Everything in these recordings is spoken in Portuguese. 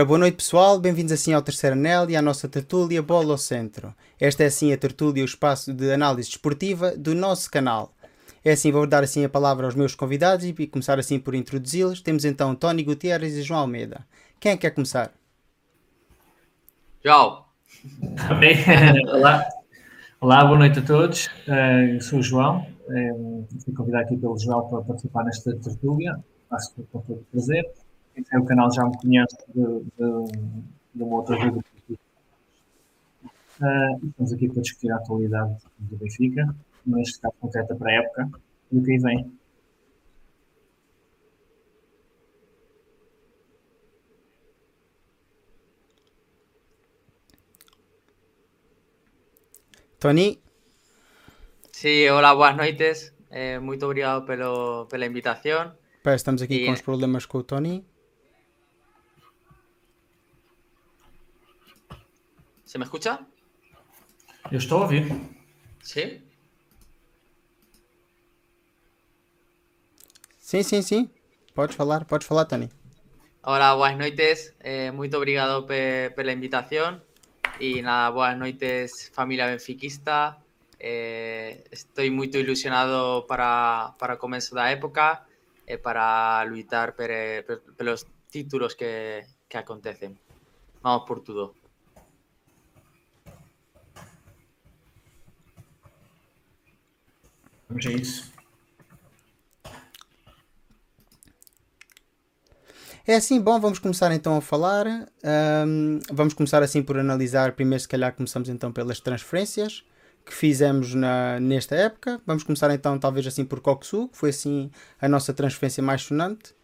Ora, boa noite pessoal, bem-vindos assim ao terceiro anel e à nossa tertúlia Bola ao Centro. Esta é assim a tertúlia, o espaço de análise desportiva do nosso canal. É assim, vou dar assim a palavra aos meus convidados e começar assim por introduzi-los. Temos então Tony Gutierrez e João Almeida. Quem é que quer começar? João. Olá. Olá, boa noite a todos. Uh, eu sou o João. Uh, fui convidado aqui pelo João para participar nesta tertúlia. Faço com todo prazer. Tem o canal já me conhece de, de, de uma outra vida. Uh, estamos aqui para discutir a atualidade do Benfica, neste caso concreta para a época e o que aí vem. Tony. Sí, hola, buenas noites. Eh, muito obrigado pelo, pela invitación. Pá, estamos aqui e... com os problemas com o Tony. ¿Se me escucha? Eu estou a ouvir. ¿Sí? Sim, sim, sim. Podes falar, podes falar, Tony. Hola, buenas noites. Eh, muito obrigado pe, pela invitación. Y nada, buenas noites, familia benfiquista. Eh, estoy muy ilusionado para, para o começo da época e para lutar per, per, pelos títulos que, que acontecen. Vamos por tudo. Vamos a isso. É assim, bom, vamos começar então a falar. Um, vamos começar assim por analisar. Primeiro, se calhar, começamos então pelas transferências que fizemos na, nesta época. Vamos começar então, talvez assim, por Coxu, que foi assim a nossa transferência mais sonante.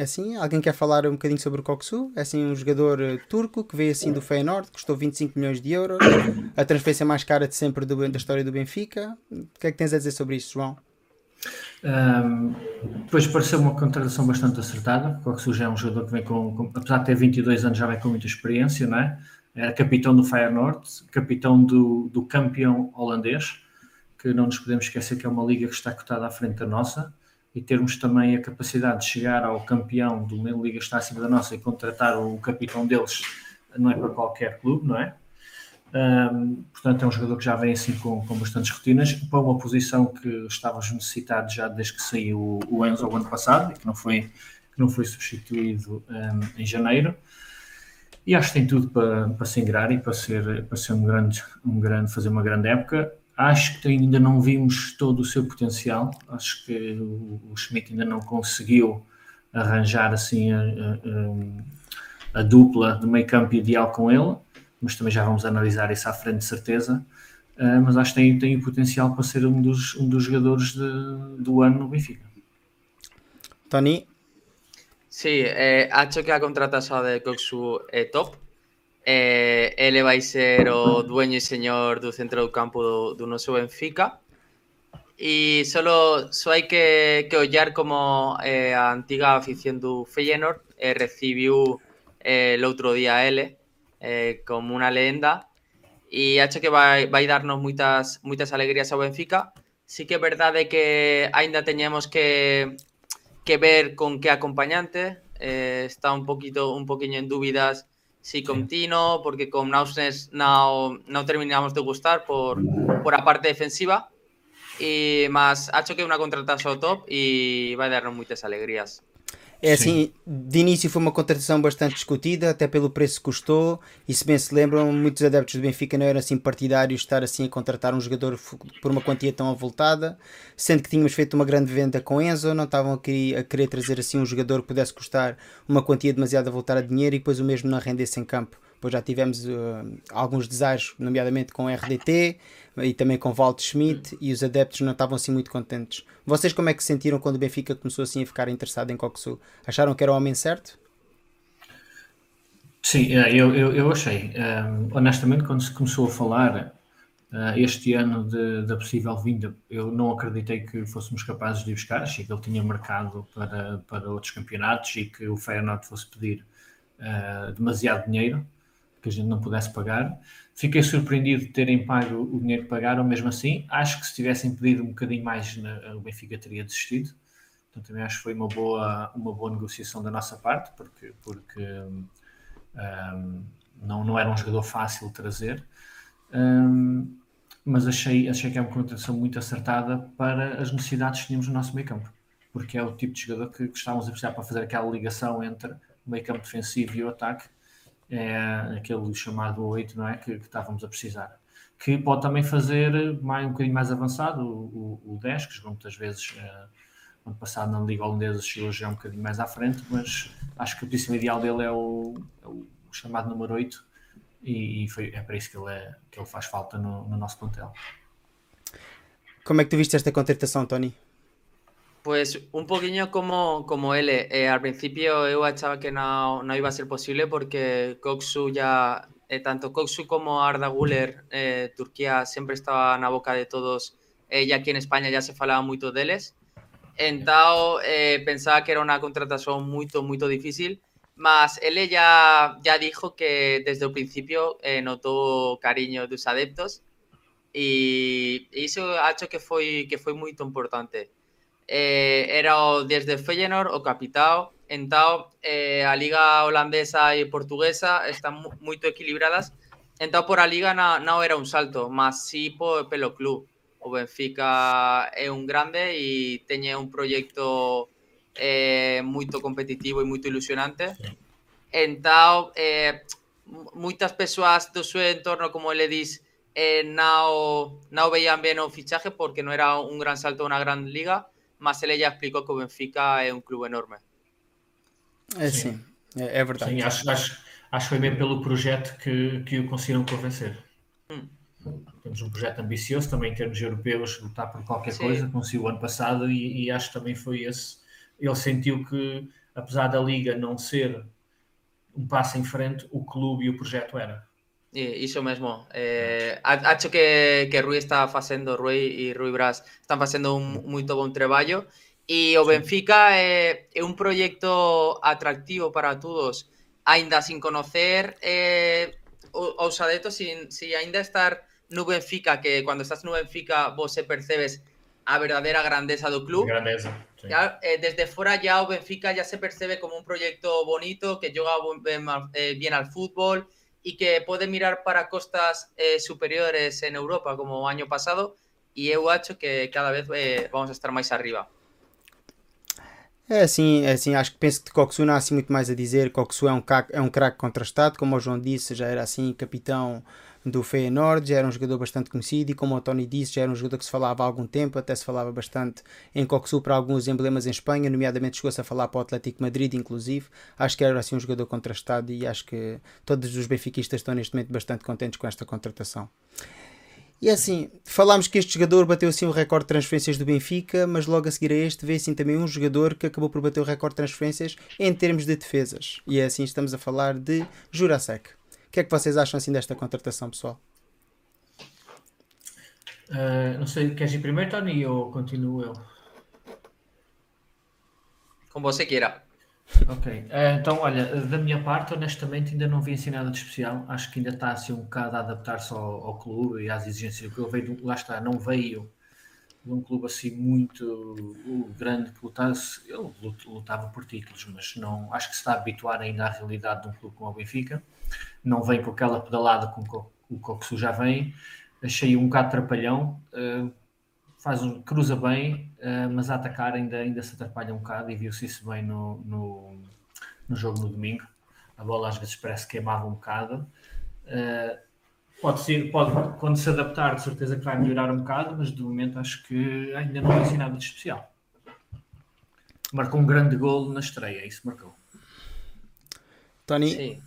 É assim, alguém quer falar um bocadinho sobre o Coxu? É assim um jogador uh, turco que veio assim do Feyenoord, custou 25 milhões de euros, a transferência mais cara de sempre do, da história do Benfica. O que é que tens a dizer sobre isso, João? Um, depois pareceu uma contratação bastante acertada. O Coxu já é um jogador que vem com, com, apesar de ter 22 anos, já vem com muita experiência, não é? Era capitão do Feyenoord, capitão do, do campeão holandês, que não nos podemos esquecer que é uma liga que está cotada à frente da nossa, e termos também a capacidade de chegar ao campeão de uma liga que está acima da nossa e contratar o capitão deles não é para qualquer clube, não é? Um, portanto, é um jogador que já vem assim com, com bastantes rotinas para uma posição que estávamos necessitados já desde que saiu o Enzo o ano passado e que não foi, que não foi substituído um, em janeiro. E acho que tem tudo para, para se ingrar e para ser, para ser um grande, um grande, fazer uma grande época. Acho que ainda não vimos todo o seu potencial. Acho que o, Schmidt ainda não conseguiu arranjar assim a, a, a dupla de meio campo ideal com ele mas também já vamos analisar isso à frente de certeza. Uh, mas acho que tem, tem o potencial para ser um dos, um dos jogadores de, do ano no Benfica. Tony? Sí, eh, acho que a contratación de Coxu é top. Eh, ele vai ser o dueño e señor do centro do campo do, do noso Benfica. E solo só hai que, que como eh, antiga afición do Feyenoord eh, recibiu eh, el outro día ele eh, como una leyenda e acho que vai, vai darnos moitas, moitas alegrías ao Benfica. Sí que é verdade que aínda teñemos que, que ver con que acompañante. Eh, está un poquito un poquinho en dúbidas si con sí. Tino, porque con Nausnes non, non terminamos de gustar por, por a parte defensiva. E mas acho que é unha contratación top e vai darnos moitas alegrías. É assim, de início foi uma contratação bastante discutida, até pelo preço que custou, e se bem se lembram, muitos adeptos do Benfica não eram assim partidários de estar assim a contratar um jogador por uma quantia tão avultada, sendo que tínhamos feito uma grande venda com Enzo, não estavam a querer, a querer trazer assim um jogador que pudesse custar uma quantia demasiado avultada de dinheiro e depois o mesmo não rendesse em campo. Pois já tivemos uh, alguns desaires, nomeadamente com RDT e também com Walt Schmidt, e os adeptos não estavam assim muito contentes. Vocês como é que se sentiram quando o Benfica começou assim a ficar interessado em Coxu? Acharam que era o homem certo? Sim, é, eu, eu, eu achei. Um, honestamente, quando se começou a falar uh, este ano de, da possível vinda, eu não acreditei que fôssemos capazes de ir buscar. Achei que ele tinha marcado para, para outros campeonatos e que o Feyenoord fosse pedir uh, demasiado dinheiro que a gente não pudesse pagar. Fiquei surpreendido de terem pago o dinheiro que pagaram, mesmo assim. Acho que se tivessem pedido um bocadinho mais, o Benfica teria desistido. Então também acho que foi uma boa, uma boa negociação da nossa parte, porque, porque um, não, não era um jogador fácil de trazer. Um, mas achei, achei que é uma contratação muito acertada para as necessidades que tínhamos no nosso meio campo, porque é o tipo de jogador que, que estávamos a precisar para fazer aquela ligação entre o meio campo defensivo e o ataque, é aquele chamado 8, não é? Que, que estávamos a precisar. Que pode também fazer mais, um bocadinho mais avançado o, o, o 10, que jogou muitas vezes uh, ano passado na Liga Holandesa, chegou já um bocadinho mais à frente, mas acho que a posição ideal dele é o, é o chamado número 8 e, e foi, é para isso que ele, é, que ele faz falta no, no nosso plantel. Como é que tu viste esta contratação, Tony? Pues un poquillo como, como él. Eh, al principio yo achaba que no, no, iba a ser posible porque Koksu ya, eh, tanto Koksu como Arda Guler, eh, Turquía, siempre estaban a boca de todos. ya aquí en España ya se falaba mucho de ellos. Entonces pensaba que era una contratación muy, muy difícil. Más él ya, ya dijo que desde el principio notó cariño de sus adeptos y, eso ha hecho que fue, que fue muy importante. Eh, era o desde Feyenoord o Capitao. Então, eh, a liga holandesa e portuguesa están moito equilibradas. Então, por a liga non era un salto, mas sí por, pelo club. O Benfica é un grande e teñe un proxecto eh, moito competitivo e moito ilusionante. Então, eh, moitas persoas do seu entorno, como ele diz, eh, non, non veían ben o fichaje porque non era un gran salto a unha gran liga mas ele já explicou que o Benfica é um clube enorme. É sim, é, é verdade. Sim, acho, acho, acho que foi mesmo pelo projeto que, que o conseguiram convencer. Hum. Temos um projeto ambicioso também em termos europeus, lutar por qualquer sim. coisa, conseguiu o ano passado e, e acho que também foi esse. Ele sentiu que, apesar da Liga não ser um passo em frente, o clube e o projeto era. Iso mesmo. Eh, acho que, que Rui está facendo, Rui e Rui Bras están facendo un moito bon traballo e o Benfica é, é un proxecto atractivo para todos, aínda sin conocer eh, os adeptos, sin, sin aínda estar no Benfica, que cando estás no Benfica vos se percebes a verdadeira grandeza do club. Grandeza, sí. ya, eh, desde fora ya o Benfica ya se percebe como un proxecto bonito, que joga ben, eh, bien al fútbol, y que puede mirar para costas eh, superiores en Europa como año pasado e eu acho que cada vez eh, vamos a estar mais arriba. É assim, é assim, acho que penso que Coxu não há assim muito mais a dizer. Coxu é um, é um craque contrastado, como o João disse, já era assim capitão do Feyenoord, já era um jogador bastante conhecido e como o Tony disse, já era um jogador que se falava há algum tempo, até se falava bastante em Coxu para alguns emblemas em Espanha, nomeadamente chegou-se a falar para o Atlético Madrid, inclusive. Acho que era assim um jogador contrastado e acho que todos os benfiquistas estão neste momento bastante contentes com esta contratação. E é assim, falámos que este jogador bateu assim o recorde de transferências do Benfica, mas logo a seguir a este veio assim também um jogador que acabou por bater o recorde de transferências em termos de defesas. E é assim, estamos a falar de Jurasek. O que é que vocês acham assim desta contratação, pessoal? Uh, não sei, queres ir primeiro, Tony, ou continuo eu? Como você queira. Ok, uh, então olha, da minha parte, honestamente, ainda não vi assim nada de especial. Acho que ainda está assim um bocado a adaptar-se ao, ao, clube e às exigências. Ele veio, lá está, não veio de um clube assim muito grande que lutasse. Ele lutava por títulos, mas não acho que se está a habituar ainda à realidade de um clube como o Benfica não vem com aquela pedalada com o Coxu já vem. Achei um bocado trapalhão, uh, faz um, cruza bem, uh, mas a atacar ainda, ainda se atrapalha um bocado e viu-se isso bem no, no, no, jogo no domingo. A bola às vezes parece que queimava um bocado. Uh, pode ser, pode, quando se adaptar, de certeza que vai melhorar um bocado, mas de momento acho que ainda não é nada de especial. Marcou um grande gol na estreia, isso marcou. Tony, Sim.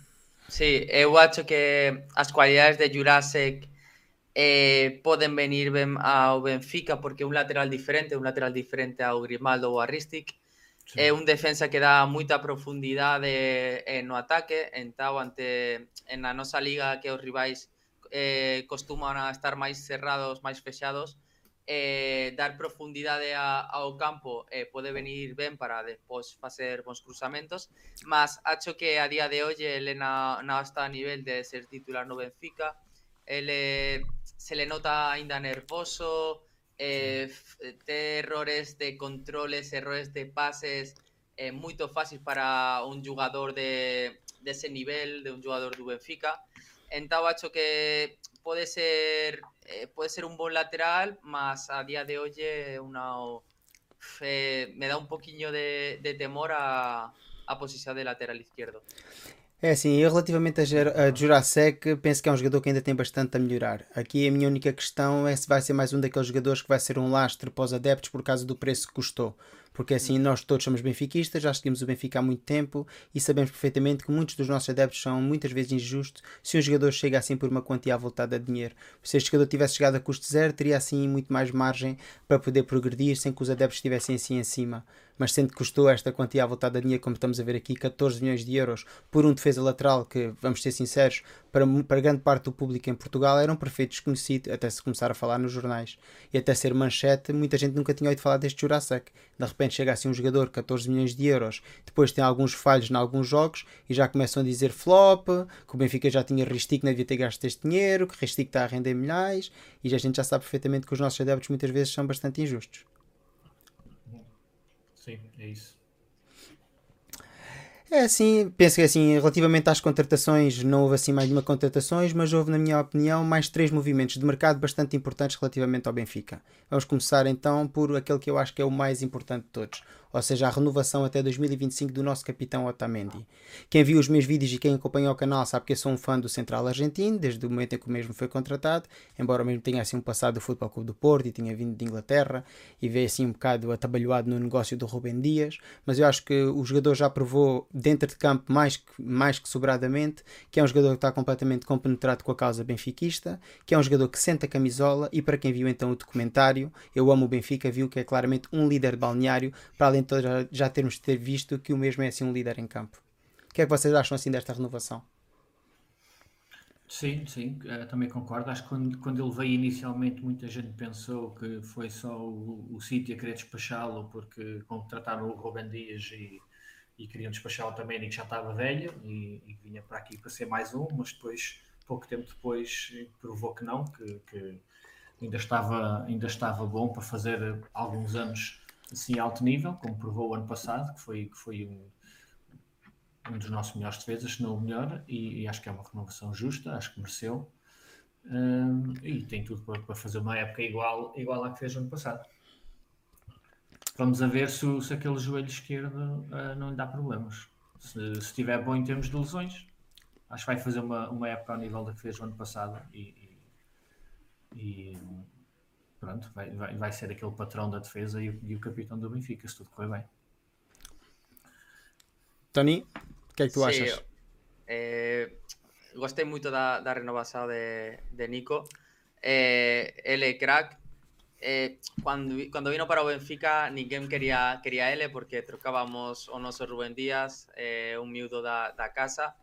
Sí, eh, eu acho que as cualidades de Jurasek eh, poden venir ben ao Benfica porque é un lateral diferente, un lateral diferente ao Grimaldo ou a Ristic. Sí. É un defensa que dá moita profundidade eh, no ataque, entao ante en a nosa liga que os rivais eh, costuman a estar máis cerrados, máis fexados, eh, dar profundidade a, ao campo eh, pode venir ben para despois facer bons cruzamentos, mas acho que a día de hoxe ele na, na está a nivel de ser titular no Benfica, ele se le nota aínda nervoso, eh, te errores de controles, errores de pases, eh, moito fácil para un jugador de de ese nivel, de un jugador do Benfica. Entao acho que pode ser eh, pode ser un bon lateral, mas a día de hoxe una eh, me dá un poquinho de, de temor a, a posición de lateral izquierdo. É assim, eu relativamente a, a Jurasek, penso que é um jogador que ainda tem bastante a melhorar. Aqui a minha única questão é se vai ser mais um daqueles jogadores que vai ser um lastre para os adeptos por causa do preço que custou porque assim nós todos somos benfiquistas, já seguimos o Benfica há muito tempo e sabemos perfeitamente que muitos dos nossos adeptos são muitas vezes injustos se um jogador chega assim por uma quantia voltada de dinheiro. Se este jogador tivesse chegado a custo zero, teria assim muito mais margem para poder progredir sem que os adeptos estivessem assim em cima. Mas sendo que custou esta quantia voltada de dinheiro, como estamos a ver aqui, 14 milhões de euros por um defesa lateral que, vamos ser sinceros, para, para grande parte do público em Portugal era um perfeito desconhecido, até se começar a falar nos jornais. E até ser manchete, muita gente nunca tinha ouvido falar deste Jurasek. De repente chega assim um jogador 14 milhões de euros, depois tem alguns falhos em alguns jogos e já começam a dizer flop, que o Benfica já tinha Ristic, não devia ter gasto este dinheiro, que Ristic está a render milhares e a gente já sabe perfeitamente que os nossos adeptos muitas vezes são bastante injustos. Sim, é isso. É assim, penso que assim, relativamente às contratações, não houve assim mais nenhuma contratações, mas houve, na minha opinião, mais três movimentos de mercado bastante importantes relativamente ao Benfica. Vamos começar então por aquele que eu acho que é o mais importante de todos, ou seja, a renovação até 2025 do nosso capitão Otamendi. Quem viu os meus vídeos e quem acompanha o canal sabe que eu sou um fã do Central Argentino, desde o momento em que o mesmo foi contratado, embora o mesmo tenha assim um passado do Futebol Clube do Porto e tinha vindo de Inglaterra e veio assim um bocado atabalhoado no negócio do Rubem Dias, mas eu acho que o jogador já provou dentro de campo mais que, mais que sobradamente que é um jogador que está completamente compenetrado com a causa benfiquista, que é um jogador que sente a camisola e para quem viu então o documentário Eu Amo o Benfica, viu que é claramente um líder de balneário, para além então já, já termos ter visto que o mesmo é assim um líder em campo. O que é que vocês acham assim desta renovação? Sim, sim, uh, também concordo. Acho que quando, quando ele veio inicialmente, muita gente pensou que foi só o, o City a querer despachá-lo porque contrataram o Ruben Dias e, e queriam despachá-lo também que já estava velho e, e, vinha para aqui para ser mais um, mas depois, pouco tempo depois, provou que não, que, que ainda, estava, ainda estava bom para fazer alguns anos assim alto nível, como provou o ano passado, que foi, que foi um, um dos nossos melhores defesas, se não o melhor, e, e, acho que é uma renovação justa, acho que mereceu. Um, e tem tudo para, para, fazer uma época igual, igual à que fez o ano passado. Vamos a ver se, se aquele joelho esquerdo uh, não lhe dá problemas. Se, estiver bom em termos de lesões, acho que vai fazer uma, uma época ao nível da que fez o ano passado e, e, e pronto, vai, vai, vai ser aquele patrão da defesa e, e, o capitão do Benfica, se tudo correr bem. Tony, o que é que tu sí, achas? Eh, gostei muito da, da renovação de, de Nico. Eh, ele é crack. Eh, cuando, cuando vino para Benfica, ninguém quería, quería ele porque trocábamos o noso Rubén Díaz, eh, un miúdo da, casa,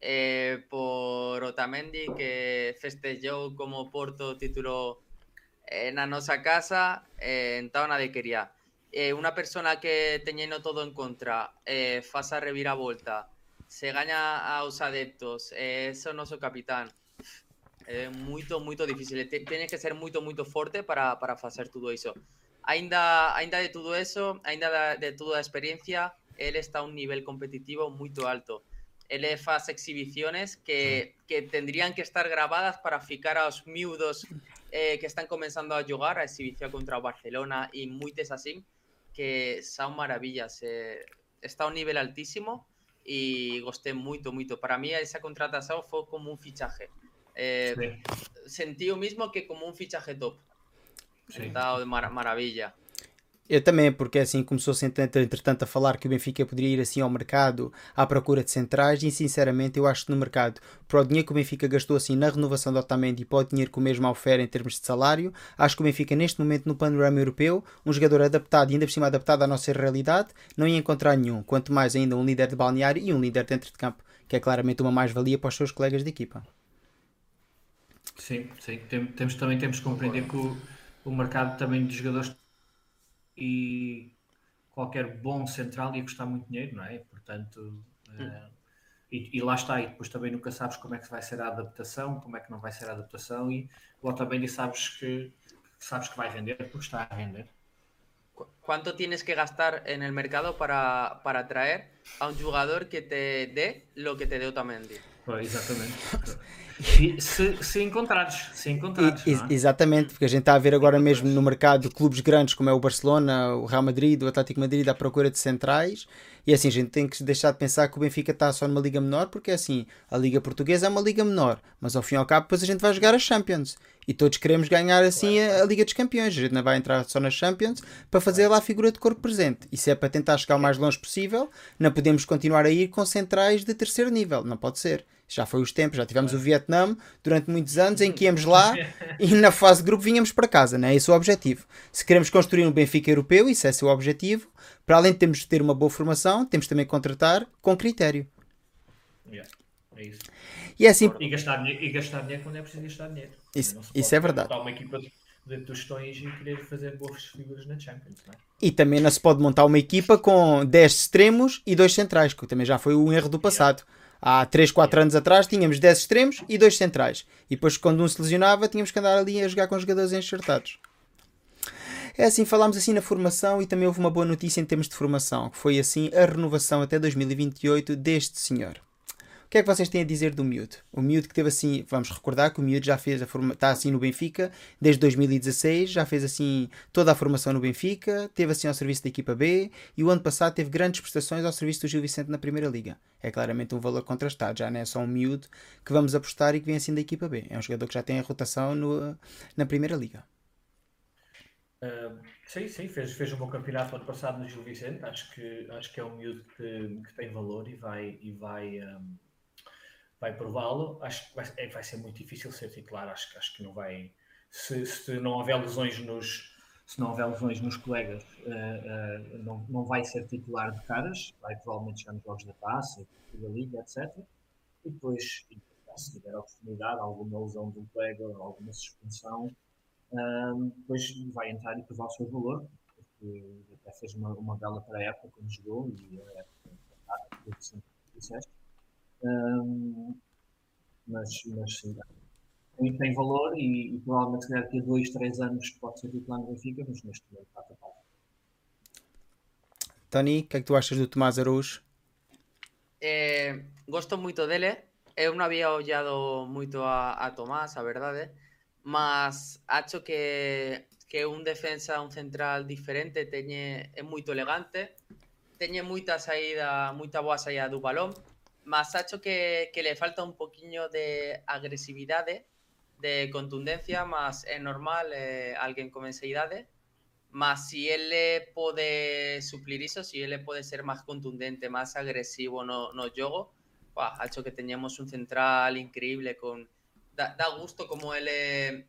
eh, por Otamendi que festejou como Porto título eh, na casa, eh, nadie quería. Unha persona que teñeno todo en contra, eh, fasa reviravolta, se gaña aos adeptos, eh, é o noso capitán, é moito, moito difícil. Tienes que ser moito, moito forte para, para facer tudo. Ainda, ainda de todo eso, ainda de, de toda a experiencia, ele está a un nivel competitivo moito alto. Ele faz exhibiciones que, que tendrían que estar grabadas para ficar aos miúdos eh, que están comenzando a xogar a exhibición contra o Barcelona e moites así que son maravillas. Eh, está a un nivel altísimo e gostei moito, moito. Para mí esa contratación foi como un fichaje. Eh, sí. Sentí o mismo que como un fichaje top. Sí. Está de mar maravilla. Eu também, porque assim começou-se entretanto a falar que o Benfica poderia ir assim ao mercado à procura de centrais e sinceramente eu acho que no mercado, para o dinheiro que o Benfica gastou assim na renovação do Otamendi e para o dinheiro que o mesmo oferece em termos de salário, acho que o Benfica neste momento no panorama europeu, um jogador adaptado e ainda por cima adaptado à nossa realidade, não ia encontrar nenhum, quanto mais ainda um líder de balneário e um líder dentro de campo, que é claramente uma mais-valia para os seus colegas de equipa. Sim, sim. Tem, temos, também temos que compreender que o, o mercado também de jogadores e qualquer bom central ia custar muito dinheiro, não é? Portanto, uh, e, e, lá está, e depois também nunca sabes como é que vai ser a adaptação, como é que não vai ser a adaptação, e lá também sabes que sabes que vai render porque está a render. ¿Cuánto tienes que gastar en el mercado para, para traer a un jugador que te dé lo que te deu Otamendi? Pois, exatamente. Se, se encontrares, se encontrares. E- é? Exatamente, porque a gente está a ver agora mesmo no mercado clubes grandes como é o Barcelona, o Real Madrid, o Atlético Madrid à procura de centrais. E assim, a gente tem que deixar de pensar que o Benfica está só numa liga menor, porque é assim, a liga portuguesa é uma liga menor, mas ao fim e ao cabo depois a gente vai jogar a Champions. E todos queremos ganhar assim a, a Liga dos Campeões. A gente não vai entrar só na Champions para fazer lá a figura de corpo presente. E se é para tentar chegar o mais longe possível, não podemos continuar a ir com centrais de terceiro nível. Não pode ser. Já foi os tempos, já tivemos o Vietnã durante muitos anos em que íamos lá e na fase de grupo vinhamos para casa, não é esse o objetivo. Se queremos construir um Benfica europeu, isso é seu objetivo. Para além de termos de ter uma boa formação, temos também que contratar com critério. Yeah, é isso. E é assim, E gastar, e gastar dinheiro quando é preciso gastar dinheiro. Isso- isso é verdade. uma equipa de, tostões e querer fazer boas figuras na Champions, não é? E também não se pode montar uma equipa com 10 extremos e 2 centrais, que também já foi um erro do passado. Há 3, 4 anos atrás tínhamos 10 extremos e 2 centrais. E depois, quando um se lesionava, tínhamos que andar ali a jogar com jogadores enxertados. É assim, falámos assim na formação e também houve uma boa notícia em termos de formação, que foi assim a renovação até 2028 deste senhor. Que é que vocês têm a dizer do miúdo? O miúdo que teve assim, vamos recordar que o miúdo já fez a forma, está assim no Benfica desde 2016, já fez assim toda a formação no Benfica, teve assim ao serviço da equipa B e o ano passado teve grandes prestações ao serviço do Gil Vicente na Primeira Liga. É claramente um valor contrastado, já não é só um miúdo que vamos apostar e que vem assim da equipa B. É um jogador que já tem a rotação no, na Primeira Liga. Ah, sim, sim, fez, fez um bom campeonato ano passado no Gil Vicente. Acho que, acho que é um miúdo que, que tem valor e vai, e vai, ahm, vai prová-lo. Acho que vai, é, vai ser muito difícil ser titular. Acho, acho que não vai. Se, se não houver lesões nos. Se não houver lesões nos colegas, ah, ah, não, não vai ser titular de caras, vai provavelmente jogar nos jogos da taça, da Liga, etc. E depois, e, se tiver a oportunidade, alguma lesão de um colega, alguma suspensão, Ahm, depois vai entrar e provar o seu valor, porque até fez uma, uma bela pré-época quando jogou e a época sempre disseste. Ahm, mas, mas sim, tem, tem valor e, e provavelmente se calhar daqui a dois, três anos pode ser titular no Benfica, mas neste momento está tapado. Tony, o que é que tu achas do Tomás Araújo? Eh, gosto moito dele. Eu non había ollado moito a, a Tomás, a verdade. Mas acho que, que un defensa, un central diferente, teñe, é moito elegante. Teñe moita saída, moita boa saída do balón. Mas acho que, que le falta un poquinho de agresividade, de contundencia, mas é normal eh, con esa idade. Mas si ele pode suplir iso, si ele pode ser máis contundente, máis agresivo no, no jogo, buah, acho que teñamos un central increíble con da, da gusto como ele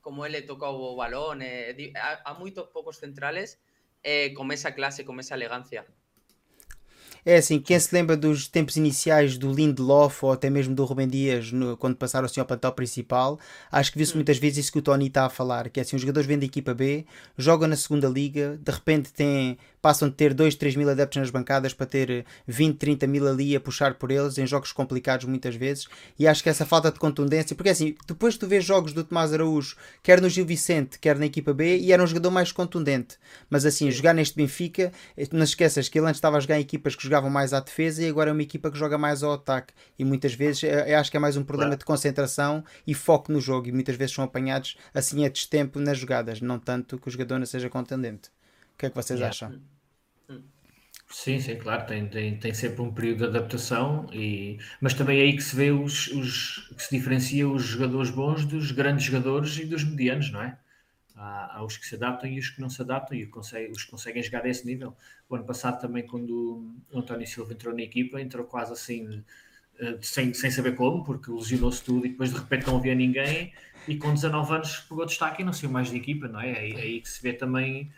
como ele toca o balón, eh, há, há moitos poucos centrales eh, con esa clase, con esa elegancia. É assim, quem se lembra dos tempos iniciais do Lindelof ou até mesmo do Rubem Dias no- quando passaram assim ao plantel principal, acho que viu-se muitas vezes isso que o Tony está a falar, que é assim, os jogadores vêm da equipa B, jogam na segunda liga, de repente têm, passam de ter 2, 3 mil adeptos nas bancadas para ter 20, 30 mil ali a puxar por eles em jogos complicados muitas vezes, e acho que essa falta de contundência, porque assim, depois tu vês jogos do Tomás Araújo, quer no Gil Vicente, quer na equipa B, e era um jogador mais contundente, mas assim, jogar neste Benfica, eh, não esqueças que ele antes estava a jogar em equipas que jogavam mais à defesa e agora é uma equipa que joga mais ao ataque. E muitas vezes eh, acho que é mais um problema de concentração e foco no jogo. E muitas vezes são apanhados assim a destempo nas jogadas, não tanto que o jogador não seja contundente. O que é que vocês Yeah. acham? Sim, sim, claro, tem, tem, tem sempre um período de adaptação, e, mas também é aí que se vê os, os que se diferencia os jogadores bons dos grandes jogadores e dos medianos, não é? Há, há os que se adaptam e os que não se adaptam e os que conseguem jogar a esse nível. O ano passado também, quando o António Silva entrou na equipa, entrou quase assim, eh, sem, sem saber como, porque lesionou-se tudo e depois de repente não havia ninguém e com 19 anos pegou destaque e não saiu mais da equipa, não é? É aí, é aí que se vê também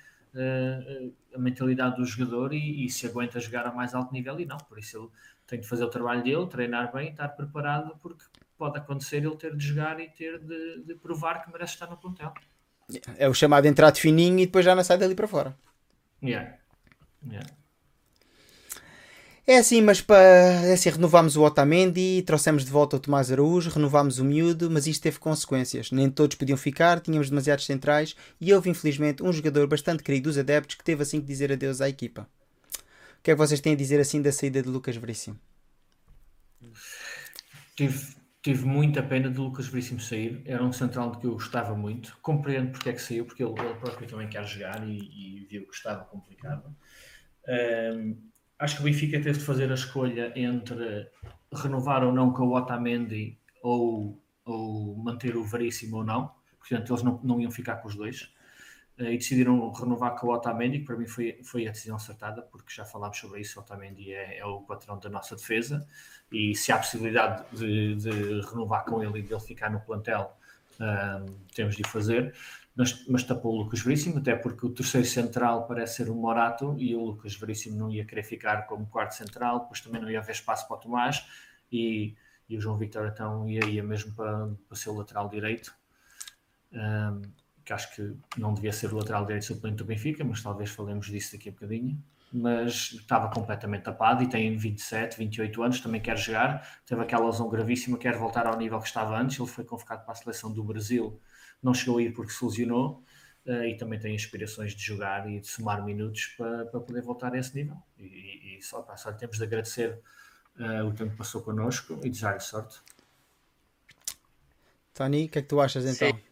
a mentalidade do jogador e, e se aguenta jogar a mais alto nível e não, por isso ele tem de fazer o trabalho dele, treinar bem, estar preparado porque pode acontecer ele ter de jogar e ter de, de provar que merece estar no plantel. É o chamado entrado fininho e depois já não sai dali para fora. Yeah. Yeah. É assim, mas para é assim, renovámos o Otamendi, trouxemos de volta o Tomás Araújo, renovámos o miúdo, mas isto teve consequências. Nem todos podiam ficar, tínhamos demasiados centrais e houve infelizmente um jogador bastante querido dos adeptos que teve assim que dizer adeus à equipa. O que é que vocês têm a dizer assim da saída de Lucas Veríssimo? Tive, tive muita pena de Lucas Veríssimo sair, era um central de que eu gostava muito. Compreendo porque é que saiu, porque ele, ele próprio também quer jogar e, e viu que estava complicado. Um, acho que o Benfica teve de fazer a escolha entre renovar ou não com o Otamendi ou, ou manter o Veríssimo ou não. Portanto, eles não, não iam ficar com os dois. Uh, e decidiram renovar com o Otamendi, que para mim foi, foi a decisão acertada, porque já falámos sobre isso. O Otamendi é, é o patrão da nossa defesa. E se há possibilidade de, de renovar com ele e ele ficar no plantel, uh, temos de fazer mas, mas tapou o Lucas Veríssimo, até porque o terceiro central parece ser o Morato e o Lucas Veríssimo não ia querer ficar como quarto central, depois também não ia haver espaço para o Tomás e, e o João Vitor então ia, ia mesmo para, para ser o lateral direito, um, que acho que não devia ser o lateral direito suplente do Benfica, mas talvez falemos disso daqui a bocadinho. Mas estava completamente tapado e tem 27, 28 anos, também quer jogar. Teve aquela lesão gravíssima, quer voltar ao nível que estava antes. Ele foi convocado para a seleção do Brasil não chegou a ir porque se lesionou uh, e também tem aspirações de jogar e de somar minutos para, para poder voltar a esse nível. E, e só, pá, só temos de agradecer uh, o tempo que passou connosco e desejar-lhe sorte. Tony, o que é que tu achas então? Sim.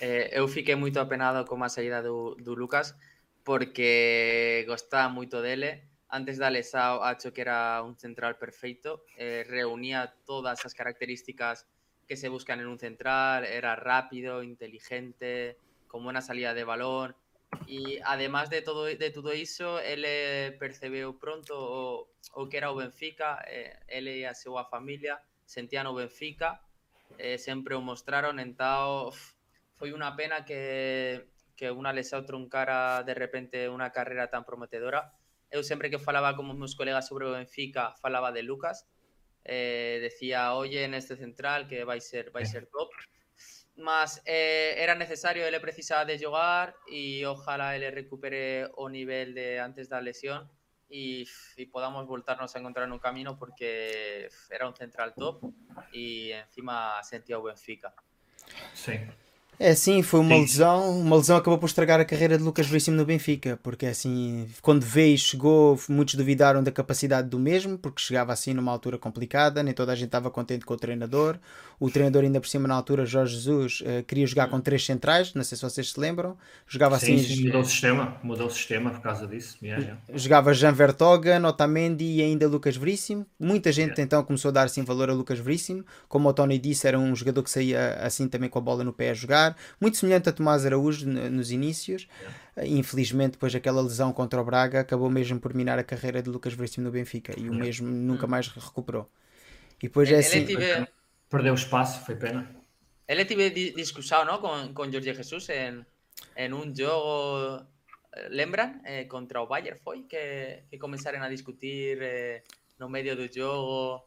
Eh, eu fiquei muito apenado com a saída do, do Lucas porque gostaba moito dele antes da lesao acho que era un central perfeito eh, reunía todas as características que se buscan en un central, era rápido, inteligente, con buena salida de balón. Y además de todo, de todo eso, él percibió pronto o, o que era o Benfica, eh, él y a su familia sentían o Benfica, eh, siempre o mostraron, entonces fue una pena que, que una lesão truncara de repente una carrera tan prometedora. Eu sempre que falaba con meus colegas sobre Benfica, falaba de Lucas, eh, decía, oye, en este central que vai ser, vai ser top. Mas eh, era necesario, ele precisaba de jogar e ojalá ele recupere o nivel de antes da lesión y, y, podamos voltarnos a encontrar un camino porque era un central top y encima sentía Benfica. Sí. É sim, foi uma sim. lesão, uma lesão acabou por estragar a carreira de Lucas Veríssimo no Benfica, porque assim, quando veio chegou, muitos duvidaram da capacidade do mesmo, porque chegava assim numa altura complicada, nem toda a gente estava contente com o treinador. O treinador ainda por cima na altura, Jorge Jesus, uh, queria jogar com três centrais, não sei se vocês se lembram. Jogava sim, assim, sim, mudou o sistema, mudou o sistema por causa disso. Yeah, Jogava Jean Vertogen, Otamendi e ainda Lucas Veríssimo. Muita gente yeah. então começou a dar assim valor a Lucas Veríssimo, como o Tony disse, era um jogador que saía assim também com a bola no pé a jogar jogar, muito semelhante a Tomás Araújo nos inícios. Infelizmente, depois aquela lesão contra o Braga acabou mesmo por minar a carreira de Lucas Veríssimo no Benfica e o mesmo nunca mais recuperou. E depois é assim. Tive... Perdeu espaço, foi pena. Ele tive discussão não, com, com Jorge Jesus em, em um jogo. Lembram? Eh, contra o Bayern foi que, que começaram a discutir eh, no meio do jogo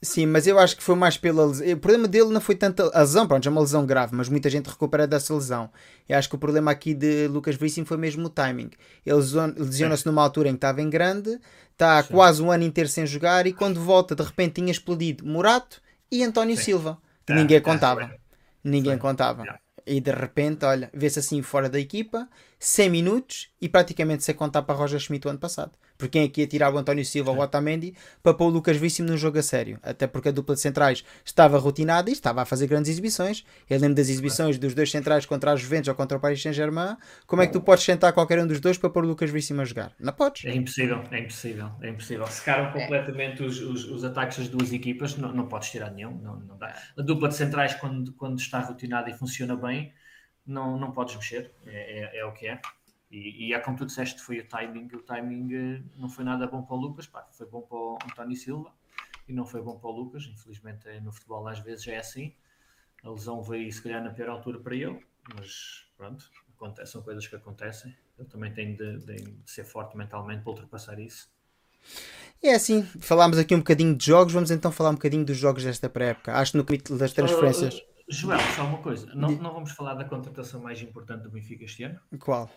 Sim, mas eu acho que foi mais pela lesão. O problema dele não foi tanto a lesão, pronto, é uma lesão grave, mas muita gente recupera dessa lesão. Eu acho que o problema aqui de Lucas Veríssimo foi mesmo o timing. Ele lesiona-se numa altura em que estava em grande, está Sim. quase um ano inteiro sem jogar e quando volta, de repente tinha explodido Murato e António Sim. Silva, que é, ninguém contava. É, ninguém contava. E de repente, olha, vê-se assim fora da equipa, 100 minutos e praticamente sem contar para Roger Schmidt o ano passado. Porque quem aqui ia tirar o António Silva ou o Otamendi para pôr o Lucas Víssimo num jogo a sério. Até porque a dupla de centrais estava rotinada e estava a fazer grandes exibições. Eu lembro das exibições dos dois centrais contra a Juventus ou contra o Paris Saint-Germain. Como é que tu podes sentar qualquer um dos dois para pôr o Lucas Víssimo a jogar? Não podes. É impossível, é impossível, é impossível. Secaram completamente os, os, os, ataques das duas equipas, não, não podes tirar nenhum. Não, não dá. A dupla de centrais, quando, quando está rotinada e funciona bem, não, não podes mexer. é, é, é o que é. E, e é como tu disseste, foi o timing. O timing eh, não foi nada bom para o Lucas, pá, foi bom para o António Silva e não foi bom para o Lucas. Infelizmente, eh, no futebol às vezes é assim. A lesão veio, se calhar, na pior altura para ele, mas pronto, acontece, são coisas que acontecem. Ele também tem de, de, ser forte mentalmente para ultrapassar isso. É assim, falámos aqui um bocadinho de jogos, vamos então falar um bocadinho dos jogos desta pré-época. Acho que no capítulo das transferências. Uh, Joel, só uma coisa, não, não vamos falar da contratação mais importante do Benfica este ano? Qual?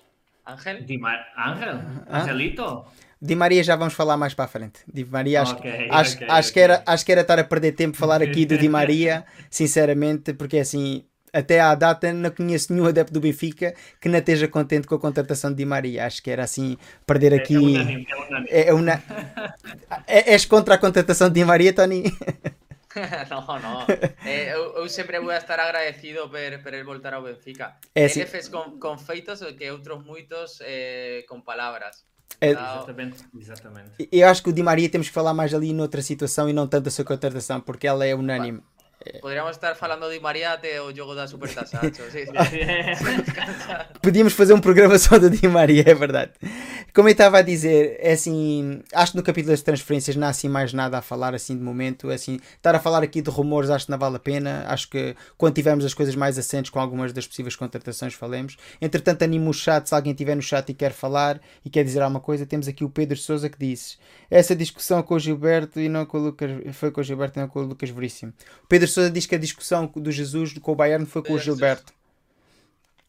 Ángel? Di Mar Ángel? Angelito? Di Maria já vamos falar mais para a frente. Di Maria, acho, Ok, acho, ok, acho, ok. Que era, acho que era estar a perder tempo falar aqui do Di Maria, sinceramente, porque assim, até à data não conheço nenhum adepto do Benfica que não esteja contente com a contratação de Di Maria. Acho que era assim, perder aqui. É, é unânime, é unânime. É, é una... é, és contra a contratação de Di Maria, Tony? no, no. Eh, eu, eu sempre vou estar agradecido por, por el voltar ao Benfica. É, Ele fez con, con feitos o que outros muitos eh, con palabras. É- Ah, Exatamente, exatamente. Eu acho que o Di Maria temos que falar mais ali noutra situação e não tanto da sua contratação, porque ela é unânime. Podríamos estar falando de María até o jogo da Supertaça. Sí, sí. Podíamos fazer um programa só do Di Maria, é verdade. Como eu estava a dizer, é assim, acho que no capítulo das transferências não há assim mais nada a falar assim de momento. É assim, estar a falar aqui de rumores acho que não vale a pena. Acho que quando tivermos as coisas mais assentes com algumas das possíveis contratações, falemos. Entretanto, animo o chat, se alguém estiver no chat e quer falar e quer dizer alguma coisa, temos aqui o Pedro Souza que disse essa discussão com o Gilberto e não com o Lucas, foi com o Gilberto e não com o Lucas Veríssimo. Pedro Souza diz que a discussão do Jesus com o Bayern foi com o Pedro Gilberto.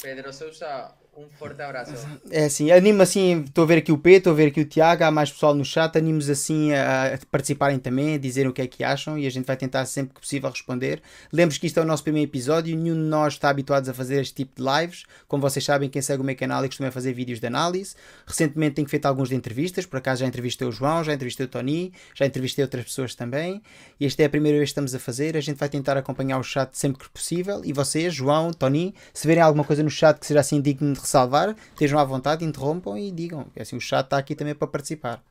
Pedro Sousa, um forte abraço. É assim, animo assim, estou a ver aqui o P, estou a ver aqui o Tiago, há mais pessoal no chat, animo-os assim a, a participarem também, a dizerem o que é que acham e a gente vai tentar sempre que possível responder. Lembro que isto é o nosso primeiro episódio, nenhum de nós está habituado a fazer este tipo de lives. Como vocês sabem, quem segue o meu canal e costuma fazer vídeos de análise. Recentemente tenho feito alguns de entrevistas, por acaso já entrevistei o João, já entrevistei o Tony, já entrevistei outras pessoas também. E esta é a primeira vez que estamos a fazer, a gente vai tentar acompanhar o chat sempre que possível. E vocês, João, Tony, se verem alguma coisa no chat que seja assim digno de ressalvar, estejam à vontade, interrompam e digam. É assim, o chat está aqui também para participar.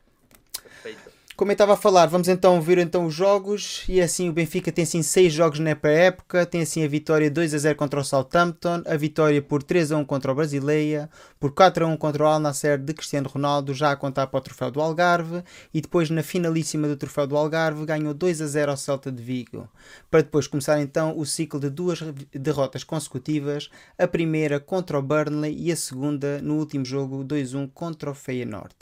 Perfeito. Como eu estava a falar, vamos então ver então os jogos e assim o Benfica tem assim 6 jogos na época, tem assim a vitória 2 a 0 contra o Southampton, a vitória por 3 a 1 contra o Brasileia, por 4 a 1 contra o Al Nassr de Cristiano Ronaldo, já a contar para o troféu do Algarve e depois na finalíssima do troféu do Algarve ganhou 2 a 0 ao Celta de Vigo, para depois começar então o ciclo de duas derrotas consecutivas, a primeira contra o Burnley e a segunda no último jogo 2-1 contra o Feyenoord.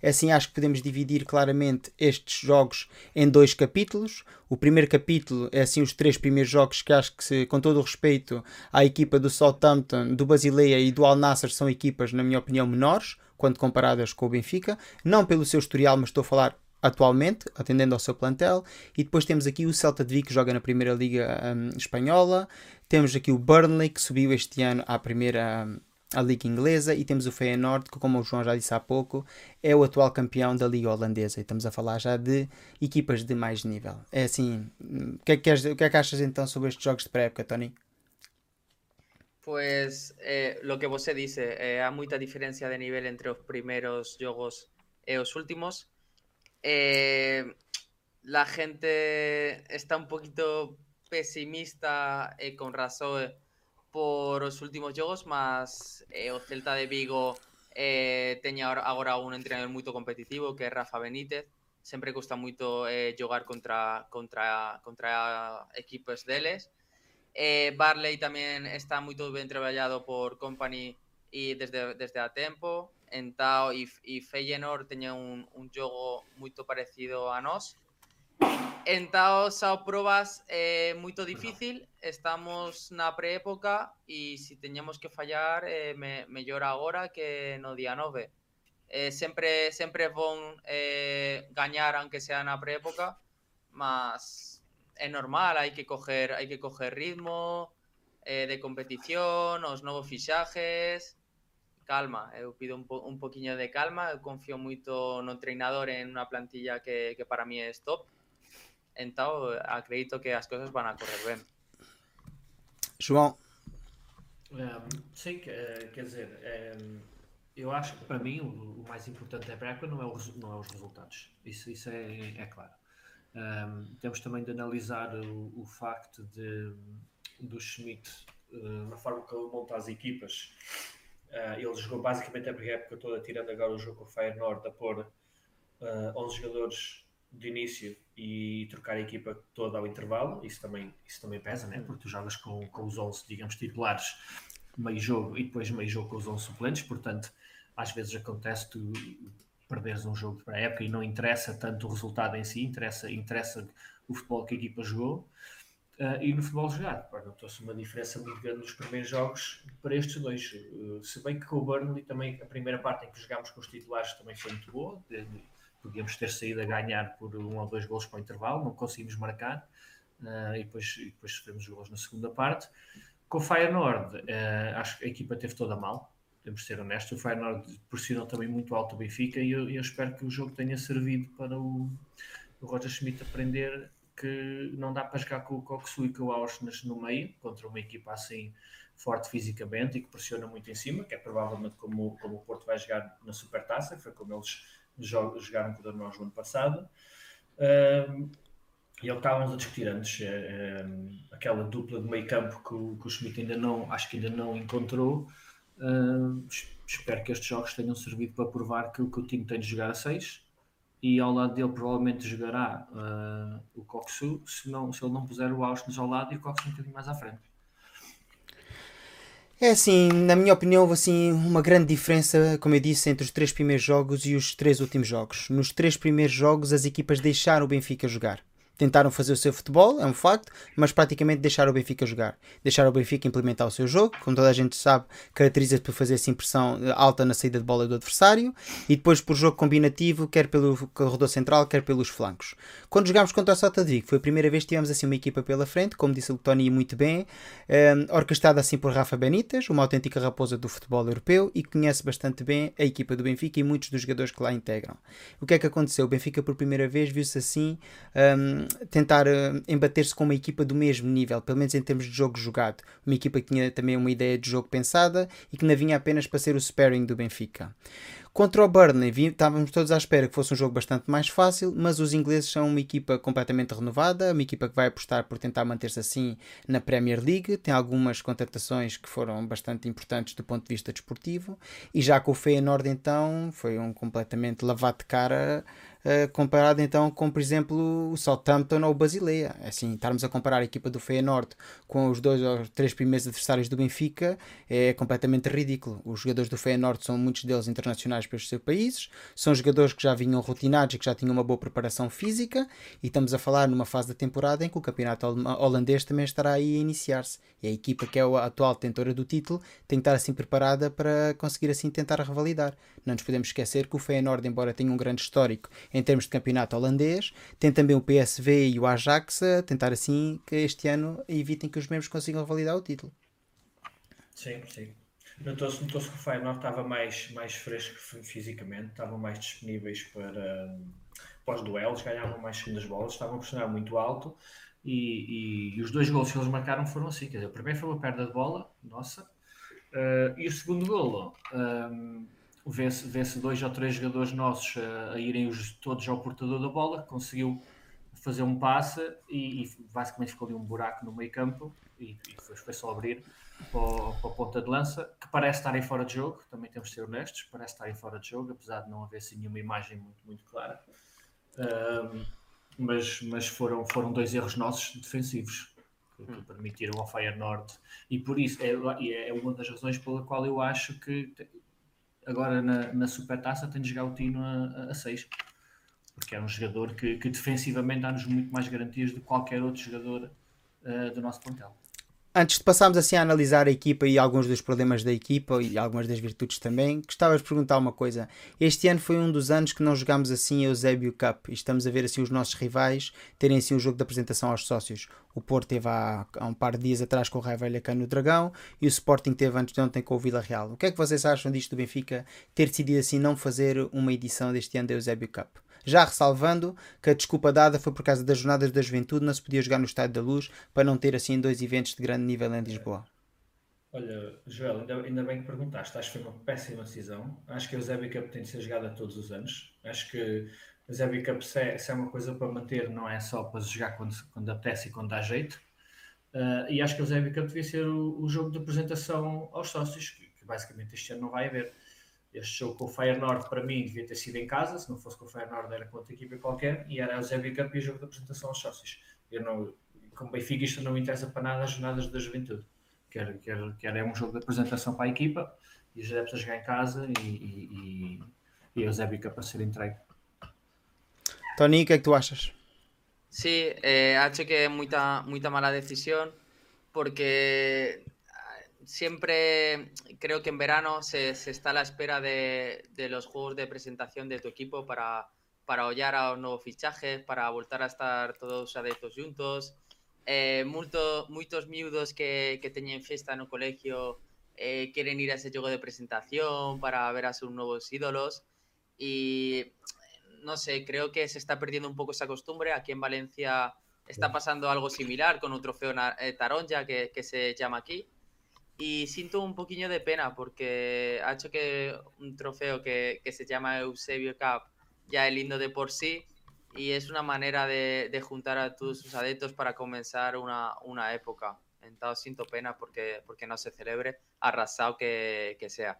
Assim acho que podemos dividir claramente estes jogos em dois capítulos. O primeiro capítulo é assim os três primeiros jogos que acho que se, com todo o respeito à equipa do Southampton, do Basileia e do Al Nassr são equipas na minha opinião menores quando comparadas com o Benfica, não pelo seu historial, mas estou a falar atualmente, atendendo ao seu plantel. E depois temos aqui o Celta de Vigo que joga na Primeira Liga hum, Espanhola. Temos aqui o Burnley que subiu este ano à Primeira hum, a Liga Inglesa e temos o Feyenoord que, como o João já disse há pouco, é o atual campeão da Liga Holandesa. E estamos a falar já de equipas de mais nível. É assim, o que é que, queres- o que, é que achas então sobre estes jogos de pré-época, Tony? Pues eh, lo que você dice, eh, hai moita diferencia de nivel entre os primeiros jogos e os últimos. Eh, la gente está un poquito pesimista e con razón por os últimos jogos, mas eh, o Celta de Vigo eh, teña agora- un entrenador moito competitivo que é Rafa Benítez. Sempre custa moito eh, contra, contra, contra equipos deles. Eh, Barley tamén está moito ben traballado por Company e desde, desde a tempo. Entao e, e Feyenoord teña un, un jogo moito parecido a nós. Entao xa probas é eh, moito difícil, estamos na preépoca e se si teñamos que fallar eh, me, mellor agora que no día 9. Eh, sempre sempre bon eh, gañar aunque sea na preépoca, mas é normal, hai que coger hai que coger ritmo eh, de competición, os novos fixajes, calma, eu pido un, po, un poquinho de calma, eu confío moito no treinador en unha plantilla que, que para mí é top, entao acredito que as cousas van a correr ben. João, Um, sim, eh, quer dizer, um, eu acho que para mim o, o mais importante da época não é, o não é os resultados. Isso, isso é, é claro. Um, temos também de analisar o, o facto de do Schmidt, uh, na forma que ele monta as equipas. Uh, ele jogou basicamente a época toda, tirando agora o jogo com o Feyenoord, a pôr uh, 11 jogadores de início e trocar a equipa toda ao intervalo. Isso também, isso também pesa, né? porque tu jogas com, com os 11, digamos, titulares meio jogo e depois meio jogo com os 11 suplentes, portanto, às vezes acontece tu perderes um jogo para a época e não interessa tanto o resultado em si, interessa, interessa o futebol que a equipa jogou. Uh, e no futebol jogado, notou-se uma diferença muito grande nos primeiros jogos para estes dois. Uh, se bem que com o Burnley também, a primeira parte em que jogámos com os titulares também foi muito boa. Podíamos ter saído a ganhar por um ou dois gols para o intervalo, não conseguimos marcar. Uh, e, depois, e depois sofremos gols na segunda parte. Com o Feyenoord, acho que a equipa teve toda mal. Temos de ser honestos. O Feyenoord pressionou também muito alto o Benfica e eu, eu espero que o jogo tenha servido para o, o Roger Schmidt aprender que não dá para jogar com o Coxu e com o Auschwitz no meio, contra uma equipa assim forte fisicamente e que pressiona muito em cima, que é provavelmente como, como o Porto vai jogar na Supertaça, foi como eles jogaram com o Danós no ano passado. Um, e é o que estávamos a discutir antes, é, é, aquela dupla de meio campo que o, que o Schmidt ainda não, acho que ainda não encontrou. Uh, espero que estes jogos tenham servido para provar que, que o time tem de jogar a 6 e ao lado dele provavelmente jogará uh, o Coxu, se, não, se ele não puser o Austin ao lado e o Coxu um bocadinho mais à frente. É assim, na minha opinião, assim, uma grande diferença, como eu disse, entre os três primeiros jogos e os três últimos jogos. Nos três primeiros jogos, as equipas deixaram o Benfica jogar tentaram fazer o seu futebol, é um facto, mas praticamente deixaram o Benfica jogar. Deixaram o Benfica implementar o seu jogo, como toda a gente sabe, caracteriza-se por fazer essa impressão alta na saída de bola do adversário e depois por jogo combinativo, quer pelo corredor central, quer pelos flancos. Quando jogámos contra o Salta de Vigo, foi a primeira vez que tivemos assim uma equipa pela frente, como disse o Tony muito bem, um, orquestrada assim por Rafa Benítez, uma autêntica raposa do futebol europeu e conhece bastante bem a equipa do Benfica e muitos dos jogadores que lá integram. O que é que aconteceu? O Benfica por primeira vez viu-se assim um, tentar uh, embater-se com uma equipa do mesmo nível, pelo menos em termos de jogo jogado. Uma equipa que tinha também uma ideia de jogo pensada e que não vinha apenas para ser o sparring do Benfica. Contra o Burnley, estávamos todos à espera que fosse um jogo bastante mais fácil, mas os ingleses são uma equipa completamente renovada, uma equipa que vai apostar por tentar manter-se assim na Premier League, tem algumas contratações que foram bastante importantes do ponto de vista desportivo, e já com o Feyenoord então foi um completamente lavado de cara Uh, comparado então com, por exemplo, o Southampton ou o Basileia. É assim, estarmos a comparar a equipa do Feyenoord com os dois ou três primeiros adversários do Benfica é completamente ridículo. Os jogadores do Feyenoord são muitos deles internacionais para os seus países, são jogadores que já vinham rotinados e que já tinham uma boa preparação física e estamos a falar numa fase da temporada em que o campeonato holandês também estará aí a iniciar-se. E a equipa que é a atual detentora do título tem que estar assim preparada para conseguir assim tentar revalidar. Não nos podemos esquecer que o Feyenoord, embora tenha um grande histórico em termos de campeonato holandês. Tem também o PSV e o Ajax a tentar assim que este ano evitem que os membros consigam validar o título. Sim, sim. Notou-se notou que o Feyenoord estava mais, mais fresco fisicamente, estavam mais disponíveis para, para os duelos, ganhavam mais segundas bolas, estavam a pressionar muito alto e, e, e, os dois gols que eles marcaram foram assim. Quer dizer, o primeiro foi uma perda de bola, nossa, uh, e o segundo golo. Um, vê-se vê dois ou três jogadores nossos a, a irem os, todos ao portador da bola, conseguiu fazer um passe e, e basicamente ficou ali um buraco no meio campo e, e foi, foi, só abrir para, para, a ponta de lança, que parece estar em fora de jogo, também temos de ser honestos, parece estar em fora de jogo, apesar de não haver assim, nenhuma imagem muito, muito clara. Um, mas mas foram, foram dois erros nossos defensivos que, que hum. permitiram ao Feyenoord e por isso é, é uma das razões pela qual eu acho que agora na, na Supertaça tem de jogar o Tino a, a 6 porque é um jogador que, que defensivamente dá-nos muito mais garantias do que qualquer outro jogador uh, do nosso plantel. Antes de passarmos assim a analisar a equipa e alguns dos problemas da equipa e algumas das virtudes também, gostava de perguntar uma coisa. Este ano foi um dos anos que não jogámos assim a Eusébio Cup e estamos a ver assim os nossos rivais terem assim um jogo de apresentação aos sócios. O Porto teve há, há um par de dias atrás com o Rai Vallecano no Dragão e o Sporting teve antes de ontem com o Vila Real. O que é que vocês acham disto do Benfica ter decidido assim não fazer uma edição deste ano da Eusébio Cup? Já ressalvando que a desculpa dada foi por causa das jornadas da juventude, não se podia jogar no Estádio da Luz para não ter assim dois eventos de grande nível em Lisboa. Olha, Joel, ainda, ainda bem que perguntaste. Acho que foi uma péssima decisão. Acho que a Zebby Cup tem de ser jogada todos os anos. Acho que a Zebby Cup se é, se é, uma coisa para manter, não é só para jogar quando, quando apetece e quando dá jeito. Uh, e acho que a Zebby Cup devia ser o, o, jogo de apresentação aos sócios, que, que basicamente este ano não vai haver. Este jogo com o Feyenoord, para mim, devia ter sido em casa. Se não fosse com o Feyenoord, era com outra equipa qualquer. E era o Zé Cup e o jogo de apresentação aos sócios. Eu não, como Benfica, isto não me interessa para nada as jornadas da juventude. Quer, quer, quer é um jogo de apresentação para a equipa e os adeptos a jogar em casa e, e, e, e o Zé Cup a ser entregue. Tony, o que é que tu achas? Sí, eh, ha hecho que mucha, mucha mala decisión porque siempre creo que en verano se, se está a la espera de, de, los juegos de presentación de tu equipo para, para hollar a nuevos fichajes, para volver a estar todos adeptos juntos. Eh, muchos muchos miudos que, que tenían fiesta en un colegio eh, quieren ir a ese juego de presentación para ver a sus nuevos ídolos y no sé, creo que se está perdiendo un poco esa costumbre. Aquí en Valencia está pasando algo similar con un trofeo eh, Taronja que, que se llama aquí y siento un poquillo de pena porque ha hecho que un trofeo que, que se llama Eusebio Cup ya es lindo de por sí y es una manera de, de juntar a todos sus adeptos para comenzar una, una época. Entonces siento pena porque, porque não se celebre, arrasado que, que sea.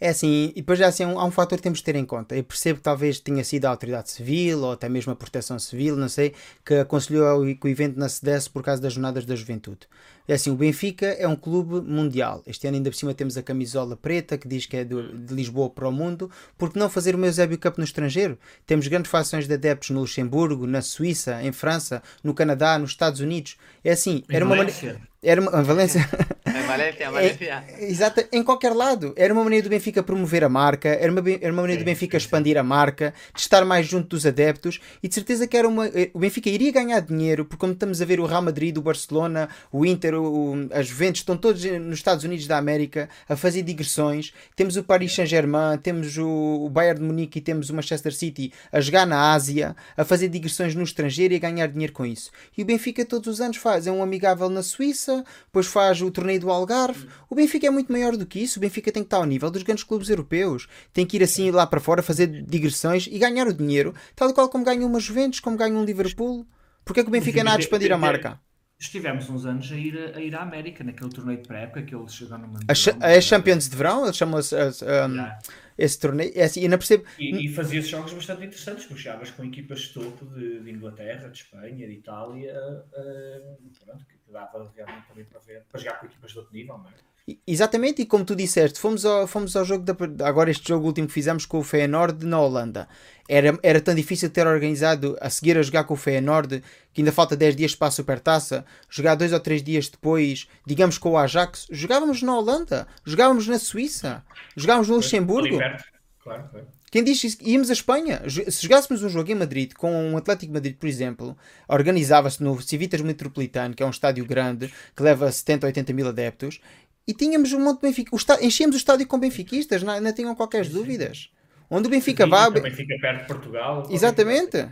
É assim, e depois já assim, um, há um fator que temos de ter em conta. Eu percebo que talvez tenha sido a autoridade civil ou até mesmo a proteção civil, não sei, que aconselhou que o evento não se desse por causa das jornadas da juventude. É assim, o Benfica é um clube mundial. Este ano ainda por cima temos a camisola preta que diz que é do, de Lisboa para o mundo. Por que não fazer o Eusébio Cup no estrangeiro? Temos grandes fações de adeptos no Luxemburgo, na Suíça, em França, no Canadá, nos Estados Unidos. É assim, era uma maneira... Era uma... Valência... Valência, Valência. É, exato, em qualquer lado. Era uma maneira do Benfica promover a marca, era uma, era uma maneira do Benfica expandir a marca, de estar mais junto dos adeptos e de certeza que era uma. Eh, o Benfica iria ganhar dinheiro, porque como estamos a ver o Real Madrid, o Barcelona, o Inter, o, as Juventus, estão todos nos Estados Unidos da América a fazer digressões. Temos o Paris Saint-Germain, temos o, o Bayern de Munique e temos o Manchester City a jogar na Ásia, a fazer digressões no estrangeiro e a ganhar dinheiro com isso. E o Benfica todos os anos faz. É um amigável na Suíça, depois faz o torneio do Algarve. O Benfica é muito maior do que isso. O Benfica tem que estar ao nível dos grandes clubes europeus. Tem que ir assim lá para fora, fazer digressões e ganhar o dinheiro, tal e qual como ganha uma Juventus, como ganha um Liverpool. Porque é que o Benfica é nada de expandir a marca? Estivemos uns anos a ir, a ir à América, naquele torneio de pré-época que eles chegaram no A, a Champions de verão, eles chamam-se um, yeah. esse torneio. É assim, e não percebo. E, e fazia jogos bastante interessantes, que jogavas com equipas de topo de, de, Inglaterra, de Espanha, de Itália, uh, pronto, que dava realmente também para ver, para jogar com equipas de outro nível, não é? Exatamente, e como tu disseste, fomos ao, fomos ao jogo da, agora este jogo último que fizemos com o Feyenoord na Holanda. Era, era tão difícil ter organizado a seguir a jogar com o Feyenoord que ainda falta 10 dias para a Supertaça, jogar dois ou três dias depois, digamos com o Ajax, jogávamos na Holanda, jogávamos na Suíça, jogávamos no Luxemburgo. Claro, claro. Quem diz isso? Íamos à Espanha. Se jogássemos um jogo em Madrid com um Atlético Madrid, por exemplo, organizava-se no Civitas Metropolitano, que é um estádio grande que leva 70 ou 80 mil adeptos, e tínhamos um monte de Benfica. Enchemos o estádio com benfiquistas, não, não tenham qualquer Sim. dúvidas. Onde o Benfica vá. O Benfica perto de Portugal. Exatamente.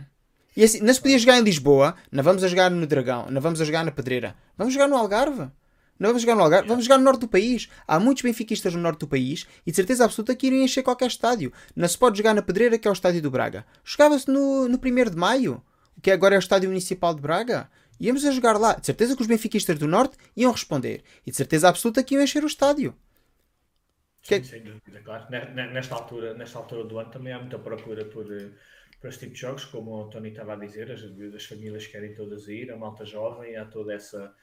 E assim, não se podia jogar em Lisboa, não vamos a jogar no Dragão, não vamos a jogar na Pedreira, vamos jogar no Algarve. Não vamos jogar no Algarve, vamos jogar no norte do país. Há muitos benfiquistas no norte do país e de certeza absoluta que iriam encher qualquer estádio. Não se pode jogar na Pedreira, que é o estádio do Braga. Jogava-se no, no 1 de Maio, que agora é o estádio municipal de Braga. Íamos a jogar lá. De certeza que os benfiquistas do Norte iam responder. E de certeza absoluta que iam encher o estádio. Sim, que... sem dúvida, claro. Nesta altura, nesta altura do ano também há muita procura por, eh, por este tipo de jogos, como o Tony estava a dizer, as, as famílias querem todas ir, a malta jovem, há toda essa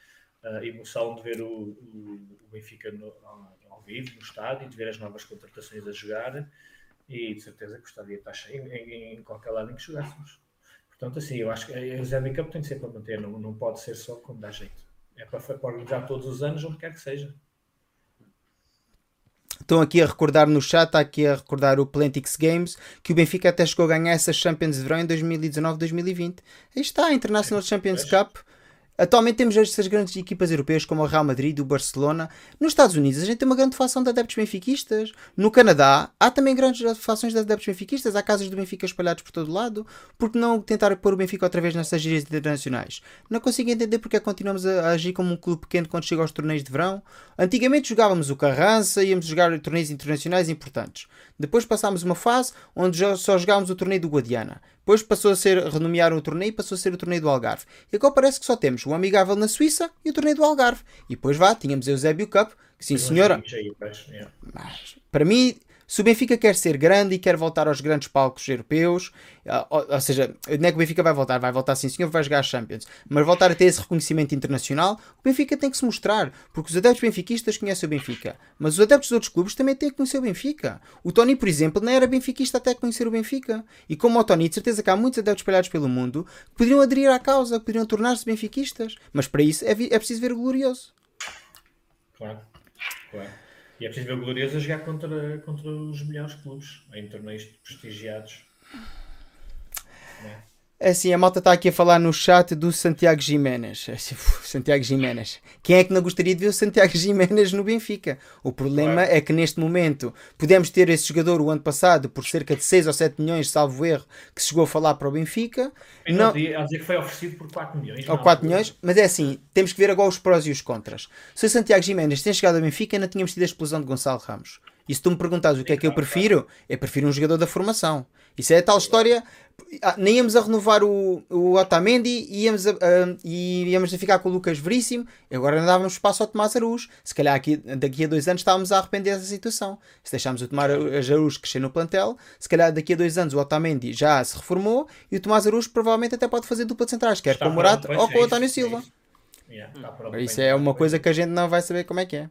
uh, emoção de ver o, o, o Benfica no, ao, ao, vivo, no estádio, de ver as novas contratações a jogar e de certeza que o estádio está cheio em, em, em qualquer lado em que jogássemos. Portanto, assim, eu acho que a Zé Cup tem de ser para manter, não, não pode ser só quando dá jeito. É para, para organizar todos os anos, onde quer que seja. Estão aqui a recordar no chat, está aqui a recordar o Plantix Games, que o Benfica até chegou a ganhar essa Champions de Verão em 2019-2020. Aí está, a International Champions Cup. Atualmente temos estas grandes equipas europeias como o Real Madrid, o Barcelona. Nos Estados Unidos a gente tem uma grande fação de adeptos benfiquistas. No Canadá há também grandes fações de adeptos benfiquistas. Há casas do Benfica espalhados por todo lado. Por que não tentar pôr o Benfica outra vez nessas gírias internacionais? Não consigo entender porque é que continuamos a agir como um clube pequeno quando chega aos torneios de verão. Antigamente jogávamos o Carrança, íamos jogar torneios internacionais importantes. Depois passámos uma fase onde só jogávamos o torneio do Guadiana. Depois passou a ser, renomearam o torneio e passou a ser o torneio do Algarve. E agora parece que só temos o Amigável na Suíça e o torneio do Algarve. E depois vá, tínhamos o Eusébio Cup, que sim senhora. Mas, para mim, Se o Benfica quer ser grande e quer voltar aos grandes palcos europeus, ah, ou, ou seja, não é que o Benfica vai voltar, vai voltar sim senhor, vai jogar a Champions, mas voltar a ter esse reconhecimento internacional, o Benfica tem que se mostrar, porque os adeptos benfiquistas conhecem o Benfica, mas os adeptos dos outros clubes também têm que conhecer o Benfica. O Tony, por exemplo, não era benfiquista até conhecer o Benfica. E como o Tony, de certeza que há muitos adeptos espalhados pelo mundo que poderiam aderir à causa, que poderiam tornar-se benfiquistas, mas para isso é, é preciso ver o glorioso. Claro, claro. E é preciso ver o Glorioso a jogar contra, contra os melhores clubes em torneios prestigiados. Assim, a malta está aqui a falar no chat do Santiago Jiménez. É assim, Santiago Jiménez. Quem é que não gostaria de ver o Santiago Jiménez no Benfica? O problema claro. é que neste momento pudemos ter esse jogador o ano passado por cerca de 6 ou 7 milhões, salvo erro, que chegou a falar para o Benfica. Eu não, não... dizer que foi oferecido por 4 milhões. Ou 4 milhões, mas é assim, temos que ver agora os prós e os contras. Se o Santiago Jiménez tem chegado ao Benfica, ainda tínhamos tido a explosão de Gonçalo Ramos. E se tu me perguntares o que é que eu prefiro, eu prefiro um jogador da formação. Isso é a tal história. Ah, nem íamos a renovar o, o Otamendi íamos a, uh, e íamos a ficar com o Lucas Veríssimo. E agora não dávamos espaço ao Tomás Aruz. Se calhar aqui, daqui a dois anos estávamos a arrepender dessa situação. Se deixámos o Tomás Aruz crescer no plantel, se calhar daqui a dois anos o Otamendi já se reformou e o Tomás Aruz provavelmente até pode fazer dupla de centrais, quer Está com o Morato ou com o António Silva. Yeah, isso é uma coisa que a gente não vai saber como é que é.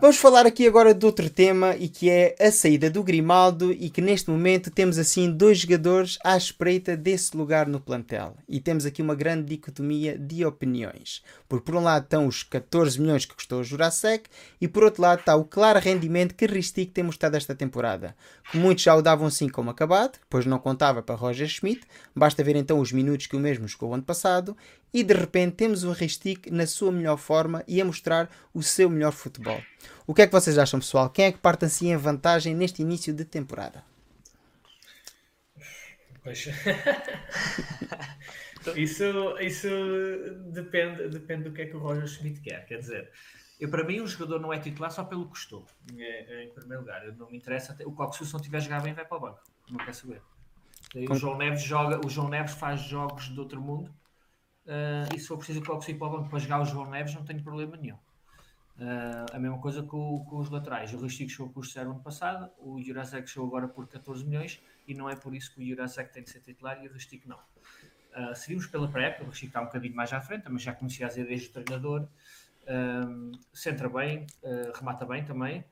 Vamos falar aqui agora de outro tema e que é a saída do Grimaldo e que neste momento temos assim dois jogadores à espreita desse lugar no plantel. E temos aqui uma grande dicotomia de opiniões. Porque por um lado estão os 14 milhões que custou o Jurasek e por outro lado está o claro rendimento que Ristic tem mostrado esta temporada. Que muitos já o davam assim como acabado, pois não contava para Roger Schmidt, basta ver então os minutos que o mesmo jogou ano passado e de repente temos um Ristic na sua melhor forma e a mostrar o seu melhor futebol. O que é que vocês acham, pessoal? Quem é que parte assim em vantagem neste início de temporada? Pois. isso, isso depende, depende do que é que o Roger Schmidt quer. Quer dizer, eu, para mim, o jogador não é titular só pelo que custou. É, é, em primeiro lugar, eu não me interessa. O Coxu, se não tiver jogar bem, vai para o banco. Não quer saber. O João Neves joga, o João Neves faz jogos de outro mundo Uh, e se for preciso que o banco para jogar o João Neves, não tenho problema nenhum. Uh, a mesma coisa com, com os laterais. O Ristico chegou custo zero ano passado, o Jurasek chegou agora por 14 milhões e não é por isso que o Jurasek tem de ser titular e o Ristico não. Uh, seguimos pela pré-época, o Ristico está um bocadinho mais à frente, mas já conhecia as ideias do treinador. Uh, centra bem, uh, remata bem também.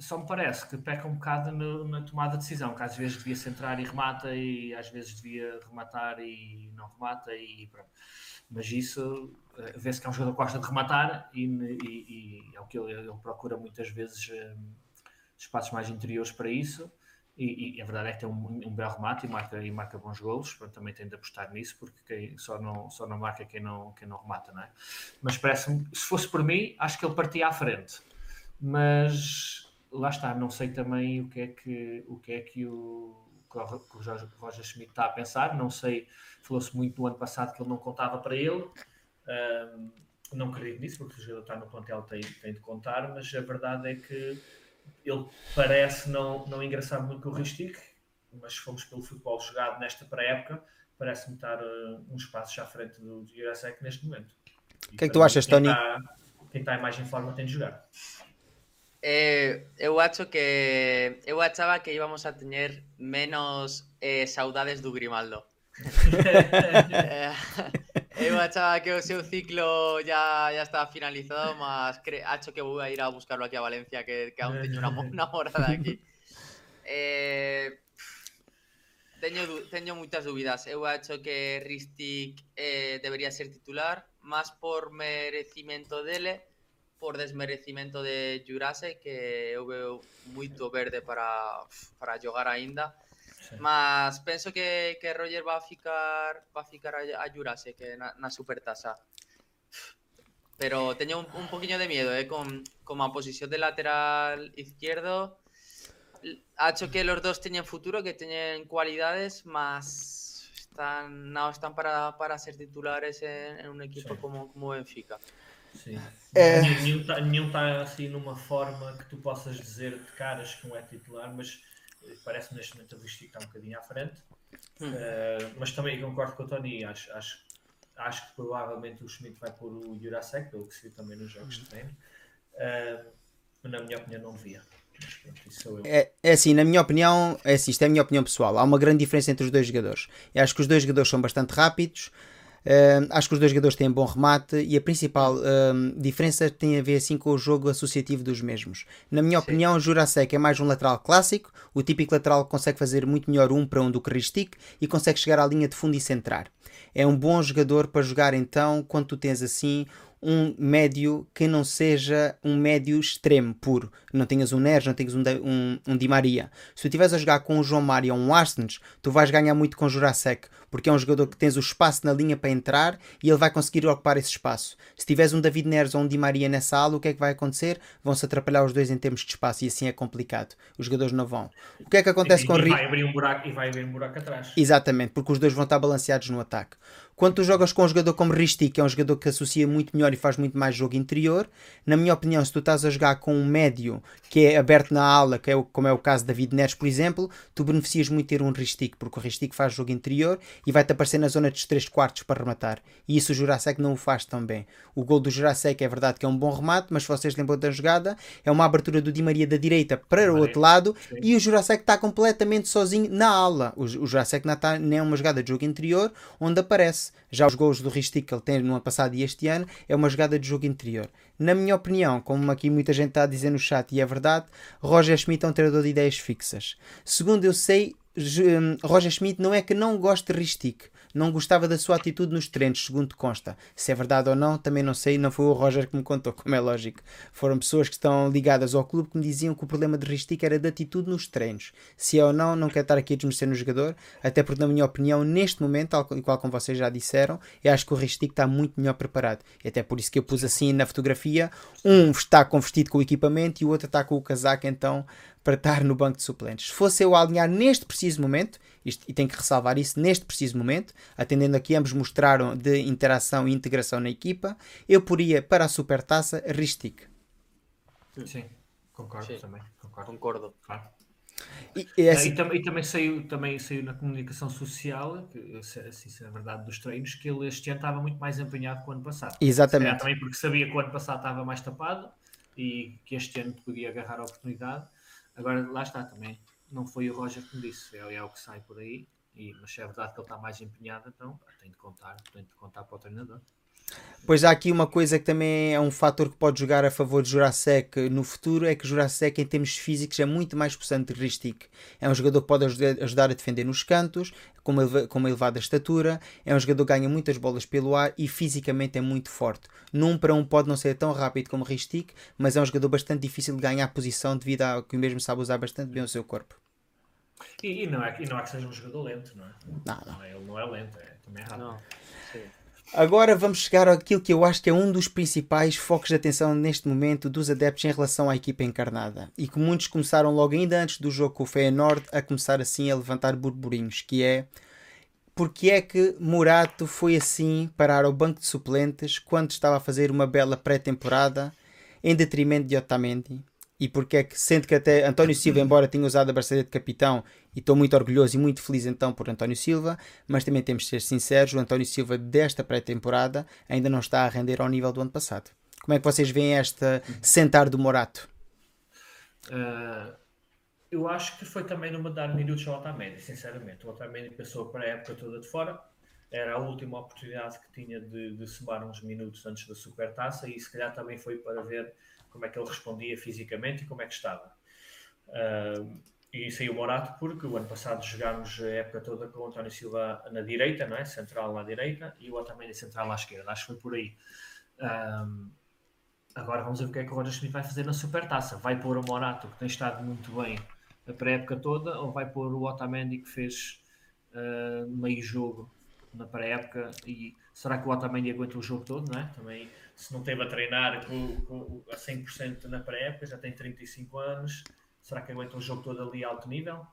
Só me parece que peca um bocado no, na tomada de decisão, que às vezes devia centrar e remata, e às vezes devia rematar e não remata, e pronto mas isso uh, vê-se que é um jogador que gosta de rematar e, e, e é o que ele, ele procura muitas vezes um, espaços mais interiores para isso. E, e, a verdade é que tem um, um belo remate e marca, e marca bons golos, portanto, também tem de apostar nisso, porque quem, só, não, só não marca quem não, quem não remata, não é? Mas parece-me, se fosse por mim, acho que ele partia à frente. Mas lá está, não sei também o que é que o, que é que o, que o Roger Schmidt está a pensar, não sei Falou-se muito no ano passado que ele não contava para ele. Um, não acredito nisso, porque o jogador está no plantel tem, tem de contar, mas a verdade é que ele parece não, não engraçar muito com o Ristic, mas se fomos pelo futebol jogado nesta pré-época, parece-me estar uh, uns passos à frente do Jurasek neste momento. O que é que tu achas, Tony? quem está mais em forma tem de jogar. Eh, eu acho que eu achaba que íbamos a tener menos eh, saudades do Grimaldo. Eu achaba que o seu ciclo ya, ya está finalizado, mas cre... acho que voy a ir a buscarlo aquí a Valencia, que, que aún teño una namorada aquí. Eh, teño, teño moitas dúbidas. Eu acho que Ristic eh, debería ser titular, máis por merecimento dele, por desmerecimento de Jurase, que eu veo moito verde para, para jogar aínda. Mas pienso que, que Roger va a ficar va a ficar a, a Jurase que na, na supertasa. Pero tengo un, un poquillo de miedo, eh, con, como a posición de lateral izquierdo. Ha hecho que los dos tengan futuro, que tienen cualidades, más están, no están para, para ser titulares en, en un equipo sí. como, como Benfica. Sim. É... Nenhum está assim numa forma que tu possas dizer de caras que não é titular, mas parece-me neste momento a Vistic está um bocadinho à frente. Hum. Uh, mas também concordo com o Tony, acho, acho, acho que provavelmente o Schmidt vai pôr o Jurasek, pelo que se viu também nos jogos hum. de treino. Uh, na minha opinião, não devia. É, é assim, na minha opinião, é assim, isto é a minha opinião pessoal. Há uma grande diferença entre os dois jogadores. Eu acho que os dois jogadores são bastante rápidos. Uh, acho que os dois jogadores têm bom remate e a principal uh, diferença tem a ver assim com o jogo associativo dos mesmos. Na minha Sim. opinião, o Jurasek é mais um lateral clássico, o típico lateral consegue fazer muito melhor um para um do que Ristic e consegue chegar à linha de fundo e centrar. É um bom jogador para jogar então quando tu tens assim um médio que não seja um médio extremo, puro. Não tenhas um Neres, não tenhas um, um, um Di Maria. Se tu estiveres a jogar com o João Mário ou um Arsens, tu vais ganhar muito com o Jurasek, porque é um jogador que tens o espaço na linha para entrar e ele vai conseguir ocupar esse espaço. Se tiveres um David Neres ou um Di Maria nessa ala, o que é que vai acontecer? Vão-se atrapalhar os dois em termos de espaço e assim é complicado. Os jogadores não vão. O que é que acontece e, com o vai abrir um buraco E vai abrir um buraco atrás. Exatamente, porque os dois vão estar balanceados no ataque. Quando tu jogas com um jogador como Ristic, que é um jogador que associa muito melhor e faz muito mais jogo interior, na minha opinião, se tu estás a jogar com um médio que é aberto na ala, que é, como é o caso de David Neres, por exemplo, tu beneficias muito ter um Ristic, porque o Ristic faz jogo interior e vai-te aparecer na zona dos 3 quartos para rematar. E isso o Jurasek não o faz tão bem. O gol do Jurasek é verdade que é um bom remate, mas se vocês lembram da jogada, é uma abertura do Di Maria da direita para o outro lado Sim. e o Jurasek está completamente sozinho na ala. O, o Jurasek não está nem é uma jogada de jogo interior onde aparece. Já os gols do Ristic que ele tem no ano passado e este ano é uma jogada de jogo interior. Na minha opinião, como aqui muita gente está a dizer no chat e é verdade, Roger Schmidt é um treinador de ideias fixas. Segundo eu sei, hum, Roger Schmidt não é que não goste de Ristic, não gostava da sua atitude nos treinos, segundo consta. Se é verdade ou não, também não sei, não foi o Roger que me contou, como é lógico. Foram pessoas que estão ligadas ao clube que me diziam que o problema de Ristic era de atitude nos treinos. Se é ou não, não quero estar aqui a desmerecer no jogador, até porque, na minha opinião, neste momento, tal qual como vocês já disseram, eu acho que o Ristic está muito melhor preparado. E até por isso que eu pus assim na fotografia: um está convertido com o equipamento e o outro está com o casaco, então para estar no banco de suplentes. Se fosse eu a alinhar neste preciso momento, isto, e tenho que ressalvar isso neste preciso momento, atendendo a que ambos mostraram de interação e integração na equipa, eu poria para a supertaça Ristic. Sim, concordo Sim. também. Concordo. concordo. Claro. E, e, é assim... e, também, e, também, saiu, também saiu na comunicação social, que, assim, é verdade, dos treinos, que ele este ano estava muito mais empenhado que o ano passado. Exatamente. Também porque sabia que o ano passado estava mais tapado e que este ano podia agarrar a oportunidade Agora, lá está também. Não foi o Roger que me disse, é, é o que sai por aí. E, mas é verdade que ele está mais empenhado, então tem de contar, tem de contar para o treinador. Pois há aqui uma coisa que também é um fator que pode jogar a favor de Jurasek no futuro, é que Jurasek em termos físicos é muito mais possante que Ristic. É um jogador que pode ajudar a defender nos cantos, com uma, com uma elevada estatura, é um jogador que ganha muitas bolas pelo ar e fisicamente é muito forte. Num para um pode não ser tão rápido como Ristic, mas é um jogador bastante difícil de ganhar posição devido a que o mesmo sabe usar bastante bem o seu corpo. E, e, não, é, e não é que seja um jogador lento, não é? Não, não. Ele não é lento, é também é rápido. Não. Sim. Agora vamos chegar àquilo que eu acho que é um dos principais focos de atenção neste momento dos adeptos em relação à equipa encarnada. E que muitos começaram logo ainda antes do jogo com o Feyenoord a começar assim a levantar burburinhos, que é porque é que Murato foi assim parar ao banco de suplentes quando estava a fazer uma bela pré-temporada em detrimento de Otamendi e porque é que, sendo que até António Silva, embora tenha usado a braçadeira de capitão, e estou muito orgulhoso e muito feliz então por António Silva, mas também temos de ser sinceros, o António Silva desta pré-temporada ainda não está a render ao nível do ano passado. Como é que vocês veem esta sentar do Morato? Uh, eu acho que foi também numa dar minutos ao Otamendi, sinceramente. O Otamendi pensou para a época toda de fora, era a última oportunidade que tinha de, de somar uns minutos antes da supertaça e se calhar também foi para ver como é que ele respondia fisicamente e como é que estava. Uh, e saiu Morato porque o ano passado jogámos a época toda com o António Silva na direita, não é? central à direita, e o Otamendi central à esquerda. Acho que foi por aí. Um, agora vamos ver o que é que o Roger Schmidt vai fazer na Supertaça. Vai pôr o Morato, que tem estado muito bem a pré-época toda, ou vai pôr o Otamendi, que fez uh, meio jogo na pré-época, e será que o Otamendi aguenta o jogo todo, não é? Também se não teve a treinar com, com, a 100% na pré-época, já tem 35 anos, será que aguenta o jogo todo ali a alto nível?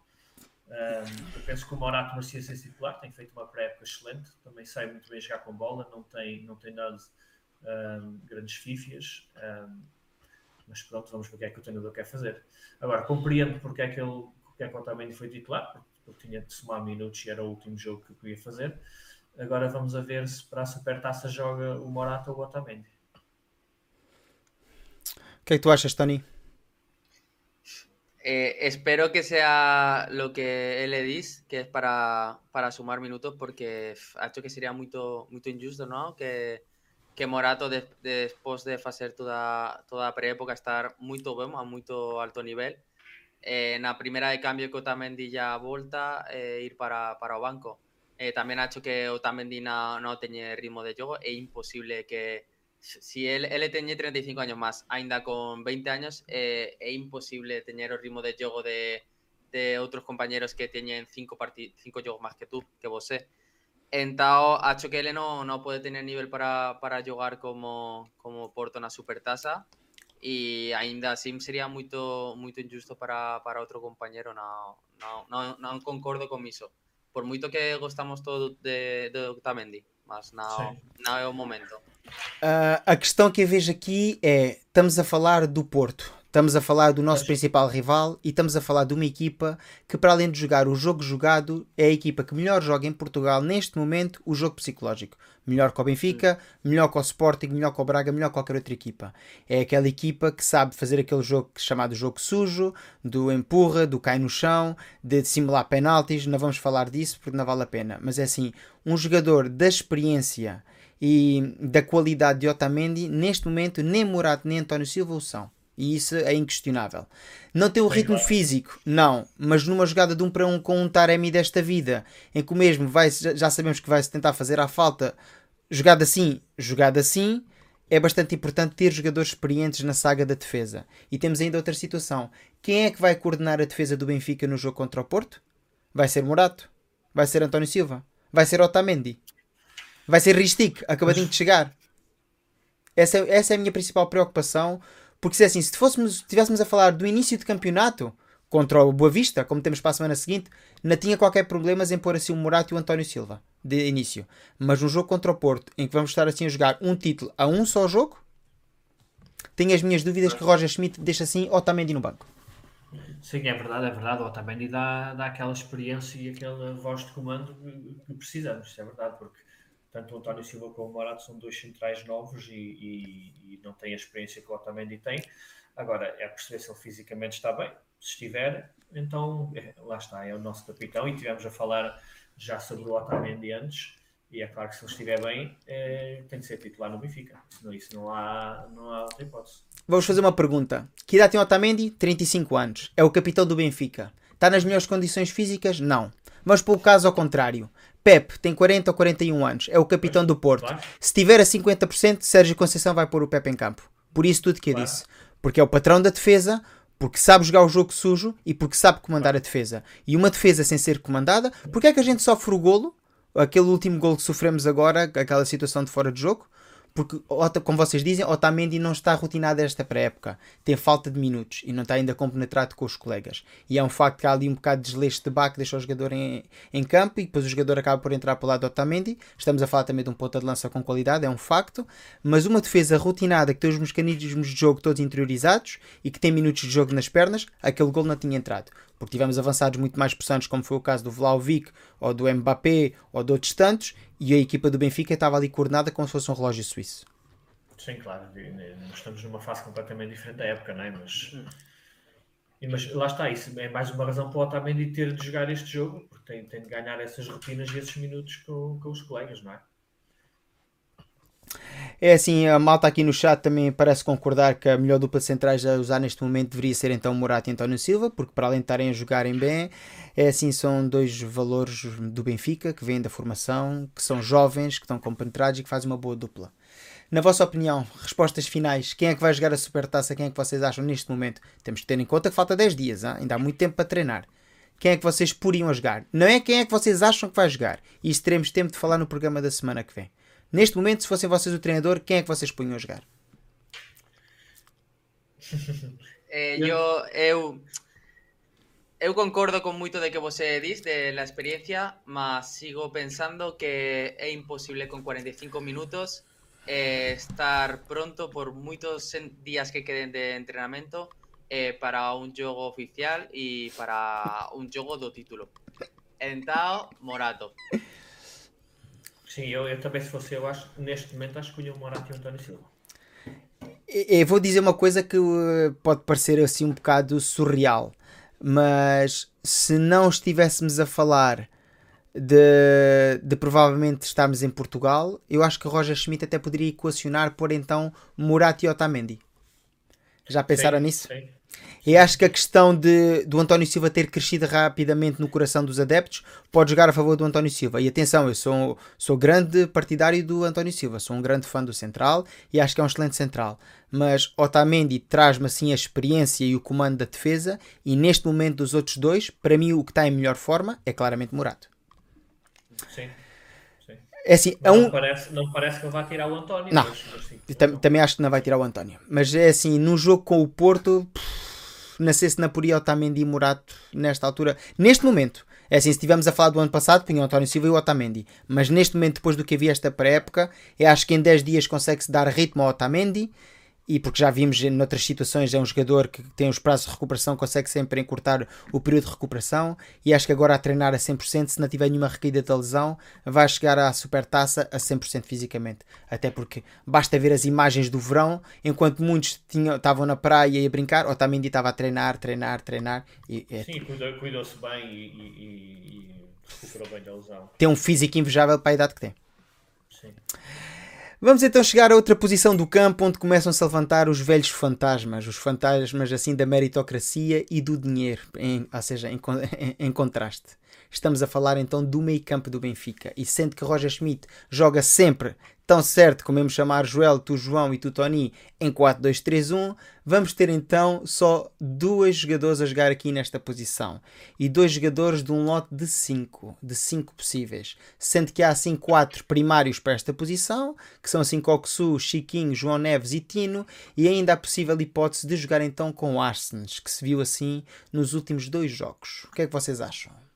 Um, eu penso que o Morato merecia ser titular, tem feito uma pré-época excelente, também sai muito bem jogar com bola, não tem, não tem dado um, grandes fifias, um, mas pronto, vamos ver o que é que o treinador quer fazer. Agora, compreendo porque é que ele porque é que o Otamendi foi titular, porque, porque tinha de somar minutos e era o último jogo que eu ia fazer. Agora vamos a ver se para a Supertaça joga o Morato ou o Otamendi é que tu achas, Tony? Eh, espero que sea lo que él le dice, que es para, para sumar minutos, porque ha hecho que sería muy, muy injusto, ¿no? Que, que Morato, de, después de hacer toda, toda a pré-época, estar muy bom, a muy alto nivel, en la primera de cambio que Otamendi ya volta, eh, ir para, para o banco. Eh, también ha hecho que Otamendi no, no tenga ritmo de juego, es imposible que si él, él tenía 35 años más, ainda con 20 años, eh, imposible tener el ritmo de juego de, de otros compañeros que tienen 5 cinco juegos más que tú, que vos. Entonces, ha hecho que él no, no puede tener nivel para, para jugar como, como Porto na supertasa y ainda así sería muy muy injusto para, para otro compañero, no, no, no, no concordo con eso. Por mucho que gostamos todo de, de Otamendi, mas não, não é o momento. Uh, a questão que eu vejo aqui é: estamos a falar do Porto, estamos a falar do nosso principal rival e estamos a falar de uma equipa que, para além de jogar o jogo jogado, é a equipa que melhor joga em Portugal neste momento o jogo psicológico. Melhor que o Benfica, melhor que o Sporting, melhor que o Braga, melhor que qualquer outra equipa. É aquela equipa que sabe fazer aquele jogo chamado jogo sujo, do empurra, do cai no chão, de simular penaltis. Não vamos falar disso porque não vale a pena. Mas é assim, um jogador da experiência e da qualidade de Otamendi, neste momento, nem Morato nem António Silva o são. E isso é inquestionável. Não tem o ritmo físico, não, mas numa jogada de um para um com um Taremi desta vida, em que o mesmo vai, já sabemos que vai se tentar fazer à falta, jogada assim, jogada assim, é bastante importante ter jogadores experientes na saga da defesa. E temos ainda outra situação. Quem é que vai coordenar a defesa do Benfica no jogo contra o Porto? Vai ser Morato? Vai ser António Silva? Vai ser Otamendi? Vai ser Ristic, acabadinho de chegar. Essa, essa é a minha principal preocupação, porque se é assim, se fôssemos, estivéssemos a falar do início de campeonato contra o Boa Vista, como temos para a semana seguinte, não tinha qualquer problema em pôr assim o Morato e o António Silva de início. Mas um jogo contra o Porto, em que vamos estar assim a jogar um título a um só jogo, tenho as minhas dúvidas que Roger Schmidt deixa assim Otamendi no banco. Sim, é verdade, é verdade. Otamendi dá, dá aquela experiência e aquela voz de comando que precisamos, é verdade, porque tanto o António Silva como o Morato são dois centrais novos e, e, e, não têm a experiência que o Otamendi tem. Agora, é perceber se ele fisicamente está bem. Se estiver, então é, lá está, é o nosso capitão. E tivemos a falar já sobre o Otamendi antes. E é claro que se ele estiver bem, é, tem de ser titular no Benfica. Senão isso não há, não há outra hipótese. Vamos fazer uma pergunta. Que idade tem o Otamendi? 35 anos. É o capitão do Benfica. Está nas melhores condições físicas? Não. Vamos para o caso ao contrário. Pep tem 40 ou 41 anos, é o capitão do Porto. Claro. Se tiver a 50%, Sérgio Conceição vai pôr o Pep em campo. Por isso tudo que eu claro. disse. Porque é o patrão da defesa, porque sabe jogar o jogo sujo e porque sabe comandar a defesa. E uma defesa sem ser comandada, porque é que a gente sofre o golo? Aquele último golo que sofremos agora, aquela situação de fora de jogo, porque, como vocês dizem, Otamendi não está rotinado esta pré-época. Tem falta de minutos e não está ainda compenetrado com os colegas. E é um facto que há ali um bocado de desleixo de baque, deixa o jogador em, em campo e depois o jogador acaba por entrar para o lado do Otamendi. Estamos a falar também de um ponta de lança com qualidade, é um facto. Mas uma defesa rotinada que tem os mecanismos de jogo todos interiorizados e que tem minutos de jogo nas pernas, aquele gol não tinha entrado porque tivemos avançados muito mais possantes, como foi o caso do Vlaovic, ou do Mbappé, ou de outros tantos, e a equipa do Benfica estava ali coordenada como se fosse um relógio suíço. Sim, claro, estamos numa fase completamente diferente da época, não é? Mas, mas lá está, isso é mais uma razão para o Otamendi ter de jogar este jogo, porque tem, tem de ganhar essas rotinas e esses minutos com, com os colegas, não é? É assim, a malta aqui no chat também parece concordar que a melhor dupla de centrais a usar neste momento deveria ser então Morato e António Silva, porque para além de estarem a jogarem bem, é assim, são dois valores do Benfica que vêm da formação, que são jovens, que estão compenetrados e que fazem uma boa dupla. Na vossa opinião, respostas finais, quem é que vai jogar a Supertaça? Quem é que vocês acham neste momento? Temos que ter em conta que falta 10 dias, hein? ainda há muito tempo para treinar. Quem é que vocês poriam a jogar? Não é quem é que vocês acham que vai jogar. Isso teremos tempo de falar no programa da semana que vem. Neste momento, se fossem vocês o treinador, quem é que vocês punham a jogar? Eh, eu, eu, concordo com muito de que você diz, de la experiencia, mas sigo pensando que é imposible con 45 minutos eh, estar pronto por muitos días que queden de entrenamiento eh, para un jogo oficial e para un jogo do título. Então, Morato. Sim, eu, eu também, se fosse eu, acho, neste momento, acho que o Morato e o António Silva. Eu vou dizer uma coisa que uh, pode parecer assim um bocado surreal, mas se não estivéssemos a falar de, de provavelmente estarmos em Portugal, eu acho que Roger Schmidt até poderia equacionar por então Murat e Otamendi. Já pensaram Sim, nisso? sim. E acho que a questão de, do António Silva ter crescido rapidamente no coração dos adeptos pode jogar a favor do António Silva. E atenção, eu sou, sou grande partidário do António Silva, sou um grande fã do Central e acho que é um excelente Central. Mas Otamendi traz-me assim a experiência e o comando da defesa, e neste momento dos outros dois, para mim o que está em melhor forma é claramente Murato. É assim, é Não, um, parece, não parece que ele vai tirar o António. Não. mas- mas sim. Tam- Também acho que não vai tirar o António. Mas é assim, no jogo com o Porto, pff, não sei se não poria Otamendi e Murato nesta altura. Neste momento, é assim, se estivermos a falar do ano passado, punha o António Silva e o Otamendi. Mas neste momento, depois do que havia esta pré-época, eu acho que em 10 dias consegue-se dar ritmo ao Otamendi. E porque já vimos em outras situações, é um jogador que tem os prazos de recuperação, consegue sempre encurtar o período de recuperação. E acho que agora a treinar a 100%, se não tiver nenhuma recaída de lesão, vai chegar à supertaça a 100% fisicamente. Até porque basta ver as imagens do verão, enquanto muitos tinham, estavam na praia e a brincar, Otamendi estava a treinar, treinar, treinar. E é- Sim, cuidou- cuidou-se bem e, e- e- e recuperou bem da lesão. tem um físico invejável para a idade que tem. Sim. Vamos então chegar a outra posição do campo onde começam-se a levantar os velhos fantasmas, os fantasmas assim da meritocracia e do dinheiro, em- ou seja, em, em- em contraste. Estamos a falar então do meio campo do Benfica e sendo que Roger Schmidt joga sempre tão certo como vamos chamar Joel, tu João e tu Tony em 4-2-3-1, vamos ter então só dois jogadores a jogar aqui nesta posição e dois jogadores de um lote de 5, de 5 possíveis, sendo que há assim quatro primários para esta posição, que são assim Coxu, Chiquinho, João Neves e Tino, e ainda a possível hipótese de jogar então com o Arsenes, que se viu assim nos últimos dois jogos. O que é que vocês acham?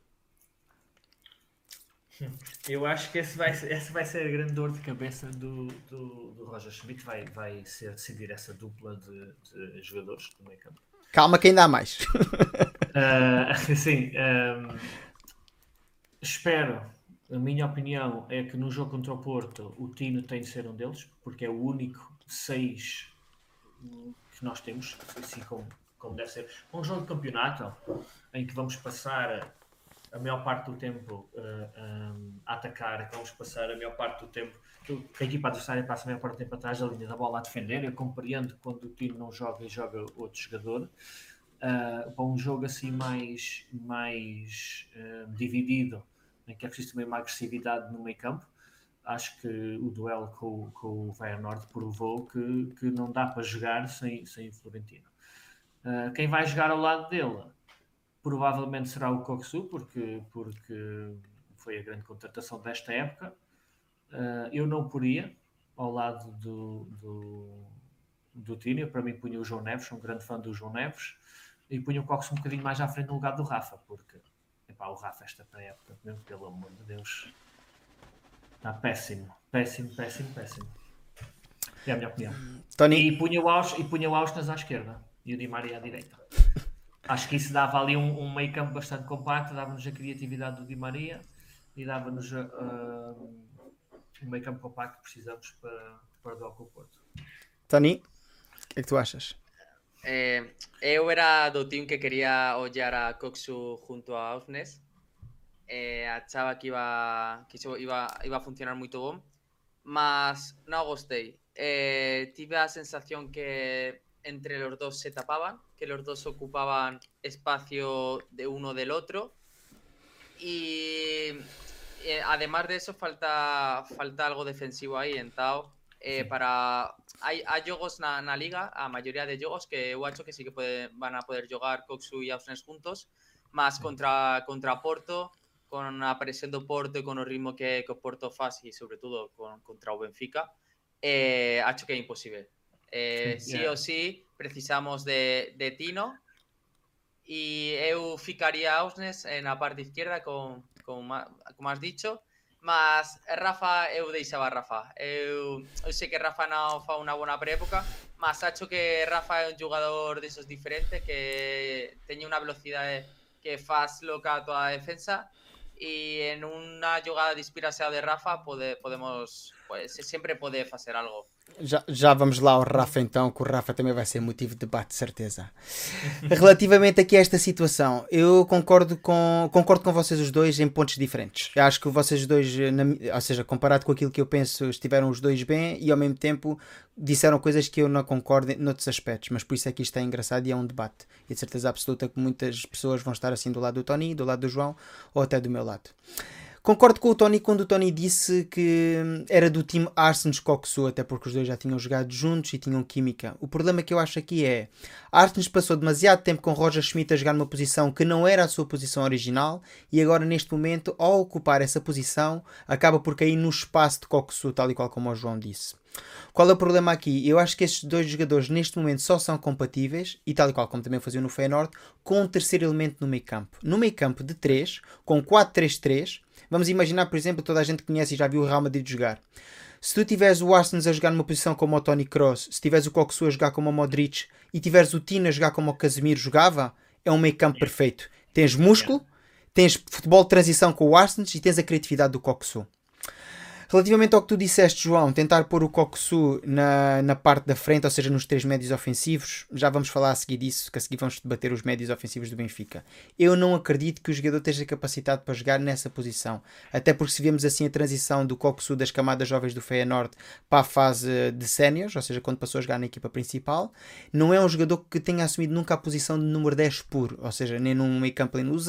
Eu acho que esse vai, essa vai ser a grande dor de cabeça do, do, do Roger Schmidt, vai, vai ser decidir essa dupla de, de jogadores do meio campo. Calma que ainda há mais. Ah, sim, ahm, espero, a minha opinião é que no jogo contra o Porto o Tino tem de ser um deles, porque é o único 6 que nós temos, assim como, como deve ser. Um jogo de campeonato em que vamos passar a maior parte do tempo ah, ahm, a atacar, vamos passar a maior parte do tempo que a equipa adversária passa a maior parte do tempo atrás da linha da bola a defender. Eu compreendo quando o Tino não joga e joga outro jogador. Uh, para um jogo assim mais, mais uh, dividido, em que é preciso também uma agressividade no meio campo. Acho que o duelo com, com o Feyenoord provou que, que não dá para jogar sem, sem o Florentino. Uh, quem vai jogar ao lado dele provavelmente será o Coxu, porque, porque foi a grande contratação desta época. Uh, eu não poria ao lado do, do, do Tino, para mim punha o João Neves, sou um grande fã do João Neves e punha o Cox um bocadinho mais à frente no lugar do Rafa, porque epá, o Rafa esta pré-época, meu, pelo amor de Deus, está péssimo, péssimo, péssimo, péssimo. É a minha opinião. Tony, E punha o Aus, punha o Ausnas à esquerda e o Di Maria à direita. Acho que isso dava ali um, um meio campo bastante compacto, dava-nos a criatividade do Di Maria e dava-nos ah, um meio campo compacto que precisamos para, para o duelo com o Porto. Tony, o que é que tu achas? Eh, eu era do team que quería ollar a Coxu junto a Ausnes. Eh, achaba que iba, que iso iba, iba a funcionar moito bom, mas non gostei. Eh, tive a sensación que entre los dos se tapaban, que los dos ocupaban espacio de uno del otro. Y eh, además de eso, falta, falta algo defensivo aí, entao. Eh, para hai, hai jogos na, na liga, a maioría de jogos que acho que sí que pode, van a poder jogar Coxu e Ausnes juntos, mas contra, contra Porto, con a presión do Porto e con o ritmo que, que Porto faz e sobre todo con, contra o Benfica, eh, acho que é imposible. Eh, sí yeah. o sí, precisamos de, de Tino e eu ficaría Ausnes na parte izquierda con, con, como has dicho, Mas Rafa, eu deixaba Rafa. Eu, eu sei que Rafa non fa unha bona preépoca, mas acho que Rafa é un jogador desos diferente que teñe unha velocidade que faz loca a toda a defensa e en unha jogada de inspiración de Rafa pode, podemos pues, sempre pode fazer algo. Já, já vamos lá ao Rafa então, que o Rafa também vai ser motivo de debate, de certeza. Relativamente aqui a esta situação, eu concordo com, concordo com vocês os dois em pontos diferentes. Eu acho que vocês dois, na, ou seja, comparado com aquilo que eu penso, estiveram os dois bem e ao mesmo tempo disseram coisas que eu não concordo noutros aspectos, mas por isso é que isto é engraçado e é um debate. E de certeza absoluta que muitas pessoas vão estar assim do lado do Tony, do lado do João ou até do meu lado. Concordo com o Tony quando o Tony disse que era do time Arsens Coxo, até porque os dois já tinham jogado juntos e tinham química. O problema que eu acho aqui é Arsens passou demasiado tempo com Roger Schmidt a jogar numa posição que não era a sua posição original e agora neste momento, ao ocupar essa posição, acaba por cair no espaço de Coxo, tal e qual como o João disse. Qual é o problema aqui? Eu acho que estes dois jogadores neste momento só são compatíveis, e tal e qual como também faziam no Feyenoord, com um terceiro elemento no meio campo. No meio campo de 3, com 4-3-3, Vamos imaginar, por exemplo, toda a gente conhece e já viu o Real Madrid jogar. Se tu tiveres o Arsenal a jogar numa posição como o Tony Kroos, se tiveres o Coxu a jogar como o Modric e tiveres o Tino a jogar como o Casemiro jogava, é um meio campo perfeito. Tens músculo, tens futebol de transição com o Arsenal e tens a criatividade do Coxu. Relativamente ao que tu disseste, João, tentar pôr o Coxu na, na parte da frente, ou seja, nos três médios ofensivos, já vamos falar a seguir disso, que a seguir vamos debater os médios ofensivos do Benfica. Eu não acredito que o jogador esteja capacitado para jogar nessa posição, até porque se vemos assim a transição do Coxu das camadas jovens do Feyenoord para a fase de séniores, ou seja, quando passou a jogar na equipa principal, não é um jogador que tenha assumido nunca a posição de número 10 puro, ou seja, nem num meio campo ali no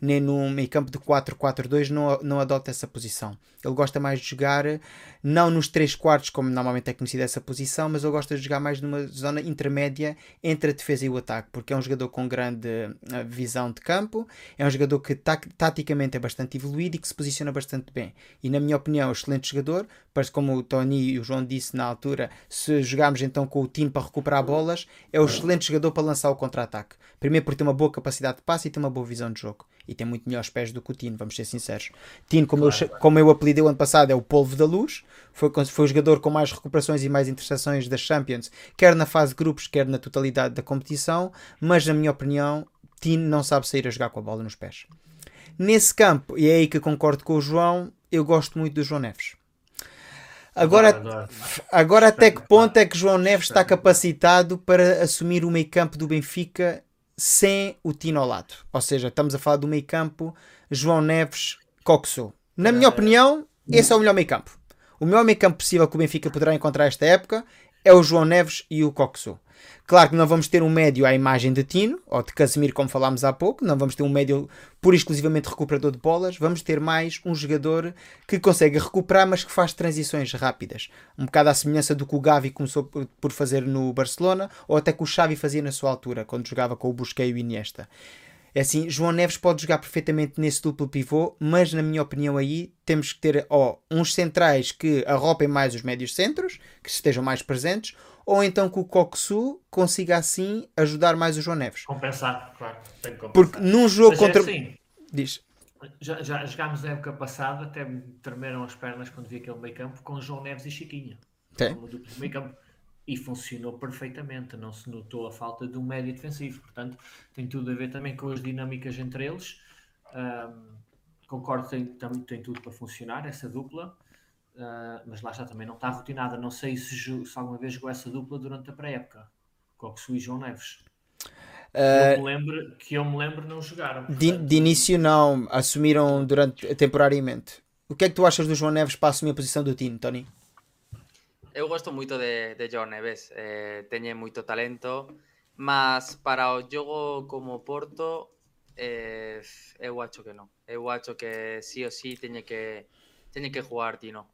nem num meio campo de 4-4-2 não, não adota essa posição. Ele gosta mais de jogar não nos 3 quartos, como normalmente é conhecida essa posição, mas ele gosta de jogar mais numa zona intermédia entre a defesa e o ataque, porque é um jogador com grande uh, visão de campo, é um jogador que taticamente é bastante evoluído e que se posiciona bastante bem. E na minha opinião, é um excelente jogador, parece como o Tony e o João disse na altura, se jogarmos então com o Tino para recuperar bolas, é um excelente jogador para lançar o contra-ataque. Primeiro porque tem uma boa capacidade de passe e tem uma boa visão de jogo e tem muito melhores pés do que o Tino, vamos ser sinceros. Tino, como, claro, eu, claro. como eu apelidei o ano passado, é o polvo da luz, foi, foi o jogador com mais recuperações e mais interseções das Champions, quer na fase de grupos, quer na totalidade da competição, mas na minha opinião, Tino não sabe sair a jogar com a bola nos pés. Nesse campo, e é aí que concordo com o João, eu gosto muito do João Neves. Agora, agora até que ponto é que João Neves está capacitado para assumir o meio campo do Benfica sem o Tino ao lado. Ou seja, estamos a falar do meio campo João Neves, Coxo. Na minha opinião, esse é o melhor meio campo. O melhor meio campo possível que o Benfica poderá encontrar esta época é o João Neves e o Coxo. Claro que não vamos ter um médio à imagem de Tino ou de Casemiro, como falámos há pouco, não vamos ter um médio pura e exclusivamente recuperador de bolas, vamos ter mais um jogador que consegue recuperar, mas que faz transições rápidas. Um bocado à semelhança do que o Gavi começou por fazer no Barcelona, ou até que o Xavi fazia na sua altura, quando jogava com o Busquets e o Iniesta. É assim, João Neves pode jogar perfeitamente nesse duplo pivô, mas na minha opinião aí temos que ter ó, uns centrais que arropem mais os médios centros, que estejam mais presentes, ou então que o Coxu consiga assim ajudar mais o João Neves. Compensar, claro. Tem que compensar. Porque num jogo Mas é contra. É assim, Diz. Já, já jogámos na época passada, até me tremeram as pernas quando vi aquele meio campo com João Neves e Chiquinho. Tem. Como duplo meio campo. E funcionou perfeitamente, não se notou a falta de um médio defensivo. Portanto, tem tudo a ver também com as dinâmicas entre eles. Um, concordo, tem, tem tudo para funcionar essa dupla. Uh, mas lá está, também não está rotinada. Não sei se, se alguma vez jogou essa dupla durante a pré-época, Coxo e João Neves. Uh, eu me lembro, que eu me lembro não jogaram. De, de, início não, assumiram durante temporariamente. O que é que tu achas do João Neves para assumir a posição do Tino, Tony? eu gosto moito de, de John Neves, eh, teñe moito talento, mas para o xogo como Porto, eh, eu acho que non. Eu acho que sí o sí teñe que teñe que jugar Tino.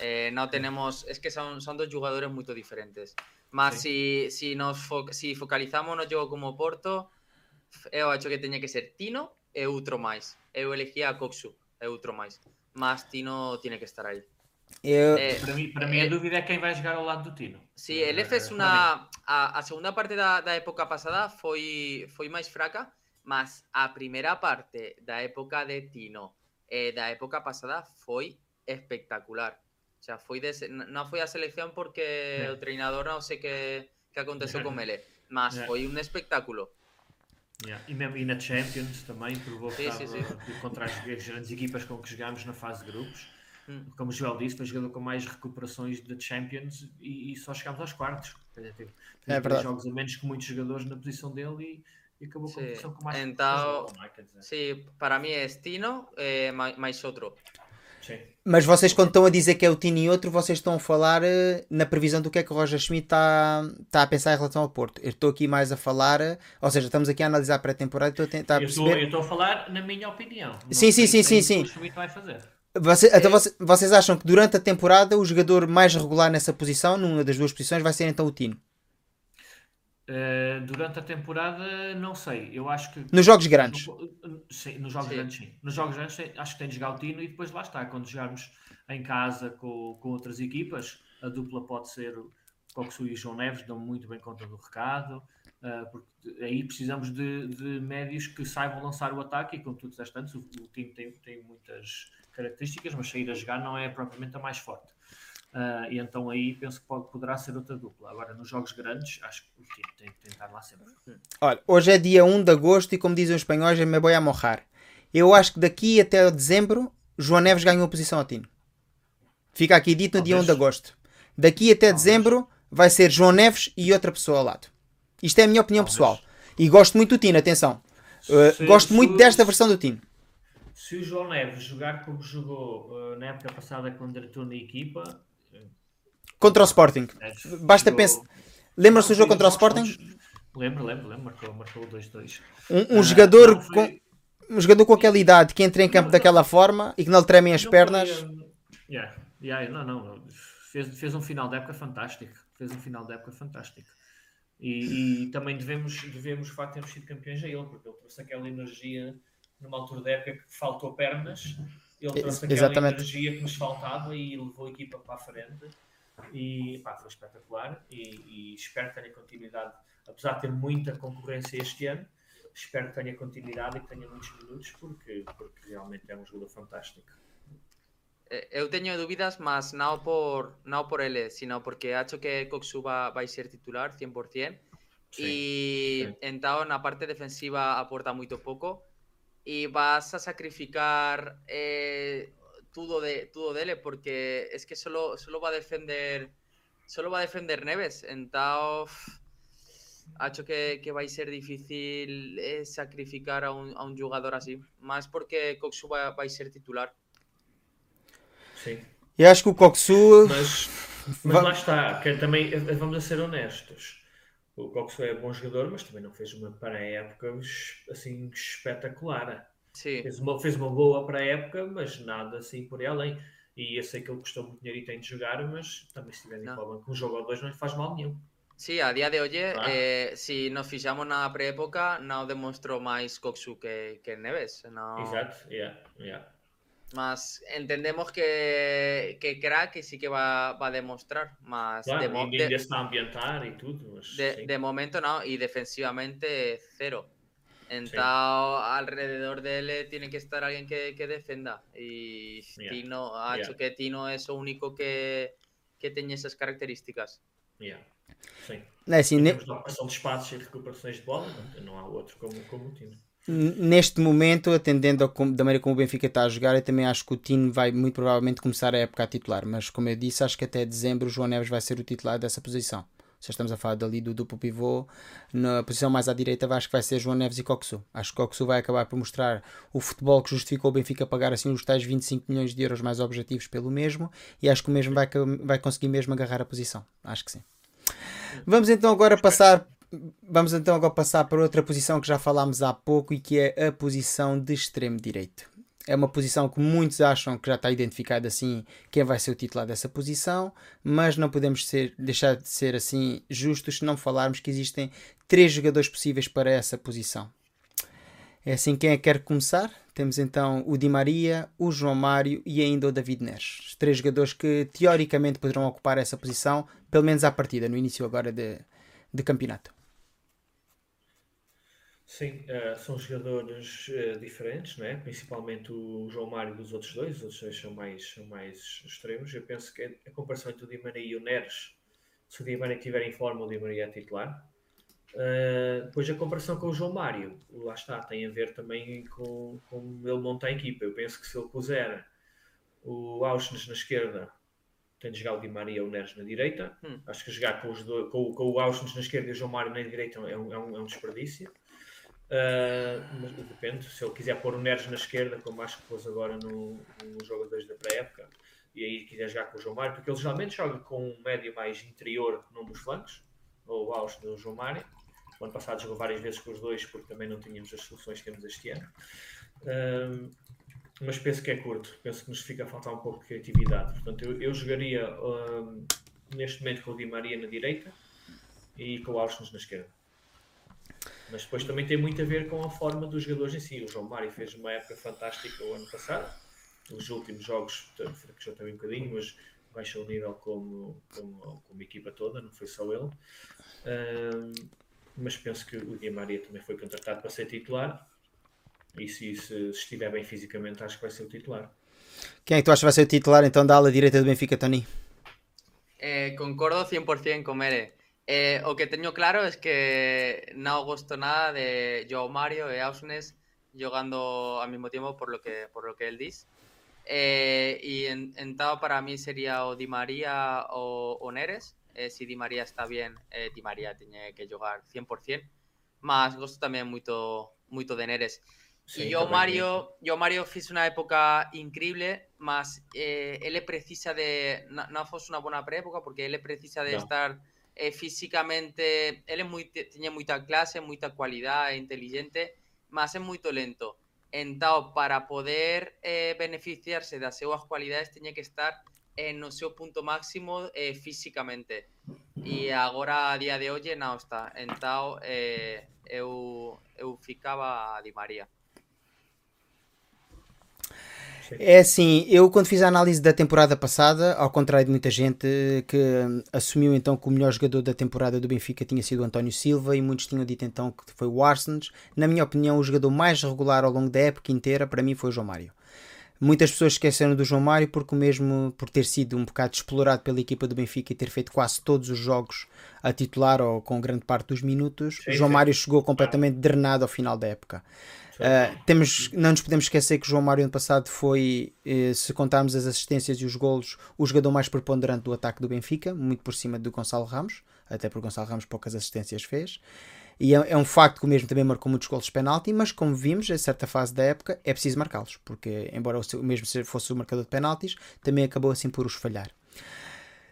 Eh, non tenemos, es que son, son dos jugadores moito diferentes. Mas sí. si, si nos fo, si focalizamos no xogo como Porto, eu acho que teñe que ser Tino e outro máis. Eu elegía a Coxu e outro máis. Mas Tino tiene que estar aí. Eu... Eh, para mí, para mí eh, a dúvida é quem vai jogar ao lado do Tino. Sí, ele fez una a, a segunda parte da, da época pasada foi foi máis fraca, mas a primeira parte da época de Tino e da época pasada foi espectacular. O sea, foi de, foi a selección porque yeah. o treinador non sei que, que aconteceu yeah. con ele, mas yeah. foi un espectáculo. Yeah. E, mesmo, e na Champions também provou que sí, estava sí, sí. contra as grandes equipas com que jogámos na fase de grupos. Hum. como o Joel disse, foi o jogador com mais recuperações de Champions e, e só chegámos aos quartos. Teve, é verdade. jogos a menos que muitos jogadores na posição dele e, e acabou com a posição com mais então, é? Sim, para mim é Stino é, mais outro. Sim. Mas vocês, quando estão a dizer que é o Tino e outro, vocês estão a falar uh, na previsão do que é que o Roger Schmidt está tá a pensar em relação ao Porto. Eu estou aqui mais a falar, uh, ou seja, estamos aqui a analisar a pré-temporada e estou a tentar eu perceber. eu estou a falar na minha opinião. Sim, sim, sim, sim, sim. O Schmidt vai fazer. Você, é. então vocês, vocês acham que durante a temporada o jogador mais regular nessa posição, numa das duas posições, vai ser então o Tino? Uh, durante a temporada, não sei. Eu acho que. Nos jogos grandes. Sim, nos jogos sim. grandes, sim. Nos jogos grandes, acho que tem de jogar o Tino e depois lá está. Quando jogarmos em casa com, com outras equipas, a dupla pode ser o Coxu e o João Neves, dão muito bem conta do recado. Uh, porque aí precisamos de, de, médios que saibam lançar o ataque e, como tu disseste antes, o, o time tem, tem muitas características, mas sair a jogar não é propriamente a mais forte. Uh, e então aí penso que pode, poderá ser outra dupla. Agora, nos jogos grandes, acho que o time tem, que estar lá sempre. Olha, hoje é dia 1 de agosto e, como dizem os espanhóis, é me voy a morrar. Eu acho que daqui até dezembro, João Neves ganhou a posição ao Tino. Fica aqui dito no Talvez. dia 1 de agosto. Daqui até Talvez. dezembro, vai ser João Neves e outra pessoa ao lado. Isto é a minha opinião Talvez. pessoal. E gosto muito do Tino, atenção. Uh, gosto muito desta versão do Tino. Se o João Neves jogar como jogou uh, na época passada quando entrou na equipa, Contra o Sporting. Basta pensar. Lembram-se do jogo contra o Sporting? Lembro, lembro, lembro. Marcou, marcou 2-2. Um, um uh, jogador não, foi... com. Um jogador com aquela idade que entra em campo não, daquela forma e que não lhe tremem as pernas. Foi, um... yeah, yeah, não, não. Fez, fez um final de época fantástico. Fez um final de época fantástico. E, e, também devemos, devemos de facto, termos sido campeões a ele, porque ele trouxe aquela energia numa altura da época que faltou pernas. Ele trouxe aquela Exatamente. energia que nos faltava e levou a equipa para a frente e pá, foi espetacular e, e, espero que tenha continuidade, apesar de ter muita concorrência este ano, espero que tenha continuidade e que tenha muitos minutos porque, porque realmente é um jogador fantástico. Eh, eu tenho dúvidas, mas não por, não por ele, sino porque acho que Coxu vai, vai ser titular 100%. Sí, y sí. então na parte defensiva aporta muito pouco y vas a sacrificar eh, todo de todo dele porque es que solo solo va a defender solo va a defender Neves entonces ha hecho que, que va a ser difícil eh, sacrificar a un, a un, jugador así más porque Coxu va, va a ser titular Sim. Eu acho que o Coxu. Mas, mas lá está, que também vamos a ser honestos. O Coxu é bom jogador, mas também não fez uma para-época assim espetacular. Sim. Fez uma, fez uma boa para a época, mas nada assim por aí além. E eu sei que ele custou muito dinheiro e tem de jogar, mas também se tiver o banco um jogo ou dois não lhe faz mal nenhum. Sí, a día de hoy, ah. eh, si nos fijamos na pré-época, no demostró máis Coxu que, que Neves. No... Exacto, yeah, yeah. Mas entendemos que, que crack sí que va, va a demostrar. Mas claro, de, mo de, está ambientar y todo. Pues, de, sí. de momento no, y defensivamente cero. Entonces, sí. alrededor de él tiene que estar alguien que, que defenda. Y yeah. Tino ha yeah. hecho que Tino es lo único que, que tenha essas características. Yeah. Sim. É assim, ne... São de espaços e recuperações de bola, não há outro como, como o Tino. Neste momento, atendendo ao, da maneira como o Benfica está a jogar, eu também acho que o Tino vai muito provavelmente começar a época a titular. Mas, como eu disse, acho que até dezembro o João Neves vai ser o titular dessa posição se estamos a falar dali do duplo pivô, na posição mais à direita acho que vai ser João Neves e Coxu. Acho que Coxu vai acabar por mostrar o futebol que justificou o Benfica pagar assim os tais 25 milhões de euros mais objetivos pelo mesmo e acho que o mesmo vai, vai conseguir mesmo agarrar a posição. Acho que sim. Vamos então agora passar vamos então agora passar para outra posição que já falámos há pouco e que é a posição de extremo direito é uma posição que muitos acham que já está identificado assim quem vai ser o titular dessa posição, mas não podemos ser, deixar de ser assim justos se não falarmos que existem três jogadores possíveis para essa posição. É assim quem é que quer começar? Temos então o Di Maria, o João Mário e ainda o David Neres. Os três jogadores que teoricamente poderão ocupar essa posição, pelo menos à partida, no início agora de, de campeonato. Sim, uh, são jogadores uh, diferentes, né? principalmente o João Mário dos outros dois, os outros dois são mais, são mais extremos. Eu penso que a comparação entre o Di Maria e o Neres, se o Di Maria estiver em forma, o Di Maria é titular. Uh, depois a comparação com o João Mário, lá está, tem a ver também com como ele monta a equipa. Eu penso que se ele puser O Auschwitz na esquerda tem de jogar o Di Maria ou o Neres na direita. Hum. Acho que jogar com, os dois, com, com, o Auschwitz na esquerda e o João Mário na direita é um, é um, é um desperdício. Uh, mas depende, se ele quiser pôr o Neres na esquerda, como acho que pôs agora no, no jogo 2 da pré-época, e aí quiser jogar com o João Mário, porque ele geralmente joga com um médio mais interior num dos flancos, ou o Austin ou o João Mário. O ano passado jogou várias vezes com os dois, porque também não tínhamos as soluções que temos este ano. Uh, mas penso que é curto, penso que nos fica a faltar um pouco de criatividade. Portanto, eu, eu jogaria uh, neste momento com o Di Maria na direita e com o Austin na esquerda. Mas depois também tem muito a ver com a forma dos jogadores em si. O João Mário fez uma época fantástica o ano passado. Os últimos jogos fraquejou também um bocadinho, mas baixou o nível como, como, como equipa toda, não foi só ele. Uh, mas penso que o Di Maria também foi contratado para ser titular e se, se, estiver bem fisicamente, acho que vai ser o titular. Quem é que tu achas que vai ser o titular então da ala direita do Benfica, Tony? Eh, concordo 100% con Mere. Eh, o que teño claro es que no gosto nada de Joao Mario e Ausnes jugando al mismo tiempo por lo que, por lo que él dice. Eh, y en, en para mí sería o Di María o, o Neres. Eh, si Di María está bien, eh, Di María tiene que jugar 100%. Más gosto también mucho, mucho de Neres. Sí, y yo Mario, yo Mario fiz una época increíble, más eh, él precisa de, no, no fue una buena preépoca porque él precisa de no. estar eh, físicamente, él es muy, tiene mucha clase, mucha cualidad, inteligente, más es muy lento. Entonces, para poder eh, beneficiarse de sus cualidades, tiene que estar en su punto máximo eh, físicamente. Y ahora, a día de hoy, no está. Entonces, eh, eu, eu ficava a Di María. É assim, eu quando fiz a análise da temporada passada, ao contrário de muita gente que assumiu então que o melhor jogador da temporada do Benfica tinha sido o António Silva e muitos tinham dito então que foi o Arsens, na minha opinião o jogador mais regular ao longo da época inteira para mim foi o João Mário. Muitas pessoas esqueceram do João Mário porque mesmo por ter sido um bocado explorado pela equipa do Benfica e ter feito quase todos os jogos a titular ou com grande parte dos minutos, sim, João sim. Mário chegou completamente drenado ao final da época. Uh, temos, não nos podemos esquecer que o João Mário ano passado foi, eh, se contarmos as assistências e os golos, o jogador mais preponderante do ataque do Benfica, muito por cima do Gonçalo Ramos, até porque Gonçalo Ramos poucas assistências fez. E é, é, um facto que o mesmo também marcou muitos golos de penalti, mas como vimos, em certa fase da época, é preciso marcá-los, porque embora o mesmo fosse o marcador de penaltis, também acabou assim por os falhar.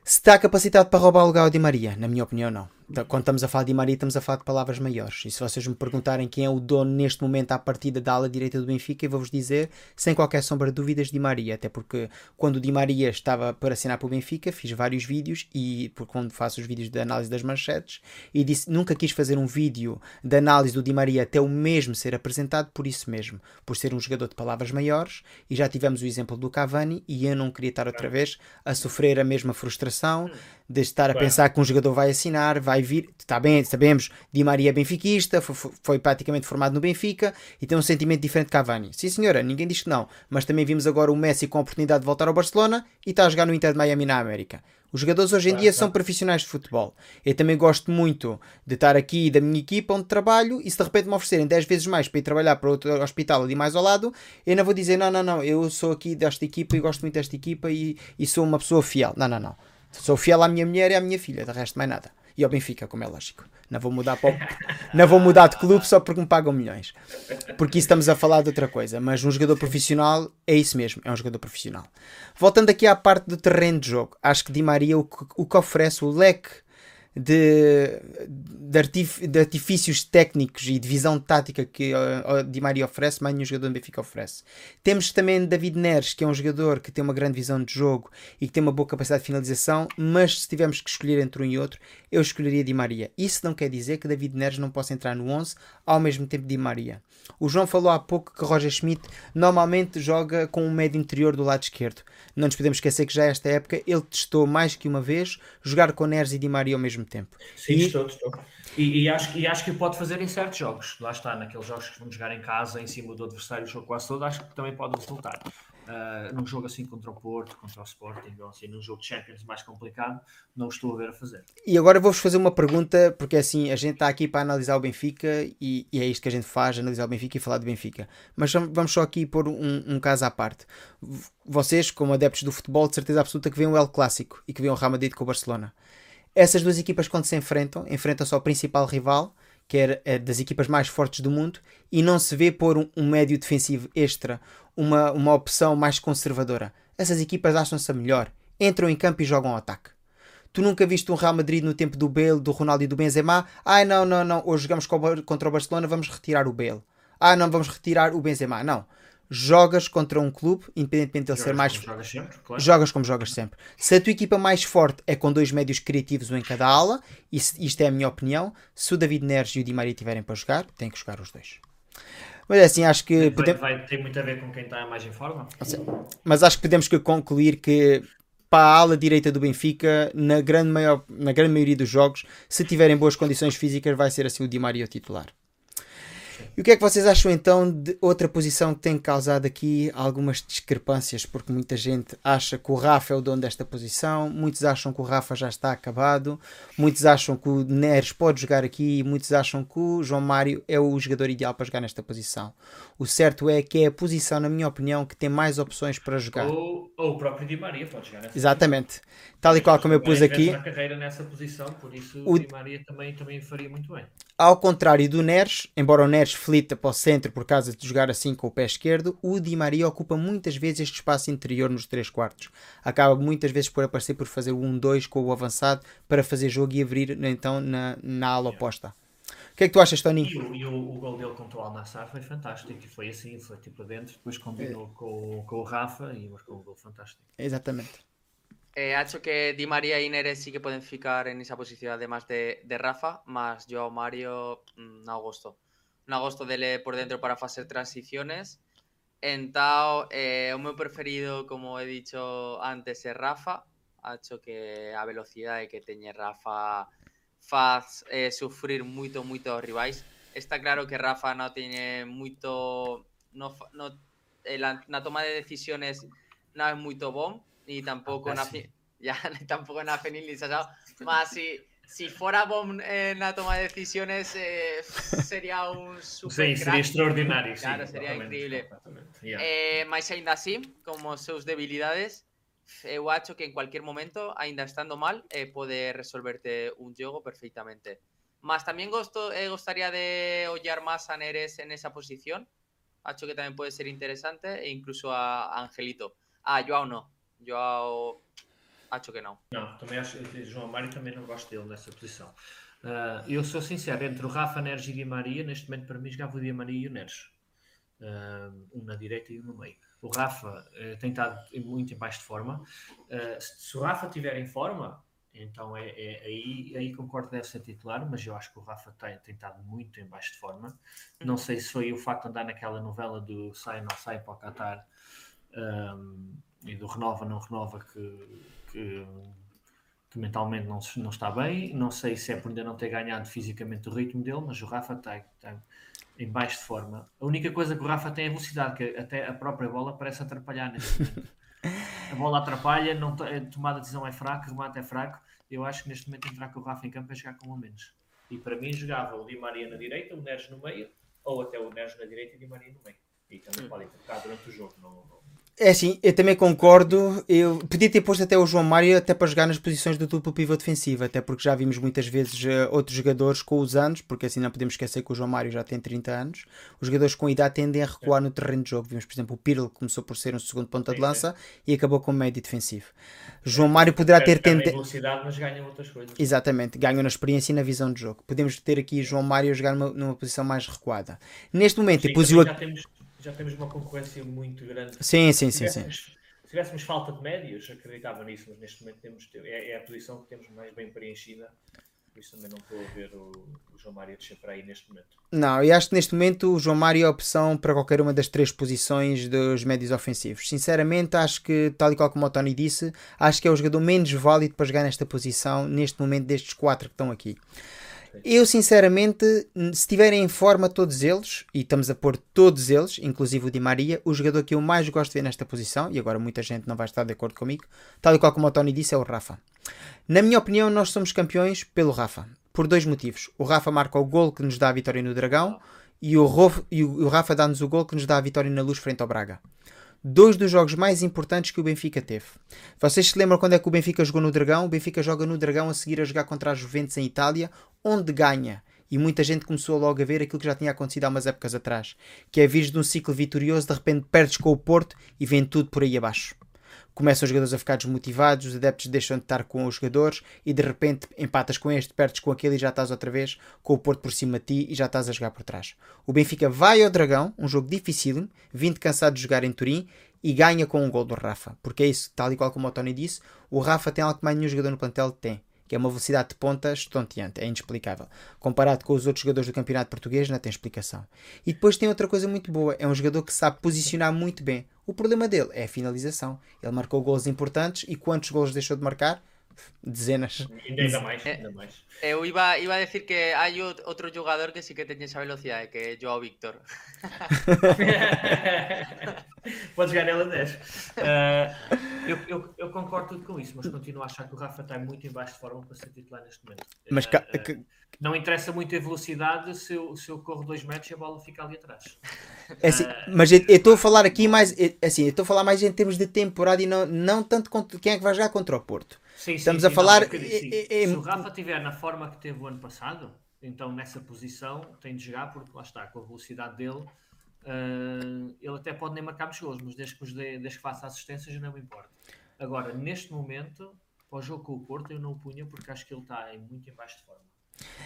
Se está capacitado para roubar o lugar de Maria? Na minha opinião, não. Então, quando estamos a falar de Maria, estamos a falar de palavras maiores. E se vocês me perguntarem quem é o dono neste momento à partida da ala direita do Benfica, eu vou-vos dizer, sem qualquer sombra de dúvidas, Di Maria. Até porque quando o Di Maria estava para assinar para o Benfica, fiz vários vídeos e por quando faço os vídeos de análise das manchetes, e disse nunca quis fazer um vídeo de análise do Di Maria até o mesmo ser apresentado por isso mesmo, por ser um jogador de palavras maiores. E já tivemos o exemplo do Cavani, e eu não queria estar outra vez a sofrer a mesma frustração de estar a pensar que um jogador vai assinar, vai vir, está bem, sabemos, Di Maria é benfiquista, foi, foi, praticamente formado no Benfica e tem um sentimento diferente de Cavani. Sim senhora, ninguém diz que não, mas também vimos agora o Messi com a oportunidade de voltar ao Barcelona e está a jogar no Inter de Miami na América. Os jogadores hoje em dia são profissionais de futebol. Eu também gosto muito de estar aqui da minha equipa onde trabalho e se de repente me oferecerem 10 vezes mais para ir trabalhar para outro hospital ali mais ao lado, eu não vou dizer não, não, não, eu sou aqui desta equipa e gosto muito desta equipa e, e sou uma pessoa fiel. Não, não, não. Sou fiel à minha mulher e à minha filha, de resto mais nada. E ao Benfica, como é lógico. Não vou mudar para o... não vou mudar de clube só porque me pagam milhões. Porque isso estamos a falar de outra coisa. Mas um jogador profissional é isso mesmo, é um jogador profissional. Voltando aqui à parte do terreno de jogo, acho que Di Maria o que, o que oferece, o leque de, de, artif, de, artifícios técnicos e de visão tática que o Di Maria oferece, mais nenhum jogador do Benfica oferece. Temos também David Neres, que é um jogador que tem uma grande visão de jogo e que tem uma boa capacidade de finalização, mas se tivermos que escolher entre um e outro, eu escolheria Di Maria. Isso não quer dizer que David Neres não possa entrar no 11 ao mesmo tempo Di Maria. O João falou há pouco que Roger Schmidt normalmente joga com um médio interior do lado esquerdo. Não nos podemos esquecer que já esta época ele testou mais que uma vez jogar com Neres e Di Maria ao mesmo tempo. Sim, e... estou, estou. E, e, acho, e acho que pode fazer em certos jogos. Lá está, naqueles jogos que vamos jogar em casa, em cima do adversário, o jogo quase todo, acho que também pode resultar. Uh, num jogo assim contra o Porto, contra o Sporting, ou assim, num jogo de Champions mais complicado, não estou a ver a fazer. E agora vou-vos fazer uma pergunta, porque assim, a gente está aqui para analisar o Benfica e, e, é isto que a gente faz, analisar o Benfica e falar do Benfica. Mas vamos só aqui pôr um, um caso à parte. Vocês, como adeptos do futebol, de certeza absoluta que vêem o El Clássico e que vêem o Real Madrid com o Barcelona. Essas duas equipas, quando se enfrentam, enfrentam-se ao principal rival, que é, é das equipas mais fortes do mundo, e não se vê pôr um, um médio defensivo extra uma, uma opção mais conservadora. Essas equipas acham-se a melhor, entram em campo e jogam ao ataque. Tu nunca viste um Real Madrid no tempo do Bale, do Ronaldo e do Benzema? Ai não, não, não, hoje jogamos contra o Barcelona, vamos retirar o Bale. Ah não, vamos retirar o Benzema. Não. Jogas contra um clube, independentemente de ele ser mais. Como jogas, sempre, claro. jogas como jogas sempre. Se a tua equipa mais forte é com dois médios criativos, um em cada ala, isto é a minha opinião. Se o David Neres e o Di Maria tiverem para jogar, tem que jogar os dois. Mas é assim, acho que. Vai, podemos... vai, tem muito a ver com quem está mais em forma. Mas acho que podemos concluir que para a ala direita do Benfica, na grande, maior, na grande maioria dos jogos, se tiverem boas condições físicas, vai ser assim o Di Maria o titular. E o que é que vocês acham então de outra posição que tem causado aqui algumas discrepâncias? Porque muita gente acha que o Rafa é o dono desta posição, muitos acham que o Rafa já está acabado, muitos acham que o Neres pode jogar aqui e muitos acham que o João Mário é o jogador ideal para jogar nesta posição. O certo é que é a posição, na minha opinião, que tem mais opções para jogar. Ou, ou o próprio Di Maria pode jogar nessa Exatamente. Posição. Tal e qual como eu pus aqui. Na carreira nessa posição, por isso o Di Maria também, também faria muito bem. Ao contrário do Neres, embora o Neres flita para o centro por causa de jogar assim com o pé esquerdo, o Di Maria ocupa muitas vezes este espaço interior nos 3 quartos. Acaba muitas vezes por aparecer por fazer o 1-2 com o avançado para fazer jogo e abrir então na, na ala oposta. Que é que tu achas, Tony? E, o, e o, o gol dele contra o Al-Nassr foi fantástico. E foi assim, foi tipo dentro, depois combinou é. com, com o Rafa e marcou um gol fantástico. Exatamente. Eh, ha hecho que Di María y Neres sí que pueden ficar en esa posición, además de, de Rafa, más yo Mario mm, no gusto. No gusto dele por dentro para hacer transiciones. En Tao, eh, meu preferido, como he dicho antes, es Rafa. Ha hecho que a velocidad que teñe Rafa faz eh, sufrir moito, moito rivais. Está claro que Rafa no tiene moito... No, no, eh, la, na toma de decisiones no es moito bom, ni tampoco na, ya, ni tampoco na fenilización. Más si, si fuera bom en la toma de decisiones, eh, sería un super Sí, sería extraordinario. Claro, sí, sería increíble. Yeah. Eh, mas ainda así, como sus debilidades, eu acho que en cualquier momento, ainda estando mal, eh, pode resolverte un jogo perfectamente. Más también gosto, eh, gostaría de hollar más a Neres en esa posición. Acho que también puede ser interesante, e incluso a Angelito. Ah, Joao no. Joao, acho que não. Não, também acho João Mário também não gosto dele nessa posição. Uh, eu sou sincero, entre o Rafa, Neres e Di Maria, neste momento para mim jogava o Di Maria e o Neres. Uh, um na direita e um no meio. O Rafa uh, tem estado muito em baixo de forma. se o Rafa estiver em forma, então é, é, aí, aí concordo deve ser titular, mas eu acho que o Rafa tem, tem estado muito em baixo de forma. Não uhum. sei se foi o facto de andar naquela novela do sai não sai para o Qatar. Um, e do renova, não renova, que, que, que, mentalmente não, não está bem. Não sei se é por ainda não ter ganhado fisicamente o ritmo dele, mas o Rafa está, está em baixo de forma. A única coisa que o Rafa tem é velocidade, que até a própria bola parece atrapalhar neste momento. A bola atrapalha, não, a tomada de decisão é fraca, o remate é fraco. Eu acho que neste momento entrar com o Rafa em campo é jogar com o menos. E para mim jogava o Di Maria na direita, o Neres no meio, ou até o Neres na direita e o Di Maria no meio. E também hum. podem trocar durante o jogo. Não, não, é assim, eu também concordo. Eu podia ter posto até o João Mário até para jogar nas posições do duplo pivô defensivo, até porque já vimos muitas vezes uh, outros jogadores com os anos, porque assim não podemos esquecer que o João Mário já tem 30 anos. Os jogadores com idade tendem a recuar no terreno de jogo. Vimos, por exemplo, o Pirlo começou por ser um segundo ponta de lança e acabou como médio defensivo. João Mário poderá ter tentado. velocidade, mas ganham outras coisas. Exatamente, ganham na experiência e na visão de jogo. Podemos ter aqui João Mário a jogar numa, numa posição mais recuada. Neste momento, Sim, pus o. Já temos já temos uma concorrência muito grande. Sim, sim, sim. sim. Se tivéssemos falta de médios, acreditava nisso, mas neste momento temos, é, é a posição que temos mais bem preenchida por isso também não estou a ver o, o João Mário descer para aí neste momento. Não, eu acho que neste momento o João Mário é a opção para qualquer uma das três posições dos médios ofensivos. Sinceramente, acho que, tal e qual como o Tony disse, acho que é o jogador menos válido para jogar nesta posição neste momento destes quatro que estão aqui. Eu, sinceramente, se estiverem em forma todos eles, e estamos a pôr todos eles, inclusive o Di Maria, o jogador que eu mais gosto de ver nesta posição, e agora muita gente não vai estar de acordo comigo, tal e qual como o Tony disse, é o Rafa. Na minha opinião, nós somos campeões pelo Rafa, por dois motivos. O Rafa marca o gol que nos dá a vitória no Dragão, e o Rafa dá-nos o gol que nos dá a vitória na luz frente ao Braga dois dos jogos mais importantes que o Benfica teve. Vocês se lembram quando é que o Benfica jogou no Dragão? O Benfica joga no Dragão a seguir a jogar contra a Juventus em Itália, onde ganha. E muita gente começou logo a ver aquilo que já tinha acontecido há umas épocas atrás, que é vir de um ciclo vitorioso, de repente perdes com o Porto e vem tudo por aí abaixo começam os jogadores a ficar desmotivados, os adeptos deixam de estar com os jogadores e de repente empatas com este, perdes com aquele e já estás outra vez com o Porto por cima de ti e já estás a jogar por trás. O Benfica vai ao Dragão, um jogo dificílimo, vindo cansado de jogar em Turim e ganha com um gol do Rafa. Porque é isso, tal e qual como o Tony disse, o Rafa tem algo que mais nenhum jogador no plantel tem que é uma velocidade de ponta estonteante, é inexplicável. Comparado com os outros jogadores do campeonato português, não tem explicação. E depois tem outra coisa muito boa, é um jogador que sabe posicionar muito bem. O problema dele é a finalização. Ele marcou gols importantes e quantos gols deixou de marcar? Dezenas. Ainda mais, ainda mais. Eu iba, iba a decir que hai outro jogador que sí que teñe esa velocidade, que é Joao Víctor. Pode jogar nela 10. Uh, eu, eu, eu, concordo tudo com isso, mas continuo a achar que o Rafa está muito em baixo de forma para ser titular neste momento. Mas uh, uh, não interessa muito a velocidade se eu, se eu corro dois metros e a bola fica ali atrás. É assim, mas eu estou a falar aqui mais assim, estou a falar mais em termos de temporada e não, não tanto contra quem é que vai jogar contra o Porto. Sim, Estamos sim, a falar. Não, é, é, se o Rafa estiver na forma que teve o ano passado, então nessa posição tem de jogar, porque lá está, com a velocidade dele, uh, ele até pode nem marcar muitos gols, mas desde que, dê, desde que faça assistência já não me importa. Agora, neste momento, para o jogo com o Porto, eu não o punha porque acho que ele está muito em baixo de forma.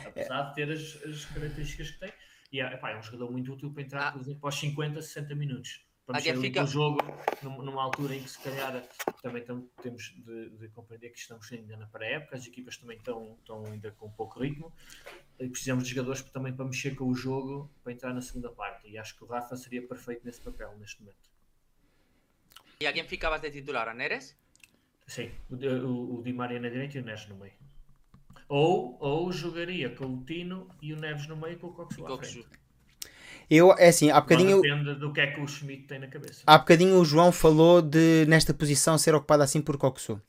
Apesar de ter as, as características que tem. E é, epá, é um jogador muito útil para entrar, ah. por exemplo, aos 50, 60 minutos para mexer fica... o jogo numa altura em que se calhar também temos de, de, compreender que estamos ainda na pré-época, as equipas também estão, estão ainda com pouco ritmo e precisamos de jogadores também para mexer com o jogo para entrar na segunda parte e acho que o Rafa seria perfeito nesse papel neste momento. E a quem ficavas de titular? A Neres? Sim, o, o, o Di Maria na direita e o Neres no meio. Ou, ou jogaria com o Tino e o Neves no meio com o frente. Eu, é assim, há bocadinho. Depende do que é que o Schmidt tem na cabeça. Há bocadinho o João falou de nesta posição ser ocupada assim por Coxu.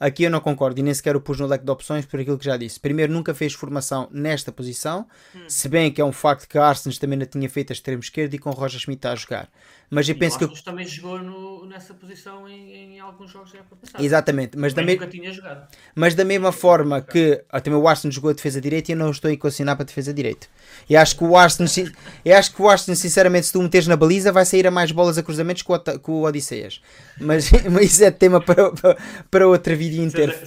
Aqui eu não concordo e nem sequer o pus no leque de opções por aquilo que já disse. Primeiro, nunca fez formação nesta posição, hum. se bem que é um facto que a Arsenal também não tinha feito a extremo esquerdo e com o Roger Schmidt a jogar. Mas eu e penso que. O também jogou no, nessa posição em, em, alguns jogos da época passada. Exatamente, mas da, me... nunca tinha jogado. mas da mesma forma que ah, também o Arsenal jogou a defesa direita e eu não estou a equacionar para a defesa direita. E acho que o Arsenal, eu acho que o Arsenal, sinceramente, se tu meteres na baliza, vai sair a mais bolas a cruzamentos que o, que o Odisseias. Mas, mas isso é tema para, para, para outra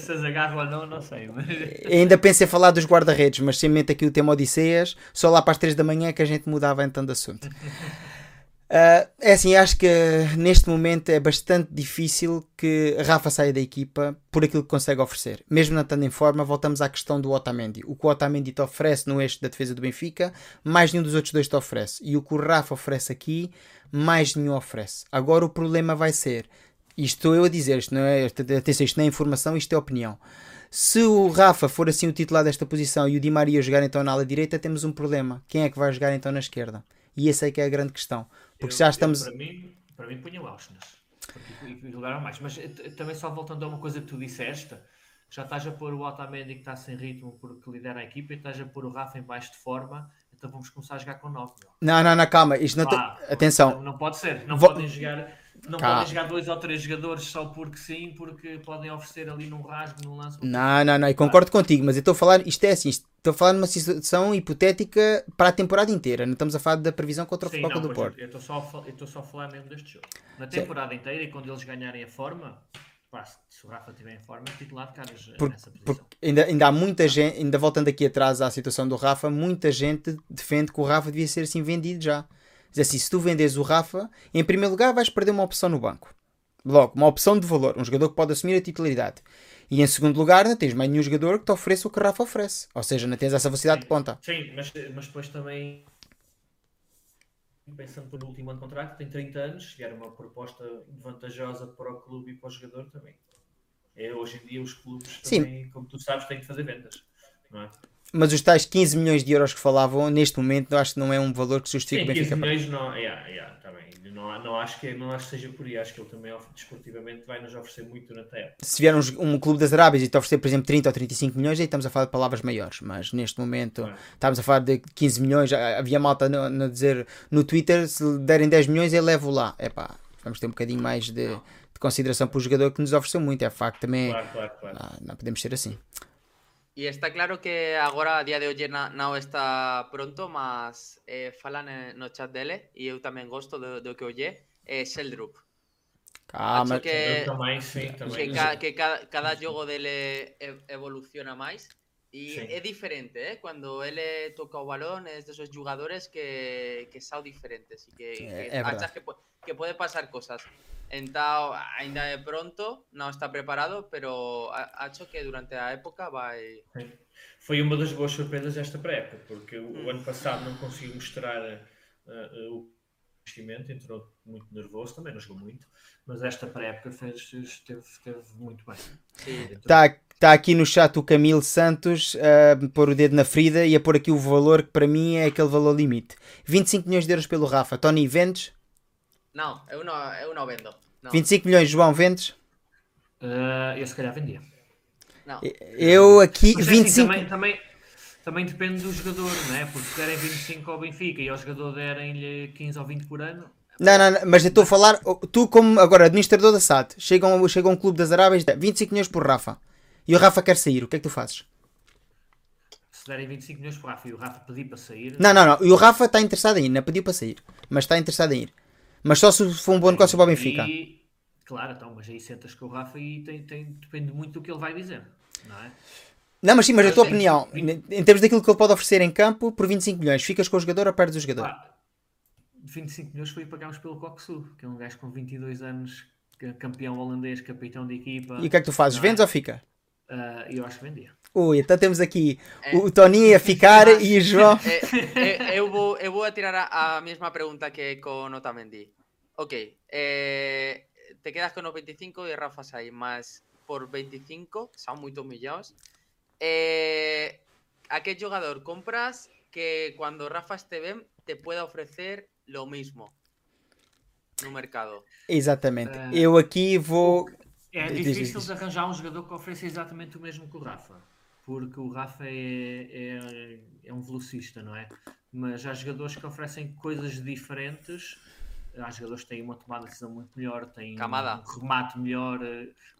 Se, se agarro ou não, não sei. Mas... Ainda pensei em falar dos guarda-redes, mas sem mente aqui o tema Odisseias, só lá para as 3 da manhã é que a gente mudava então de assunto. Uh, é assim, acho que neste momento é bastante difícil que Rafa saia da equipa por aquilo que consegue oferecer. Mesmo não estando em forma, voltamos à questão do Otamendi. O que o Otamendi te oferece no eixo da defesa do Benfica, mais nenhum dos outros dois te oferece. E o que o Rafa oferece aqui, mais nenhum oferece. Agora o problema vai ser, isto estou eu a dizer, isto não é, atenção, isto não é informação, isto é opinião. Se o Rafa for assim o titular desta posição e o Di Maria jogar então na ala direita, temos um problema. Quem é que vai jogar então na esquerda? E essa é que é a grande questão. Porque eu, já estamos. Eu, para, mim, para mim, punha o Auschwitz. Porque jogaram mais. Mas eh, também só voltando a uma coisa que tu disseste, já estás a pôr o Otamendi que está sem ritmo porque lidera a equipa e estás a pôr o Rafa em baixo de forma. Então vamos começar a jogar com 9. Não, não, não, calma. Isto não ah, tem... Atenção. Não, pode ser. Não Vou... podem jogar não podem jogar dois ou três jogadores só porque sim, porque podem oferecer ali num rasgo, num lance. Não, não, não, eu concordo ah. contigo, mas eu estou a falar, isto é assim, estou a falar numa situação hipotética para a temporada inteira, não estamos a falar da previsão contra o sim, Futebol do Porto. Eu estou só, só a falar mesmo deste jogo. Na temporada sim. inteira e quando eles ganharem a forma, pá, se o Rafa estiver em forma, é titular de caras por, nessa posição. Ainda, ainda há muita gente, ainda voltando aqui atrás à situação do Rafa, muita gente defende que o Rafa devia ser assim vendido já. Diz assim, se tu vendes o Rafa, em primeiro lugar vais perder uma opção no banco. Logo, uma opção de valor, um jogador que pode assumir a titularidade. E em segundo lugar, não tens mais nenhum jogador que te ofereça o que o Rafa oferece. Ou seja, não tens essa velocidade de ponta. Sim, mas, mas depois também pensando no último ano de contrato, tem 30 anos e era uma proposta vantajosa para o clube e para o jogador também. É, hoje em dia os clubes também, Sim. como tu sabes, têm que fazer vendas. Não é? Mas os tais 15 milhões de euros que falavam, neste momento, eu acho que não é um valor que justifique o Benfica. 15 milhões não, yeah, yeah, tá bem. não, não, acho que, não acho que seja por aí. Acho que ele também, desportivamente, vai nos oferecer muito na terra. Se vier um, um, clube das Arábias e te oferecer, por exemplo, 30 ou 35 milhões, aí estamos a falar de palavras maiores. Mas neste momento, claro. estamos a falar de 15 milhões. Havia malta a dizer no Twitter: se lhe derem 10 milhões, eu levo lá. É pá, vamos ter um bocadinho mais de, de, consideração para o jogador que nos ofereceu muito. É facto também. Claro, claro, claro. Não, não podemos ser assim. E está claro que agora, a día de hoxe, nao está pronto, mas eh, falan no chat dele, e eu tamén gosto do, do que olle, eh, Sheldrup. Ah, Acho que, máis, sí, que, ca, que cada, cada xogo dele evoluciona máis e sí. é diferente, eh? Cando ele toca o balón, é desos jugadores que, que sao diferentes, e que, sí, que achas que, que pode pasar cosas. Entao, ainda é pronto, non está preparado, pero acho que durante a época vai... Foi uma das boas surpresas desta pré-época, porque o, hum. ano passado não conseguiu mostrar uh, o investimento, entrou muito nervoso, também não jogou muito, mas esta pré-época esteve, esteve muito bem. Está tá aqui no chat o Camilo Santos a uh, pôr o dedo na ferida e a pôr aqui o valor que para mim é aquele valor limite. 25 milhões de euros pelo Rafa. Tony, vendes? Não, eu não, eu não vendo. Não. 25 milhões, João, vendes? Uh, eu se calhar vendia. Não. Eu aqui, Mas, 25... Assim, também, também, também depende do jogador, não é? Porque se derem 25 ao Benfica e ao jogador derem-lhe 15 ou 20 por ano... Não, não, não, mas eu estou a falar, tu como agora administrador da SAT, chega um, chega um clube das Arábias, 25 milhões por Rafa, e o Rafa quer sair, o que é que tu fazes? Se derem 25 milhões por Rafa e o Rafa pedir para sair... Não, não, não, e o Rafa está interessado em ir, não pediu para sair, mas está interessado em ir. Mas só se for um bom negócio para o Benfica. E, claro, então, mas aí sentas com o Rafa e tem, tem, depende muito do que ele vai dizer, não é? Não, mas sim, mas, a tua opinião, em termos daquilo que ele pode oferecer em campo, por 25 milhões, ficas com o jogador ou perdes o jogador? Ah, 25 milhões foi pagámos pelo Coxu, que é um gajo com 22 anos, campeão holandês, capitão de equipa. E o que é que tu fazes? É? Vendes ou fica? Uh, eu acho que vendia. Ui, então temos aqui é, o Tony a ficar mas, e o João. É, eu, vou, eu vou atirar a, a mesma pergunta que con Otamendi. Ok, eh, te quedas con os 25 e Rafa sai, mas por 25 son moitos millóns. Eh, a que jogador compras que cuando Rafa este ben te pueda ofrecer lo mismo no mercado? Exatamente. Uh, eu aqui vou. É difícil de arranjar um jogador que ofereça exatamente o mesmo que o Rafa porque o Rafa é, é, é, um velocista, não é? Mas há jogadores que oferecem coisas diferentes. Há jogadores que têm uma tomada de decisão muito melhor, têm Camada. um remate melhor.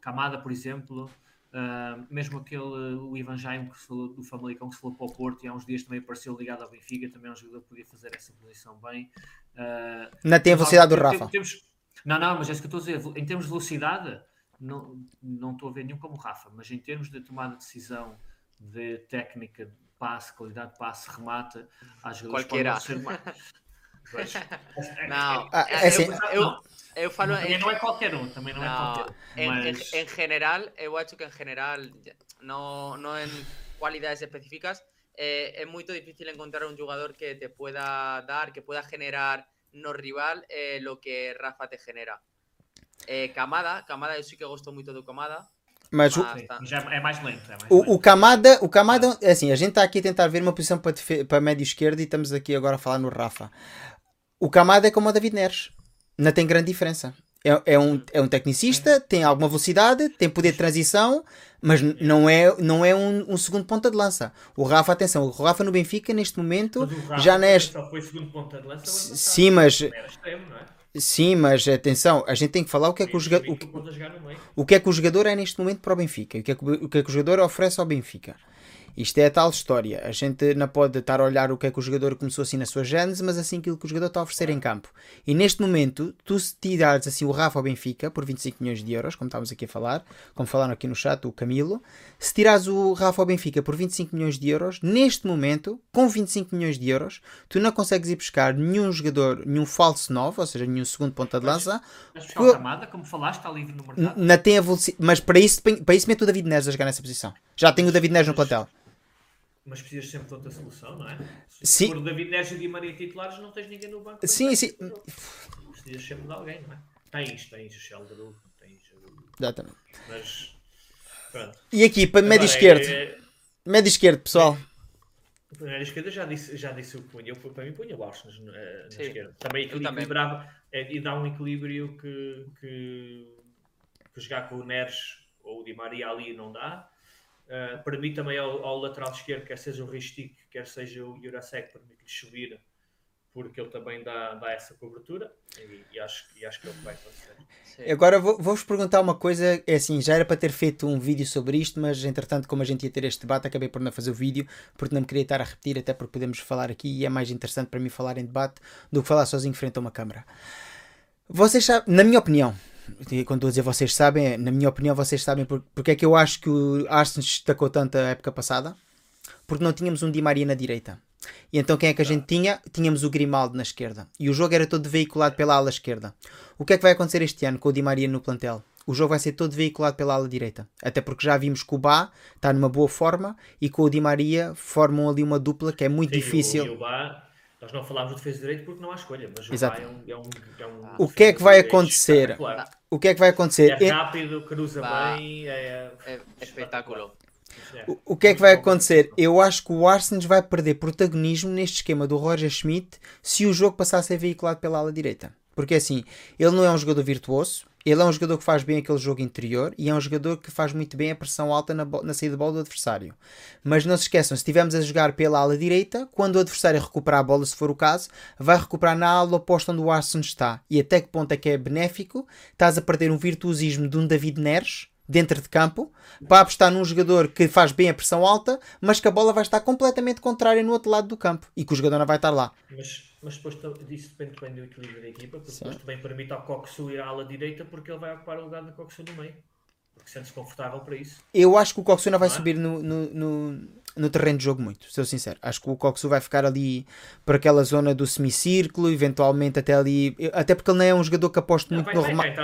Camada, por exemplo, uh, mesmo aquele, o Ivan Jaime que se falou, do Famalicão que se falou para o Porto e há uns dias também apareceu ligado ao Benfica, também é um jogador que podia fazer essa posição bem. Uh, não tem a velocidade do Rafa. Temos, não, não, mas é isso que eu estou a dizer. Em termos de velocidade, não, não estou a ver nenhum como o Rafa, mas em termos de tomada de decisão de técnica de passe, qualidade de passe, remata, às vezes Qualquer ser mais. não, ah, é assim, eu, eu, eu falo também não é qualquer um, também não, é não é qualquer um. Mas... Em, em, general, eu acho que em general, não, não em qualidades específicas, é, é muito difícil encontrar um jogador que te pueda dar, que pueda generar no rival eh, lo que Rafa te genera. Eh, Camada, Camada, eu sí que gosto muito do Camada, mas ah, o, tá. já é mais lento. É mais o, lento. o Camada, o Camada é assim, a gente está aqui a tentar ver uma posição para, para médio esquerdo e estamos aqui agora a falar no Rafa. O Camada é como o David Neres, não tem grande diferença. É, é, um, é um tecnicista, tem alguma velocidade, tem poder de transição, mas não é, não é um, um segundo ponta de lança. O Rafa, atenção, o Rafa no Benfica neste momento já não é. Só foi segundo ponta de lança. Sim, mas. Extremo, não é? Sim, mas atenção, a gente tem que falar o que é que o jogador. O, o, que é que o jogador é neste momento para o Benfica, o que é que o, que é que o jogador oferece ao Benfica. Isto é a tal história. A gente não pode estar a olhar o que é que o jogador começou assim na sua gênese, mas assim aquilo que o jogador está a oferecer em campo. E neste momento, tu se tirares assim o Rafa ao Benfica por 25 milhões de euros, como estávamos aqui a falar, como falaram aqui no chat, o Camilo, se tirares o Rafa ao Benfica por 25 milhões de euros, neste momento, com 25 milhões de euros, tu não consegues ir buscar nenhum jogador, nenhum falso novo, ou seja, nenhum segundo ponta de lança. Mas buscar o Camada, como falaste, está livre no mercado. Na tem a velocidade, mas para isso, para isso mete o David Neres a jogar nessa posição. Já tem o David Neres no plantel. Mas precisas sempre de outra solução, não é? Se Sim. for o David Neres e o Di Maria titulares, não tens ninguém no banco. Sim, sim. Precisas sempre de alguém, não é? Tens, tens o Sheldon, tens o... Exatamente. Mas, pronto. E aqui, para médio esquerdo. é- Médio esquerdo, pessoal. é- Na esquerda já disse, já disse o que punha. Eu, para mim, punha o Arsenal na, na Sim, esquerda. Também. equilibrava é, e dá um equilíbrio que, que, que jogar com o Neres ou o Di Maria ali não dá. Uh, permite também ao, ao lateral esquerdo, quer seja o Ristic, quer seja o Jurasek, permite-lhe subir, porque ele também dá, dá essa cobertura. E, e acho, e acho que é o que vai acontecer. Sí. Agora vou- vou-vos perguntar uma coisa, é assim, já era para ter feito um vídeo sobre isto, mas entretanto, como a gente ia ter este debate, acabei por não fazer o vídeo, porque não me queria estar a repetir, até porque podemos falar aqui e é mais interessante para mim falar em debate do que falar sozinho frente a uma câmara. Vocês sabem, na minha opinião, quando estou a dizer vocês sabem, na minha opinião, vocês sabem por- porque é que eu acho que o Arsenal destacou tanto a época passada? Porque não tínhamos um Di Maria na direita. E então quem é que a gente tinha? Tínhamos o Grimaldo na esquerda. E o jogo era todo veiculado pela ala esquerda. O que é que vai acontecer este ano com o Di Maria no plantel? O jogo vai ser todo veiculado pela ala direita. Até porque já vimos que o Bá está numa boa forma e com o Di Maria formam ali uma dupla que é muito Sim, difícil. O, o Bá, nós não falámos do defesa direito porque não há escolha, mas o Exato. É um, é um, é um O que é que vai acontecer? espetacular. O que é que vai acontecer? É É- rápido, cruza Vá. bem, é, É espectáculo. É. O- O que é que vai acontecer? Eu acho que o Arsenal vai perder protagonismo neste esquema do Roger Schmidt se o jogo passar a ser veiculado pela ala direita. Porque assim, ele não é um jogador virtuoso, ele é um jogador que faz bem aquele jogo interior e é um jogador que faz muito bem a pressão alta na, na saída de bola do adversário. Mas não se esqueçam, se estivermos a jogar pela ala direita, quando o adversário recuperar a bola, se for o caso, vai recuperar na ala oposta onde o Arsenal está. E até que ponto é que é benéfico? Estás a perder um virtuosismo de um David Neres dentro de campo para apostar num jogador que faz bem a pressão alta, mas que a bola vai estar completamente contrária no outro lado do campo e que o jogador não vai estar lá. Mas, mas depois disso depende também do equilíbrio da equipa, porque depois também permite ao Coxu ir à ala direita porque ele vai ocupar o lugar do Coxu no meio. Porque sente-se confortável para isso. Eu acho que o Coxu não vai Não é? subir no, no, no, no terreno de jogo muito, sou sincero. Acho que o Coxu vai ficar ali por aquela zona do semicírculo, eventualmente até ali. Até porque ele não é um jogador que aposta muito vai, no remate.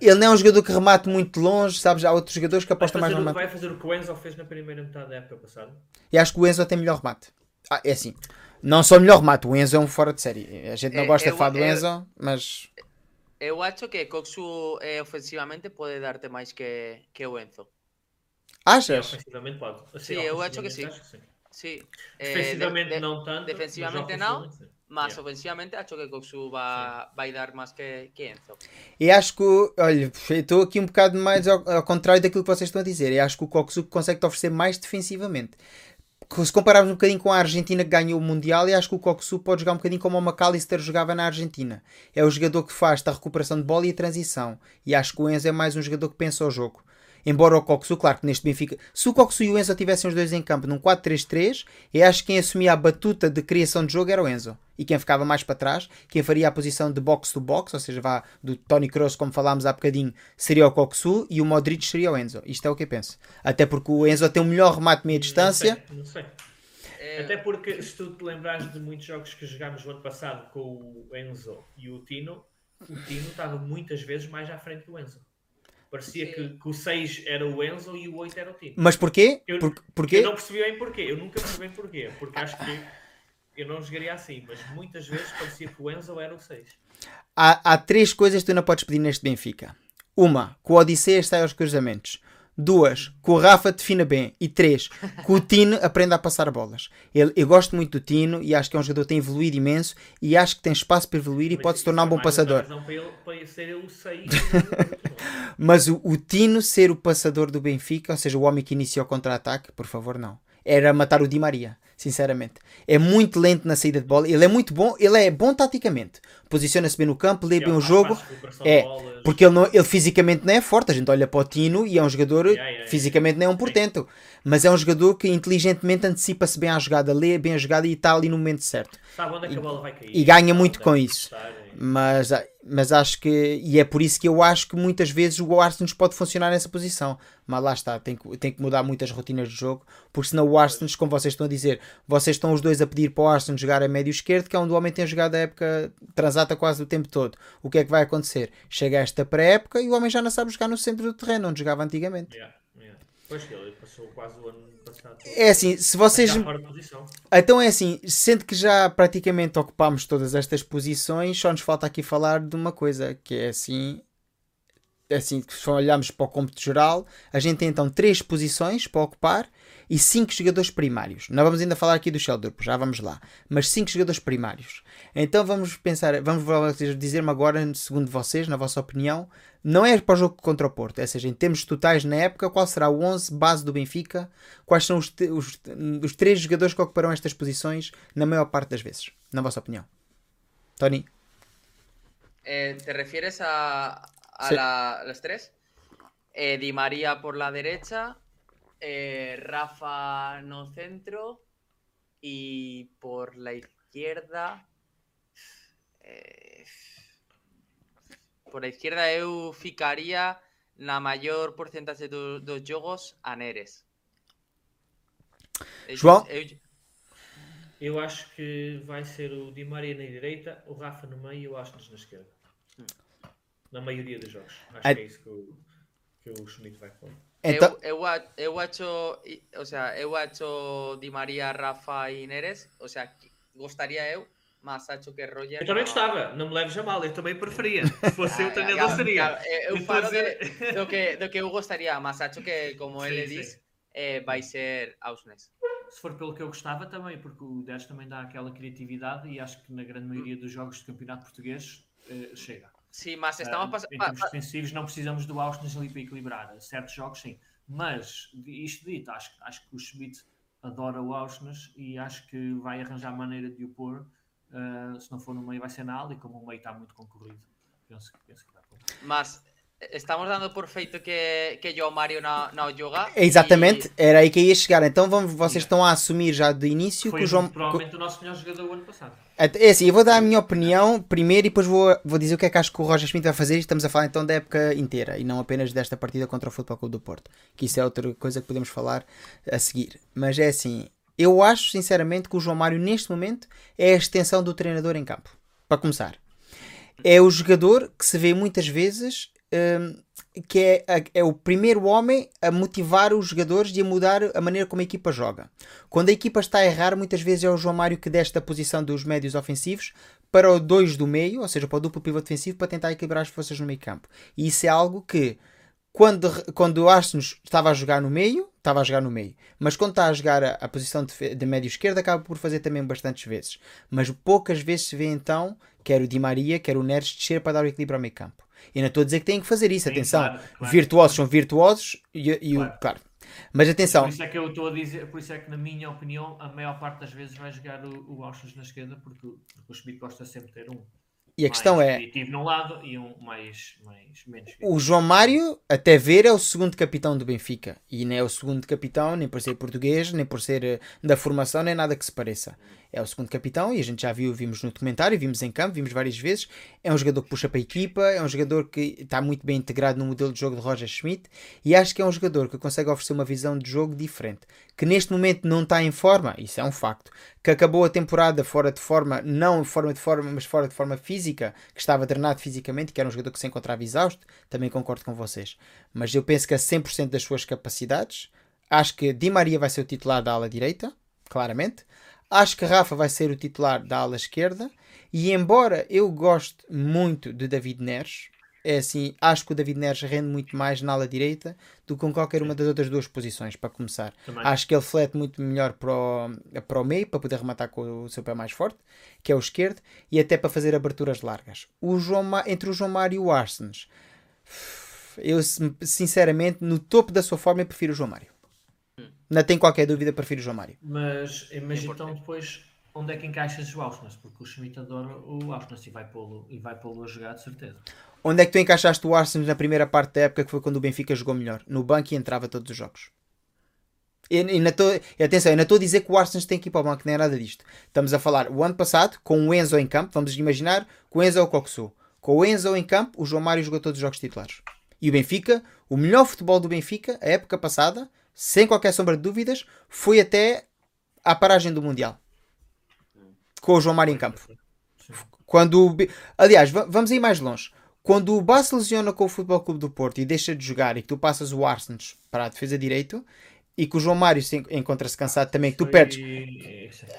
Ele não é um jogador que remate muito longe, sabes? Há outros jogadores que apostam mais no remate. vai fazer o que o Enzo fez na primeira metade da época passada. E acho que o Enzo tem melhor remate. Ah, é assim. Não só melhor remate, o Enzo é um fora de série. A gente não É- gosta é de falar do é- Enzo, mas Eu acho que Coxu eh, ofensivamente pode darte máis que, que o Enzo. Sim, Achas? ofensivamente pode. Sim, eu acho que sim. acho Sí. eh, Defensivamente de- não tanto. defensivamente mas não, ofensivamente, sim. Mas Yeah. ofensivamente acho que Coxu va, vai dar máis que, que Enzo. E acho que, olha, estou aqui um bocado mais ao, ao contrário daquilo que vocês estão a dizer. Eu acho que o Coxu consegue te oferecer mais defensivamente. Se compararmos um bocadinho com a Argentina que ganhou o Mundial, eu acho que o Coxu pode jogar um bocadinho como o McAllister jogava na Argentina. É o jogador que faz a recuperação de bola e a transição. E acho que o Enzo é mais um jogador que pensa o jogo. Embora o Coxu, claro que neste Benfica, se o Coxu e o Enzo tivessem os dois em campo num 4-3-3, eu acho que quem assumia a batuta de criação de jogo era o Enzo. E quem ficava mais para trás, quem faria a posição de box to box, ou seja, vá do Tony Kroos, como falámos há bocadinho, seria o Coxu e o Modric seria o Enzo. Isto é o que eu penso. Até porque o Enzo tem o melhor remate de meia distância. Não sei. Não sei. Até porque se tu te lembrares de muitos jogos que jogámos no ano passado com o Enzo e o Tino, o Tino estava muitas vezes mais à frente do Enzo. Parecia que, que o 6 era o Enzo e o 8 era o Tino. Mas porquê? Eu, Por, porquê? eu não percebi bem porquê. Eu nunca percebi bem porquê. Porque acho que eu não jogaria assim, mas muitas vezes parecia que o Enzo era o 6. Há, há três coisas que tu não podes pedir neste Benfica. Uma, que o Odisseia saia aos cruzamentos. Duas, que o Rafa defina bem. E três, que o Tino aprenda a passar bolas. Ele, eu gosto muito do Tino e acho que é um jogador que tem evoluído imenso e acho que tem espaço para evoluir e Mas pode se tornar é um bom mais uma passador. Para, ele, para ser ele o 6. Mas o, o Tino ser o passador do Benfica, ou seja, o homem que inicia o contra-ataque, por favor, não. Era matar o Di Maria, sinceramente. É muito lento na saída de bola. Ele é muito bom, ele é bom taticamente. Posiciona-se bem no campo, lê É bem o mais jogo. É. Porque ele, não, ele fisicamente não é forte. A gente olha para o Tino e é um jogador fisicamente não é um portento. Mas é um jogador que inteligentemente antecipa-se bem à jogada, lê bem a jogada e está ali no momento certo. Sabe onde é que a bola vai cair? e ganha muito é com isso. Mas, mas acho que. E é por isso que eu acho que muitas vezes o Arsenal pode funcionar nessa posição. Mas lá está, tem que, tem que mudar muitas rotinas de jogo. Porque senão o Arsenal, como vocês estão a dizer, vocês estão os dois a pedir para o Arsenal jogar a médio esquerdo, que é onde o homem tem jogado a época transata quase o tempo todo. O que é que vai acontecer? Chega esta pré-época e o homem já não sabe jogar no centro do terreno, onde jogava antigamente. Yeah, yeah. Pois que ele passou quase o ano passado. É assim, se vocês. Então é assim, sendo que já praticamente ocupámos todas estas posições, só nos falta aqui falar de uma coisa, que é assim, é assim, se olharmos para o cômputo geral, a gente tem então três posições para ocupar e cinco jogadores primários. Não vamos ainda falar aqui do Sheldorp, já vamos lá, mas cinco jogadores primários. Então vamos pensar, vamos dizer-me agora, segundo vocês, na vossa opinião, não é para o jogo contra o Porto, é seja, em termos totais na época, qual será o 11 base do Benfica? Quais são os, os, os três jogadores que ocuparão estas posições na maior parte das vezes? Na vossa opinião. Tony? Eh, ¿Te refieres a, a Sí. la- las tres? Eh, Di María por la derecha, eh, Rafa no centro y por la izquierda. eh, por la izquierda eu ficaría na maior porcentaxe do- dos jogos a Neres. Eu- João? eu- Eu acho que vai ser o Di Maria na direita, o Rafa no meio e o Aston na esquerda. Na maioria dos jogos. Acho que é isso que o, que o Schmidt vai pôr. Então, Eu, eu, eu acho, o sea, eu acho Di María, Rafa e Neres, o sea, gostaria eu, mas acho que Roger... Eu também gostava, não me leves a mal, eu também preferia. Se fosse eu, Ah, treinador ah, seria. ah, Eu, eu Eu falo dizer- de, do, que, do que eu gostaria, mas acho que, como Sim, ele sim. diz, eh, vai ser Ausnes. Se for pelo que eu gostava também, porque o 10 também dá aquela criatividade e acho que na grande maioria dos jogos de campeonato português eh, chega. Sim, mas estamos Ah, passando... em termos defensivos não precisamos do Austin ali para equilibrar. Certos jogos sim. Mas, isto dito, acho, acho que o Schmidt adora o Austin e acho que vai arranjar maneira de o pôr. ah, se não for no meio vai ser na ala e como o meio está muito concorrido, penso, que- penso que vai pôr. Mas estamos dando por feito que, que João Mário não, não joga. exatamente, era aí que ia chegar. Então vamos, vocês estão a assumir já de início Foi que o João. provavelmente o nosso melhor jogador o ano passado. É assim, eu vou dar a minha opinião primeiro e depois vou, vou dizer o que é que acho que o Roger Schmidt vai fazer. E Estamos a falar então da época inteira e não apenas desta partida contra o Futebol Clube do Porto, que isso é outra coisa que podemos falar a seguir. Mas é assim, eu acho sinceramente que o João Mário neste momento é a extensão do treinador em campo. Para começar, é o jogador que se vê muitas vezes hum, que é, é o primeiro homem a motivar os jogadores e a mudar a maneira como a equipa joga. Quando a equipa está a errar, muitas vezes é o João Mário que desce da posição dos médios ofensivos para o 2 do meio, ou seja, para o duplo pivô defensivo, para tentar equilibrar as forças no meio campo. E isso é algo que, quando, quando o Arsenal estava a jogar no meio, estava a jogar no meio. Mas quando está a jogar a, a posição de, de médio esquerdo, acaba por fazer também bastantes vezes. Mas poucas vezes se vê então, quer o Di Maria, quer o Neres, descer para dar o equilíbrio ao meio campo. E não estou a dizer que têm que fazer isso, Sim, atenção. claro, claro. Virtuosos são virtuosos e, e o- Claro. claro. Mas atenção, Por isso é que eu estou a dizer, por isso é que na minha opinião a maior parte das vezes vai jogar o, o Austin na esquerda porque, porque o Schmidt gosta sempre de ter um e a questão mais é, criativo num lado e um mais, mais menos O João Mário, até ver, é o segundo capitão do Benfica. E nem é o segundo capitão, nem por ser português, nem por ser eh, da formação, nem nada que se pareça. É o segundo capitão e a gente já viu, vimos no documentário, vimos em campo, vimos várias vezes. É um jogador que puxa para a equipa, é um jogador que está muito bem integrado no modelo de jogo de Roger Schmidt e acho que é um jogador que consegue oferecer uma visão de jogo diferente. Que neste momento não está em forma, isso é um facto. Que acabou a temporada fora de forma, não forma de forma, mas fora de forma física, que estava drenado fisicamente, que era um jogador que se encontrava exausto, também concordo com vocês. Mas eu penso que a 100% das suas capacidades, acho que Di Maria vai ser o titular da ala direita, claramente. Acho que Rafa vai ser o titular da ala esquerda. E embora eu goste muito de David Neres, é assim, acho que o David Neres rende muito mais na ala direita do que com qualquer uma das outras duas posições, para começar. Também. Acho que ele flete muito melhor para o, para o meio, para poder rematar com o seu pé mais forte, que é o esquerdo, e até para fazer aberturas largas. O João Ma- entre o João Mário e o Arsens, eu sinceramente, no topo da sua forma, eu prefiro o João Mário. Não tenho qualquer dúvida, prefiro o João Mário. Mas, mas Sim, então depois onde é que encaixas o Auschwitz? Porque o Schmidt adora o Auschwitz e vai pô-lo pô, pô a jogar, de certeza. Onde é que tu encaixaste o Arsenal na primeira parte da época, que foi quando o Benfica jogou melhor? No banco e entrava todos os jogos. E, e, tô, e atenção, eu não estou a dizer que o Arsenal tem que ir para o banco, nem é nada disto. Estamos a falar o ano passado, com o Enzo em campo, vamos imaginar, com o Enzo ou o Coxu. Com o Enzo em campo, o João Mário jogou todos os jogos titulares. E o Benfica, o melhor futebol do Benfica, a época passada, sem qualquer sombra de dúvidas, foi até à paragem do Mundial. Com o João Mário em campo. Quando, aliás, vamos ir mais longe. Quando o Barça lesiona com o Futebol Clube do Porto e deixa de jogar e que tu passas o Arsenal para a defesa direito e que o João Mário encontra-se cansado também, que tu perdes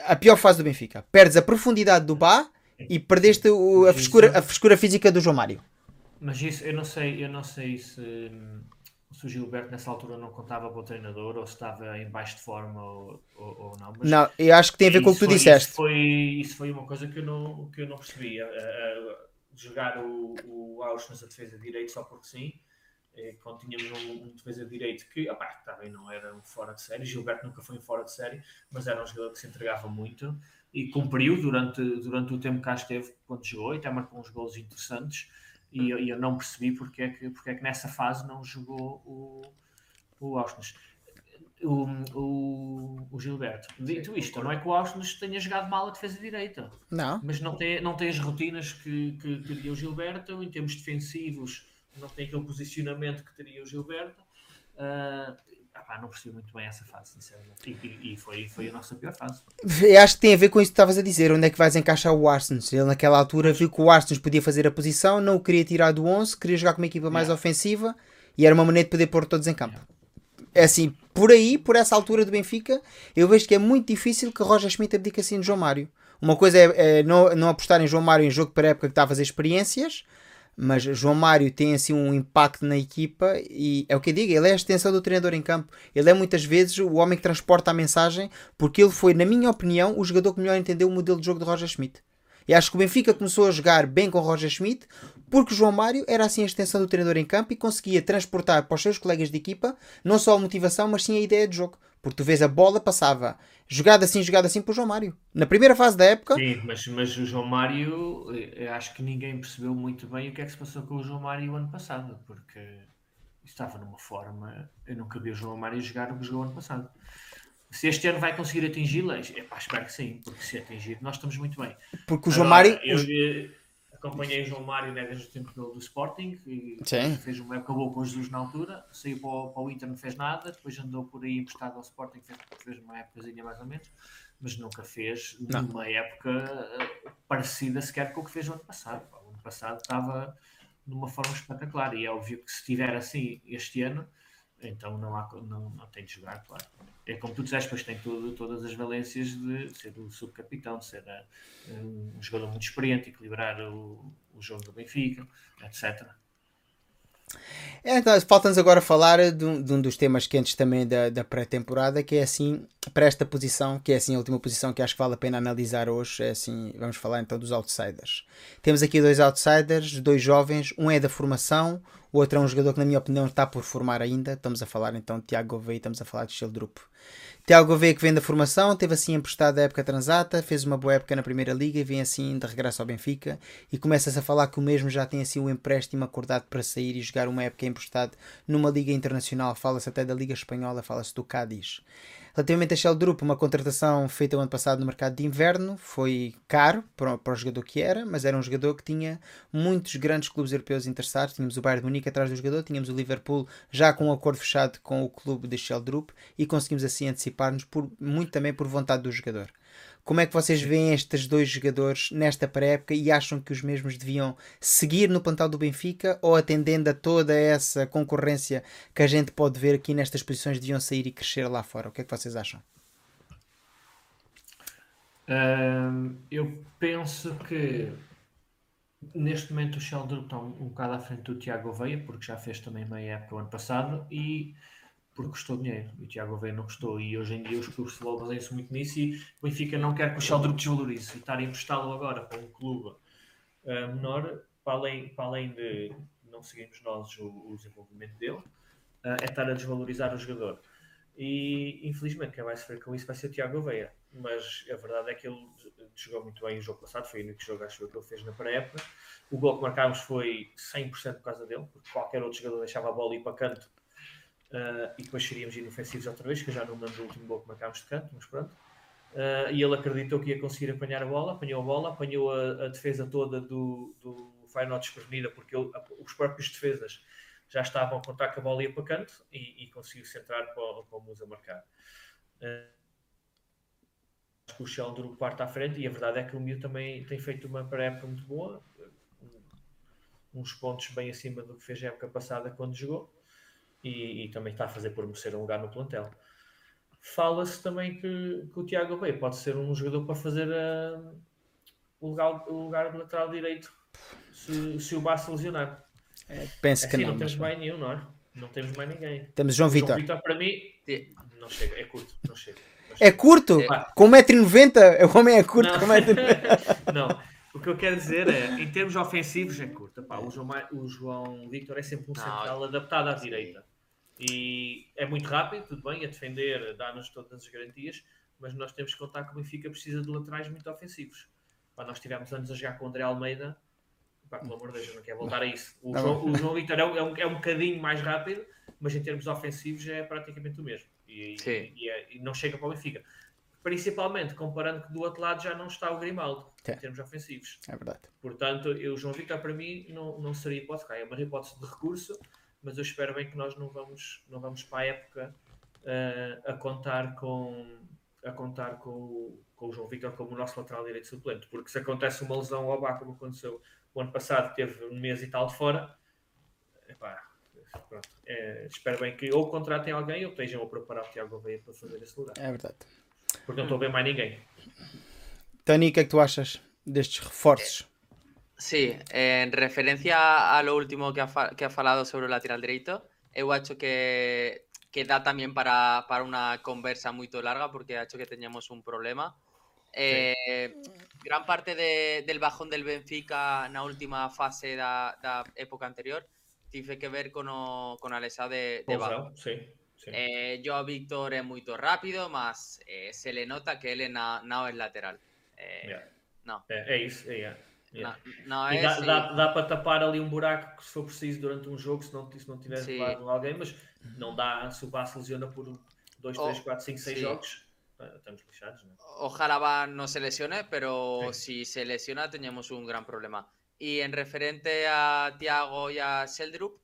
a pior fase do Benfica. Perdes a profundidade do Bá e perdeste a, frescura, a frescura física do João Mário. Mas isso, eu não sei, eu não sei se, se o Gilberto nessa altura não contava para o treinador ou se estava em baixo de forma ou, ou, ou não. Mas não, eu acho que tem a ver com o que tu foi, disseste. Isso foi, isso foi uma coisa que eu não, que eu não percebi. Uh, uh, jogar o, o Auschwitz a defesa de direito só porque sim, eh, quando tínhamos um, um defesa de direito que opá, também não era um fora de série, Gilberto nunca foi um fora de série, mas era um jogador que se entregava muito e cumpriu durante, durante o tempo que cá esteve quando jogou e até marcou uns gols interessantes e eu, eu, não percebi porque é, que, porque é que nessa fase não jogou o, o Auschwitz o, o, o Gilberto. Dito isto, não é que o Austin tenha jogado mal a defesa direita. Não. Mas não tem, não tem as rotinas que, que teria o Gilberto, em termos defensivos, não tem aquele posicionamento que teria o Gilberto. Uh, não percebi muito bem essa fase, sinceramente. E, e, foi, foi a nossa pior fase. Eu acho que tem a ver com isso que estavas a dizer. Onde é que vais encaixar o Arsenal? Ele naquela altura viu que o Arsenal podia fazer a posição, não o queria tirar do 11, queria jogar com uma equipa mais yeah. ofensiva e era uma maneira de poder pôr todos em campo. É assim, por aí, por essa altura do Benfica, eu vejo que é muito difícil que Roger Schmidt abdique assim de João Mário. Uma coisa é, é não, não apostar em João Mário em jogo para época que está a fazer experiências, mas João Mário tem assim um impacto na equipa e é o que eu digo, ele é a extensão do treinador em campo. Ele é muitas vezes o homem que transporta a mensagem, porque ele foi, na minha opinião, o jogador que melhor entendeu o modelo de jogo de Roger Schmidt. E acho que o Benfica começou a jogar bem com Roger Schmidt porque o João Mário era assim a extensão do treinador em campo e conseguia transportar para os seus colegas de equipa não só a motivação, mas sim a ideia de jogo. Porque tu vês a bola passava jogada assim, jogada assim para o João Mário. Na primeira fase da época. Sim, mas, mas o João Mário, eh, acho que ninguém percebeu muito bem o que é que se passou com o João Mário ano passado, porque estava numa forma. Eu nunca vi o João Mário jogar o que jogou ano passado. Se este ano vai conseguir atingi-la, é pá, espero que sim, porque se atingir, nós estamos muito bem. Porque o João Mário. Eu, eu, acompanhei o João Mário né, desde o tempo do, do Sporting, e sim. fez uma época boa com o Jesus na altura, saiu para o, para o Inter, não fez nada, depois andou por aí emprestado ao Sporting, fez, fez uma épocazinha mais ou menos, mas nunca fez não. nenhuma época eh, parecida sequer com o que fez no ano passado. O ano passado estava numa forma espetacular, e é óbvio que se estiver assim este ano então não, há, não, não tem de jogar, claro. É como tu disseste, pois tem tudo, todas as valências de ser o subcapitão, de ser eh, um jogador muito experiente, equilibrar o, o jogo do Benfica, etc. É, então, Falta-nos agora falar de um, de um, dos temas quentes também da, da pré-temporada, que é assim, para esta posição, que é assim a última posição que acho que vale a pena analisar hoje. É assim, vamos falar então dos outsiders. Temos aqui dois outsiders, dois jovens, um é da formação, o outro é um jogador que, na minha opinião, está por formar ainda. Estamos a falar então de Tiago Gouveia, estamos a falar de Sheldrup. Tiago Gouveia que vem da formação, teve assim emprestado a época transata, fez uma boa época na Primeira Liga e vem assim de regresso ao Benfica e começa-se a falar que o mesmo já tem assim o um empréstimo acordado para sair e jogar uma época emprestado numa Liga Internacional. Fala-se até da Liga Espanhola, fala-se do Cádiz. Relativamente a Sheldrup, uma contratação feita o ano passado no mercado de inverno, foi caro para, para o jogador que era, mas era um jogador que tinha muitos grandes clubes europeus interessados. Tínhamos o Bayern de Munique atrás do jogador, tínhamos o Liverpool já com um acordo fechado com o clube de Sheldrup e conseguimos assim antecipar-nos muito também por vontade do jogador. Como é que vocês veem estes dois jogadores nesta pré-época e acham que os mesmos deviam seguir no plantel do Benfica ou atendendo a toda essa concorrência que a gente pode ver aqui nestas posições deviam sair e crescer lá fora? O que é que vocês acham? eu penso que neste momento o Sheldon está um, um bocado à frente do Tiago Oveia, porque já fez também meia época o ano passado e porque custou dinheiro. E o Tiago Veia não custou. E hoje em dia os clubes de futebol baseiam-se muito nisso e o Benfica não quer que o Sheldrup desvalorize. E estar a emprestá-lo agora para um clube uh, menor, para além, para além de não seguirmos nós o, o desenvolvimento dele, uh, é estar a desvalorizar o jogador. E infelizmente quem vai sofrer com isso vai ser o Tiago Veia. mas a verdade é que ele jogou muito bem o jogo passado, foi o único jogo acho que ele fez na pré-época. O gol que marcámos foi 100% por causa dele, porque qualquer outro jogador deixava a bola ir para canto uh, e depois seríamos inofensivos outra vez, que já não lembro do último gol que marcámos de canto, mas pronto. Uh, e ele acreditou que ia conseguir apanhar a bola, apanhou a bola, apanhou a, a defesa toda do, do Feyenoord desprevenida, porque ele, os próprios defesas já estavam a contar que a bola ia para canto e, e conseguiu centrar para, para o Musa marcar. Uh, o Sheldon parte à frente e a verdade é que o Mil também tem feito uma pré-época muito boa, uns pontos bem acima do que fez a época passada quando jogou e, e também está a fazer por merecer um lugar no plantel. Fala-se também que, que, o Tiago Rei pode ser um jogador para fazer uh, o, lugar, o lugar de lateral direito se, se o Barça lesionar. É, penso assim, que não. não temos mais nenhum, não é? Não temos mais ninguém. Temos João Vitor. João Vitor para mim não chega, é curto, não chega. Não chega. É curto? É. Com 1,90m? O homem é curto não. com 1,90m. não, o que eu quero dizer é, em termos ofensivos é curto. Pá, o, João, o João Victor é sempre um central adaptado à direita. E é muito rápido, tudo bem, a defender, dá-nos todas as garantias, mas nós temos que contar que o Benfica precisa de laterais muito ofensivos. Pá, nós tivemos anos a jogar com o André Almeida, pá, pelo amor de Deus, eu não quero voltar a isso. O, João, o João Vitor é um, é, um, é um bocadinho mais rápido, mas em termos ofensivos é praticamente o mesmo. E, e, e, é, e não chega para o Benfica. Principalmente comparando que do outro lado já não está o Grimaldo, é. em termos ofensivos. É verdade. Portanto, o João Vitor para mim não, não seria hipótese. É uma hipótese de recurso mas eu espero bem que nós não vamos, não vamos para a época uh, a contar com a contar com, com o João Vitor como o nosso lateral direito suplente, porque se acontece uma lesão ao Bá, como aconteceu o ano passado, teve um mês e tal de fora, epá, pronto, é, espero bem que ou contratem alguém ou estejam a preparar o Tiago Veia para fazer esse lugar. É verdade. Porque não estou a ver mais ninguém. Tony, o que é que tu achas destes reforços? Sí, en referencia a lo último que ha, que ha falado sobre el lateral derecho, he hecho que, que da también para, para una conversa muy larga porque ha hecho que teníamos un problema. Eh, gran parte de, del bajón del Benfica na última fase da, da época anterior tiene que ver con o, con a de, de Bajo. Sí, sí. Eh, yo a Víctor é moito rápido, mas eh, se le nota que ele na, na é lateral. Yeah. No. É isso, é, Yeah. Não, não é dá, assim. dá, dá, para tapar ali um buraco se for preciso durante um jogo, se não, se não tiver levado alguém, mas não dá se o Barça lesiona por 2, 3, 4, 5, 6 jogos. Estamos lixados, ¿no? Ojalá no se lesione, pero sí. si se lesiona tenemos un gran problema. Y en referente a Tiago y a Seldrup,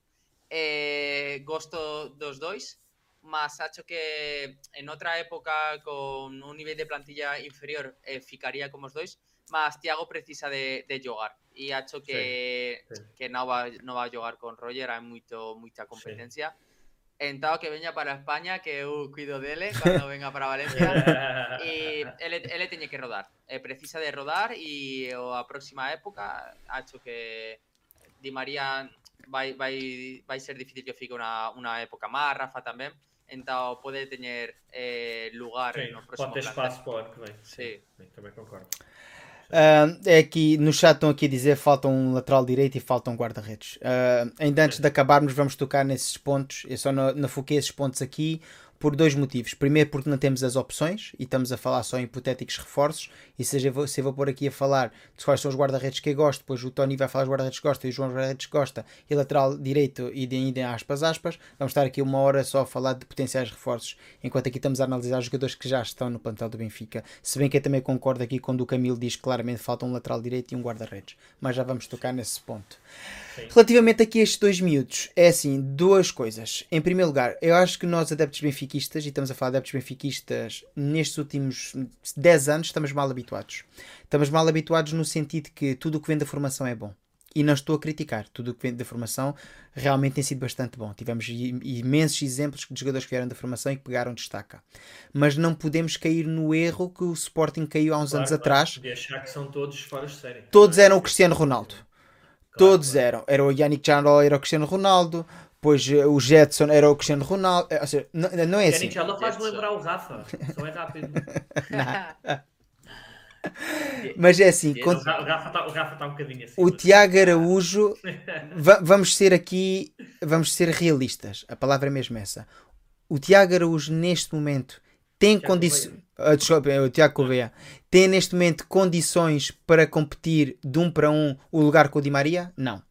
eh, gosto dos dois, mas acho que en otra época con un nivel de plantilla inferior eh, ficaría como os dois, más Tiago precisa de, de jogar y ha hecho que, sí, sí. que no, va, no va a jugar con Roger, hay mucho, mucha competencia. Sí. Entado que venga para España, que uh, cuido de él cuando venga para Valencia. y él, él tiene que rodar, eh, precisa de rodar y o a próxima época ha hecho que Di María va, va, va a ser difícil que fique una, una época más, Rafa también. Então pode ter eh, lugar Sim, no próximo Pode ter espaço para o ano que vem. Sim. Sim. Também concordo. Uh, é que no chat estão aqui a dizer faltam um lateral direito e faltam um guarda-redes. Uh, ainda antes de acabarmos, vamos tocar nesses pontos. Eu só não, não foquei esses pontos aqui por dois motivos. Primeiro, porque não temos as opções e estamos a falar só em hipotéticos reforços. E seja, se eu vou pôr aqui a falar de quais são os guarda-redes que eu gosto, depois o Tony vai falar os guarda-redes que gosta e o João guarda-redes gosta, e lateral direito e de ainda aspas aspas, vamos estar aqui uma hora só a falar de potenciais reforços, enquanto aqui estamos a analisar os jogadores que já estão no plantel do Benfica. Se bem que eu também concordo aqui quando o Camilo diz que claramente falta um lateral direito e um guarda-redes, mas já vamos tocar nesse ponto. Sim. Relativamente aqui a estes dois miúdos, é assim, duas coisas. Em primeiro lugar, eu acho que nós adeptos benfiquistas, e estamos a falar de adeptos benfiquistas, nestes últimos 10 anos estamos mal habituados. Estamos mal habituados no sentido que tudo o que vem da formação é bom. E não estou a criticar, tudo o que vem da formação realmente tem sido bastante bom. Tivemos imensos exemplos de jogadores que vieram da formação e que pegaram destaca. Mas não podemos cair no erro que o Sporting caiu há uns claro, anos claro. atrás. De achar que são todos fora de série. Todos eram o Cristiano Ronaldo. Todos eram. Era o Yannick Jarol, era o Cristiano Ronaldo. Pois eh, o Jetson era o Cristiano Ronaldo. Ou seja, não, não é assim. Jarol faz-me lembrar o Rafa. Só é rápido. Mas é assim. Quando... O Rafa está tá um bocadinho assim. O Tiago Araújo. va vamos ser aqui. Vamos ser realistas. A palavra é mesmo essa. O Tiago Araújo, neste momento, tem condições. Uh, desculpa, é o Tiago Correia. Tem neste momento condições para competir de um para um o lugar com o Di Maria? Não.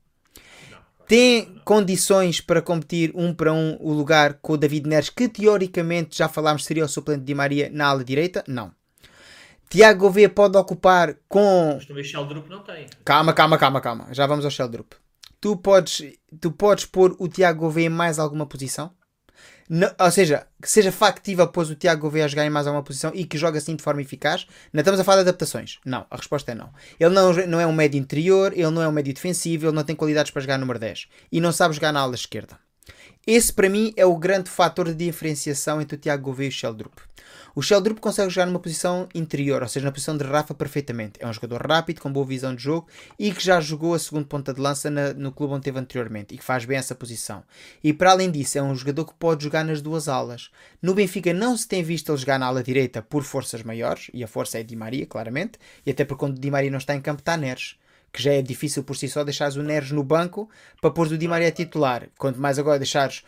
Tem condições para competir um para um o lugar com o David Neres, que teoricamente já falámos seria o suplente de Maria na ala direita? Não. Tiago Gouveia pode ocupar com. Mas também Sheldrup não tem. Calma, calma, calma, calma. Já vamos ao Sheldrup. Tu podes, tu podes pôr o Tiago Gouveia em mais alguma posição? Não, ou seja, que seja factível pôs o Tiago Gouveia a jogar em mais alguma posição e que joga assim de forma eficaz. Não estamos a falar de adaptações. Não, a resposta é não. Ele não, não é um médio interior, ele não é um médio defensivo, ele não tem qualidades para jogar número 10 e não sabe jogar na ala esquerda. Esse para mim é o grande fator de diferenciação entre o Tiago Gouveia e o Sheldrup. O Sheldrup consegue jogar numa posição interior, ou seja, na posição de Rafa perfeitamente. É um jogador rápido, com boa visão de jogo e que já jogou a segunda ponta de lança na, no clube onde teve anteriormente e que faz bem essa posição. E para além disso, é um jogador que pode jogar nas duas alas. No Benfica não se tem visto ele jogar na ala direita por forças maiores, e a força é Di Maria, claramente, e até porque quando Di Maria não está em campo está Neres que já é difícil por si só deixares o Neres no banco para pôr o Di Maria titular. Quanto mais agora deixares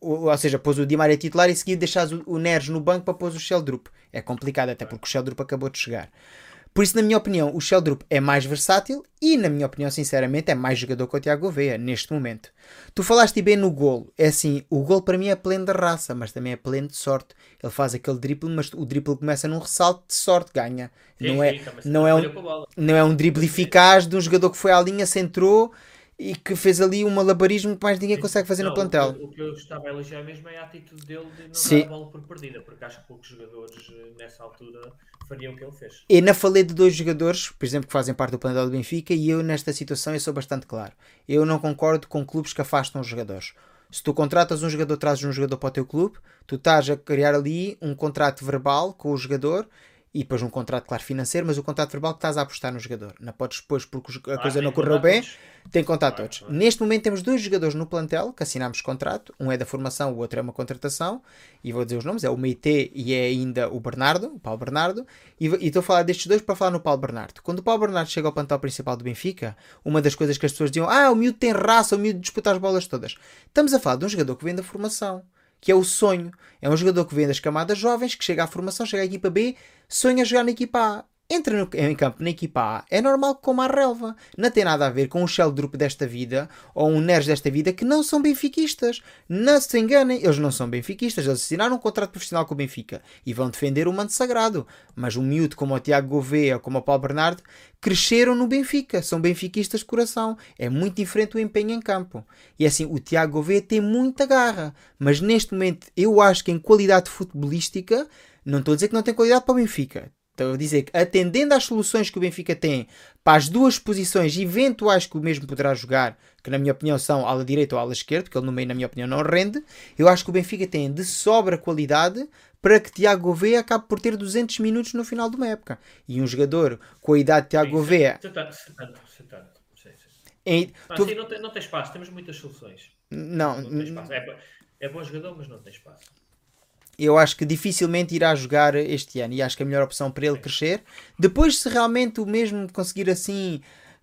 ou seja, pôs o Di Maria titular e seguir deixares o, o Neres no banco para pôr o Sheldrup. É complicado, até porque o Sheldrup acabou de chegar. Por isso, na minha opinião, o Sheldrup é mais versátil e, na minha opinião, sinceramente, é mais jogador que o Tiago Gouveia, neste momento. Tu falaste bem no golo. É assim, o golo para mim é pleno de raça, mas também é pleno de sorte. Ele faz aquele drible, mas o drible começa num ressalto de sorte, ganha. Sim, não, é, sim, se não, é um, não é um drible eficaz de um jogador que foi à linha, centrou e que fez ali um malabarismo que mais ninguém consegue fazer Não, no plantel. O, que- o que eu estava a elogiar mesmo é a atitude dele de não Sim. dar a bola por perdida, porque acho que poucos jogadores eh, nessa altura fariam o que ele fez. Eu não falei de dois jogadores, por exemplo, que fazem parte do plantel do Benfica, e eu nesta situação eu sou bastante claro. Eu não concordo com clubes que afastam os jogadores. Se tu contratas um jogador, trazes um jogador para o teu clube, tu estás a criar ali um contrato verbal com o jogador e depois um contrato, claro, financeiro, mas o contrato verbal que estás a apostar no jogador. Não podes depois, porque a Ah, coisa não correu bem, todos. tem que contar Claro, todos. claro. Neste momento temos dois jogadores no plantel que assinámos contrato. Um é da formação, o outro é uma contratação. E vou dizer os nomes: é o Meite e é ainda o Bernardo, o Paulo Bernardo. E e estou a falar destes dois para falar no Paulo Bernardo. Quando o Paulo Bernardo chega ao plantel principal do Benfica, uma das coisas que as pessoas diziam: Ah, o miúdo tem raça, o miúdo disputa as bolas todas. Estamos a falar de um jogador que vem da formação. Que é o sonho. É um jogador que vem das camadas jovens, que chega à formação, chega à equipa B, sonha jogar na equipa A. Entra no- em campo na equipa A, é normal que coma a relva. Não tem nada a ver com o Sheldrup desta vida ou um Neres desta vida que não são benfiquistas. Não se enganem, eles não são benfiquistas. Eles assinaram um contrato profissional com o Benfica e vão defender o manto sagrado. Mas um miúdo como o Tiago Gouveia ou como o Paulo Bernardo cresceram no Benfica, são benfiquistas de coração. É muito diferente o empenho em campo. E assim, o Tiago Gouveia tem muita garra, mas neste momento eu acho que em qualidade futebolística, não estou a dizer que não tem qualidade para o Benfica. Estou a dizer que, atendendo às soluções que o Benfica tem para as duas posições eventuais que o mesmo poderá jogar, que na minha opinião são ala direita ou ala esquerda, porque ele no meio, na minha opinião, não rende, eu acho que o Benfica tem de sobra qualidade para que Tiago Gouveia acabe por ter 200 minutos no final de uma época. E um jogador com a idade de Tiago Gouveia... Sim, sim. em- Ah, tu- sim, não, tem, não tem espaço, temos muitas soluções. Não, Não tem espaço. É, é bom jogador, mas não tem espaço. Eu acho que dificilmente irá jogar este ano e acho que a melhor opção para ele crescer. Depois, se realmente o mesmo conseguir assim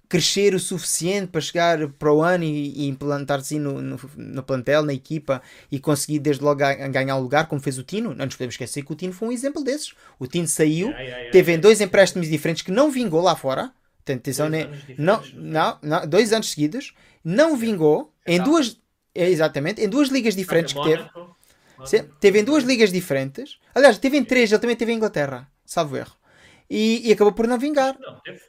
crescer o suficiente para chegar para o ano e, e implantar-se no, no, no plantel, na equipa e conseguir desde logo a- a ganhar um lugar, como fez o Tino, não nos podemos esquecer que o Tino foi um exemplo desses. O Tino saiu, Ai, ai, ai, teve dois empréstimos diferentes que não vingou lá fora. Atenção, Dois né? não, não foi? não, não, dois anos seguidos, não vingou em duas, é, exatamente, em duas ligas diferentes que teve. Teve em duas ligas diferentes. Aliás, teve em três, ele também teve em Inglaterra, salvo erro. E, e acabou por não vingar. Não, teve.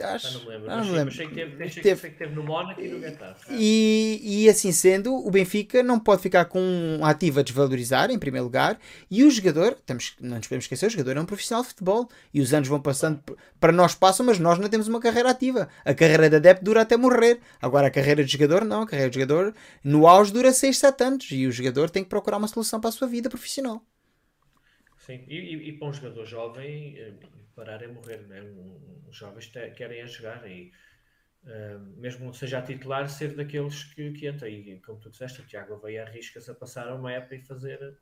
Acho, não me lembro. ah, não me mas sei que lembro. teve, Teve. sei que teve no Mónaco e no Getafe. E, e assim sendo, o Benfica não pode ficar com um ativo a desvalorizar, em primeiro lugar, e o jogador, temos, não nos podemos esquecer, o jogador é um profissional de futebol, e os anos vão passando, para nós passam, mas nós não temos uma carreira ativa. A carreira de adepto dura até morrer. Agora, a carreira de jogador, não. A carreira de jogador, no auge, dura 6, 7 anos, e o jogador tem que procurar uma solução para a sua vida profissional. Sim, e, e, e para um jogador jovem, eh, parar é morrer, né? Um- Os jovens te- querem é jogar e eh, mesmo não seja a titular, ser daqueles que, que entra. E como tu disseste, o Tiago veio arrisca-se a passar uma época e fazer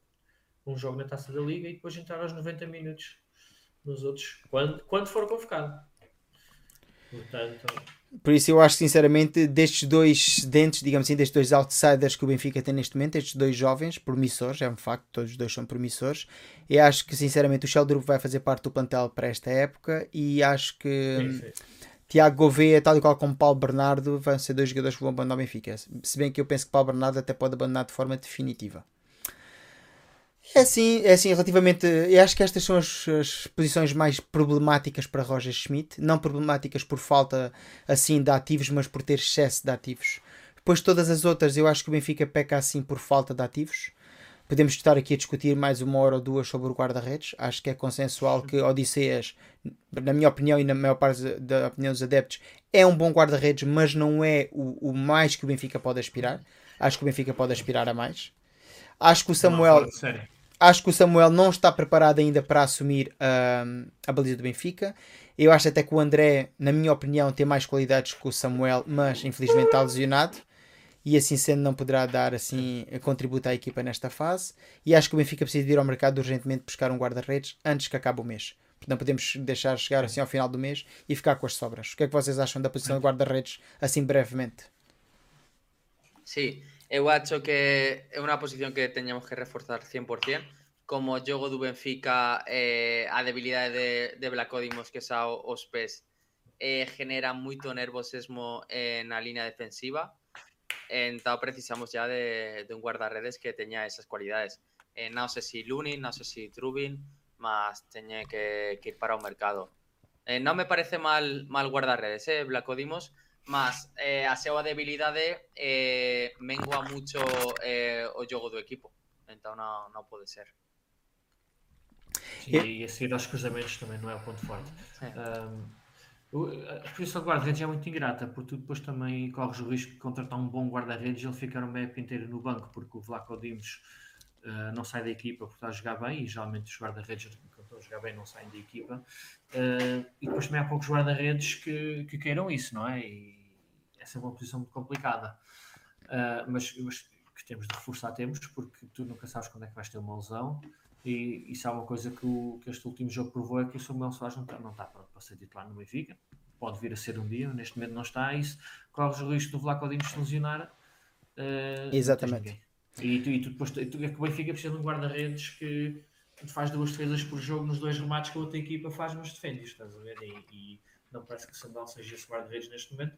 um jogo na taça da liga e depois entrar aos 90 minutos nos outros, quando, quando for convocado. Portanto, Por isso eu acho sinceramente destes dois dentes, digamos assim, destes dois outsiders que o Benfica tem neste momento, estes dois jovens promissores, é um facto, todos os dois são promissores. Eu acho que sinceramente o Sheldrup vai fazer parte do plantel para esta época e acho que sim. Tiago Gouveia, tal e qual como Paulo Bernardo, vão ser dois jogadores que vão abandonar o Benfica. Se bem que eu penso que Paulo Bernardo até pode abandonar de forma definitiva. É assim, é assim, relativamente. Eu acho que estas são as, as, posições mais problemáticas para Roger Schmidt. Não problemáticas por falta assim de ativos, mas por ter excesso de ativos. Depois, todas as outras, eu acho que o Benfica peca assim por falta de ativos. Podemos estar aqui a discutir mais uma hora ou duas sobre o guarda-redes. Acho que é consensual que Odisseias, na minha opinião e na maior parte da opinião dos adeptos, é um bom guarda-redes, mas não é o, o mais que o Benfica pode aspirar. Acho que o Benfica pode aspirar a mais. Acho que o Samuel. Não, Acho que o Samuel não está preparado ainda para assumir uh, a baliza do Benfica. Eu acho até que o André, na minha opinião, tem mais qualidades que o Samuel, mas infelizmente está lesionado. E assim sendo, não poderá dar assim contributo à equipa nesta fase. E acho que o Benfica precisa de ir ao mercado urgentemente buscar um guarda-redes antes que acabe o mês. Não podemos deixar chegar assim ao final do mês e ficar com as sobras. O que é que vocês acham da posição de guarda-redes assim brevemente? Sim, Eu acho que é unha posición que teñamos que reforzar 100%, como o jogo do Benfica eh, a debilidade de, de Blacodimos que xa os pés eh, genera moito nervosismo eh, na línea defensiva. Entón precisamos ya de, de un guardarredes que teña esas cualidades. Eh, sei se si Lunin, sei se si Trubin mas teñe que, que ir para o mercado. Eh, non me parece mal mal guardarredes, eh, Blacodimos Mas eh, a súa debilidade eh, mengua mucho eh, o jogo do equipo. Então non, non pode ser. Sim, e a seguir aos cruzamentos também não é o ponto forte. Um, a posição de guarda-redes é muito ingrata, porque tu depois também corres o risco de contratar um bom guarda-redes e ele ficar uma época inteira no banco, porque o Vlaco Dimos uh, não sai da equipa porque está a jogar bem, e geralmente os guarda-redes, quando estão a jogar bem, não saem da equipa. Uh, e depois também há poucos guarda-redes que, que queiram isso, não é? E é uma posição muito complicada. Uh, mas, mas, que temos de reforçar, temos, porque tu nunca sabes quando é que vais ter uma lesão. E isso é uma coisa que, o, que este último jogo provou: é que o Samuel Soares não está, não está pronto para ser titular no Benfica. Pode vir a ser um dia, neste momento não está. Isso corres o risco do Vlaco Dimos se lesionar. Uh, Exatamente. E tu, e tu depois tu, é que o Benfica precisa de um guarda-redes que faz duas defesas por jogo nos dois remates que a outra equipa faz, mas defende, estás a ver? E, e não parece que o Samuel seja esse guarda-redes neste momento.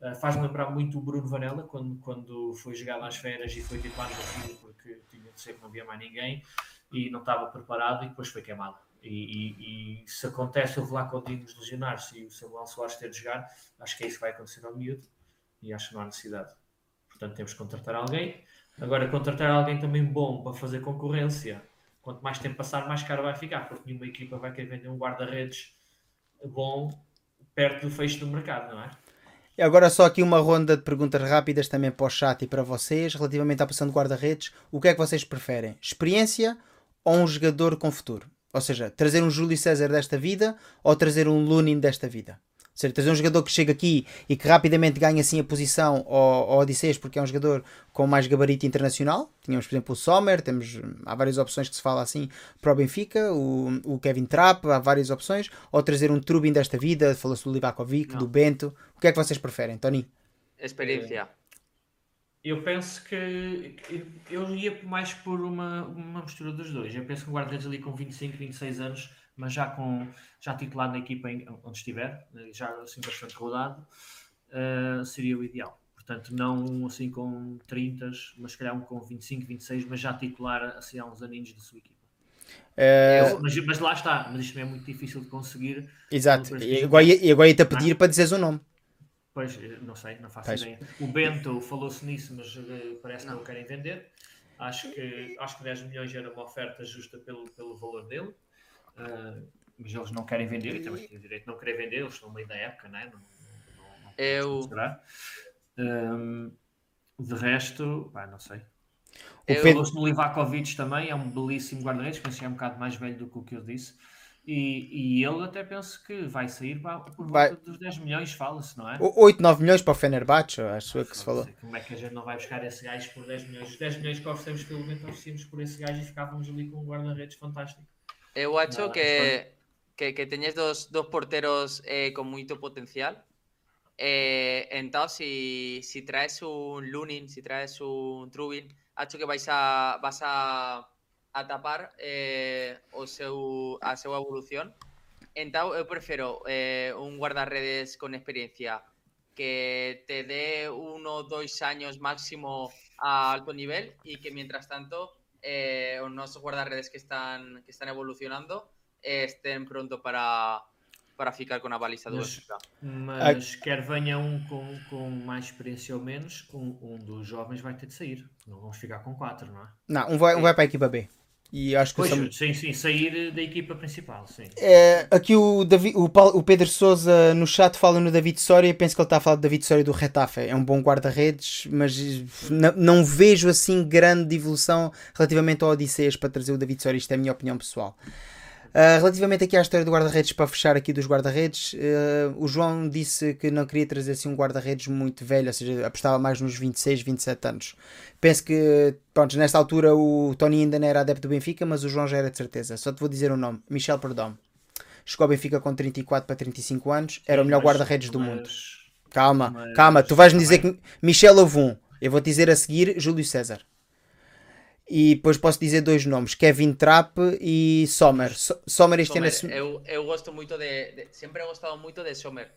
Uh, Faz-me lembrar muito o Bruno Varela, quando, quando foi jogar às férias e foi titular no fim, porque tinha de ser que não havia mais ninguém e não estava preparado e depois foi queimado. E, e, e se acontece o Vlaco Dimos lesionar-se e o Samuel Soares ter de jogar, acho que é isso que vai acontecer ao miúdo e acho que não há necessidade. Portanto, temos que contratar alguém. Agora, contratar alguém também bom para fazer concorrência, quanto mais tempo passar, mais caro vai ficar, porque nenhuma equipa vai querer vender um guarda-redes bom perto do fecho do mercado, não é? E agora só aqui uma ronda de perguntas rápidas também para o chat e para vocês, relativamente à posição de guarda-redes. O que é que vocês preferem? Experiência ou um jogador com futuro? Ou seja, trazer um Júlio César desta vida ou trazer um Lunin desta vida? Seja, trazer um jogador que chega aqui e que rapidamente ganha assim a posição ao, ao Odisseias porque é um jogador com mais gabarito internacional. Tínhamos, por exemplo, o Sommer, temos, há várias opções que se fala assim para o Benfica, o, o Kevin Trapp, há várias opções. Ou trazer um Trubin desta vida, falou-se do Livakovic, Não. do Bento. O que é que vocês preferem, Tony? Experiência. Eu penso que eu ia mais por uma, uma mistura dos dois. Eu penso que um guarda-redes ali com 25, 26 anos mas já com já titular na equipa em, onde estiver, já assim bastante rodado, uh, seria o ideal. Portanto, não assim com 30, mas se calhar um com 25, 26, mas já titular assim há uns aninhos da sua equipa. É... Mas, mas, lá está, mas isto é muito difícil de conseguir. Exato, e agora, e agora ia-te a pedir ah? para dizeres o nome. Pois, não sei, não faço pois. ideia. O Bento falou-se nisso, mas parece que não o querem vender. Acho que, acho que 10 milhões era uma oferta justa pelo, pelo valor dele. Uh, mas eles não querem vender e também têm o direito de não querer vender, eles estão no meio da época, não é? Não, não, não Eu. Um, de resto, pá, não sei. O eu... Pedro no Livakovic também é um belíssimo guarda-redes, mas é um bocado mais velho do que o que eu disse. E, e ele até penso que vai sair por volta vai... dos 10 milhões, fala-se, não é? 8, 9 milhões para o Fenerbahçe, acho que se falou. Como é que a gente não vai buscar esse gajo por 10 milhões? Os 10 milhões que oferecemos pelo menos oferecemos por esse gajo e ficávamos ali com um guarda-redes fantástico. Eu acho que, que, que teñes dos, dos porteros eh, con moito potencial Eh, entonces, si, si traes un Lunin, si traes un Trubin, hecho que vais a, vas a, a tapar eh, o seu, a seva evolución. Entonces, yo prefiero eh, un guardarredes con experiencia que te dé uno o dos años máximo a alto nivel y que mientras tanto eh, unos guardarredes que están, que están evolucionando eh, estén pronto para, para ficar com a baliza do mas quer venha um com, com mais experiência ou menos, um, um dos jovens vai ter de sair. Não vamos ficar com quatro, não é? Não, um vai, um vai para a equipa B. E acho que Pois, sim, sair da equipa principal, sim. É, aqui o, Davi- o Paulo- o Pedro Souza no chat fala no David Soria. Penso que ele está a falar do David Soria do Retafe. É um bom guarda-redes, mas não, não vejo assim grande evolução relativamente ao Odisseias para trazer o David Soria. Isto é a minha opinião pessoal. Ah, relativamente aqui à história do guarda-redes, para fechar aqui dos guarda-redes, ah, o João disse que não queria trazer assim um guarda-redes muito velho, ou seja, apostava mais nos 26, 27 anos. Penso que, pronto, nesta altura o Tony ainda não era adepto do Benfica, mas o João já era de certeza. Só te vou dizer o nome: Michel Perdome. Chegou ao Benfica com 34 para 35 anos, era o melhor guarda-redes do mundo. Calma, calma, tu vais me também- dizer que Michel houve um. Eu vou te dizer a seguir Júlio César. E depois posso dizer dois nomes: Kevin Trapp e Sommer. So- Sommer este ano Sommer, assumiu. eu, eu gosto muito de, de- Sempre he gostado muito de Sommer.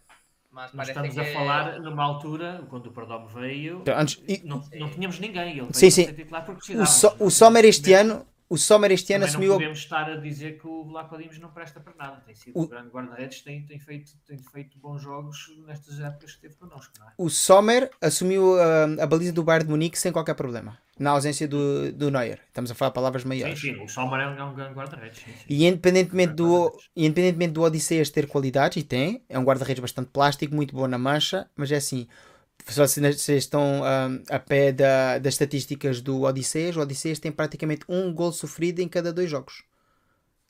Mas Nós estamos que... a falar numa altura, quando o Perdomo veio, Então, antes- e- não, não tínhamos ninguém. Ele veio Sim, sim. ser titular porque O, so, o Sommer este ano. O Sommer este ano Também assumiu. não podemos estar a dizer que o Vlaco Dimos não presta para nada. Tem sido O- um grande guarda-redes, tem, tem, feito, tem feito bons jogos nestas épocas que teve connosco, é? O Sommer assumiu a, a baliza do Bayern de Munique sem qualquer problema. Na ausência do, do Neuer. Estamos a falar palavras Sim, maiores. sim, o Sommer é um, é um grande guarda-redes. sim, sim. E independentemente do, Guarda-redes. e independentemente do Odisseias ter qualidades, e tem, é um guarda-redes bastante plástico, muito bom na mancha, mas é assim, vocês vocês estão ahm, a pé da, das estatísticas do Odisseias, o Odisseias tem praticamente um gol sofrido em cada dois jogos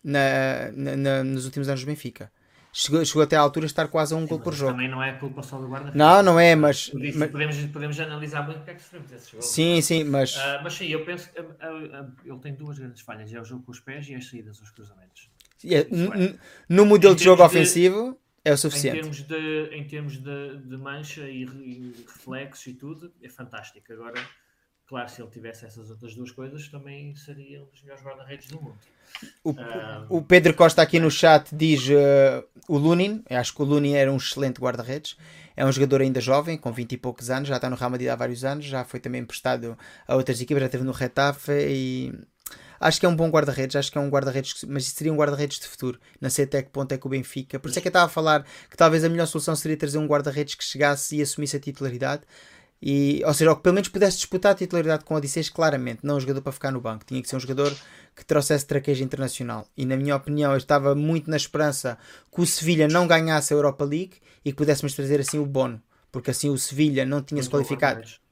na, na- na- nos últimos anos do Benfica. Chegou, chegou até à altura de estar quase a um Sim, gol por jogo. Também não é culpa só do guarda-redes. Não, não é, mas- Por isso mas- podemos, podemos analisar muito porque é que sofremos esses gols. Sim, sim, mas Ah, mas sim, eu penso que ah, ah, ele tem duas grandes falhas: é o jogo com os pés e as saídas aos cruzamentos. é, n- n- no modelo de jogo de- ofensivo é o Em suficiente. termos, de, em termos de, de mancha e, e reflexo e tudo, é fantástico. Agora, claro, se ele tivesse essas outras duas coisas, também seria um dos melhores guarda-redes do mundo. O, Ah, o Pedro Costa aqui no chat diz uh, o Lunin. Eu acho que o Lunin era um excelente guarda-redes. É um jogador ainda jovem, com 20 e poucos anos, já está no Real Madrid há vários anos, já foi também emprestado a outras equipas, já esteve no Retafe e acho que é um bom guarda-redes, acho que é um guarda-redes, mas seria um guarda-redes de futuro. Não sei até que ponto é que o Benfica. Por isso é que eu estava a falar que talvez a melhor solução seria trazer um guarda-redes que chegasse e assumisse a titularidade. E, ou seja, ou que pelo menos pudesse disputar a titularidade com o Odisseias, claramente, não um jogador para ficar no banco. Tinha que ser um jogador que trouxesse traquejo internacional. E na minha opinião, eu estava muito na esperança que o Sevilha não ganhasse a Europa League e que pudéssemos trazer assim o Bono, porque assim o Sevilha não tinha se qualificado. guarda-redes.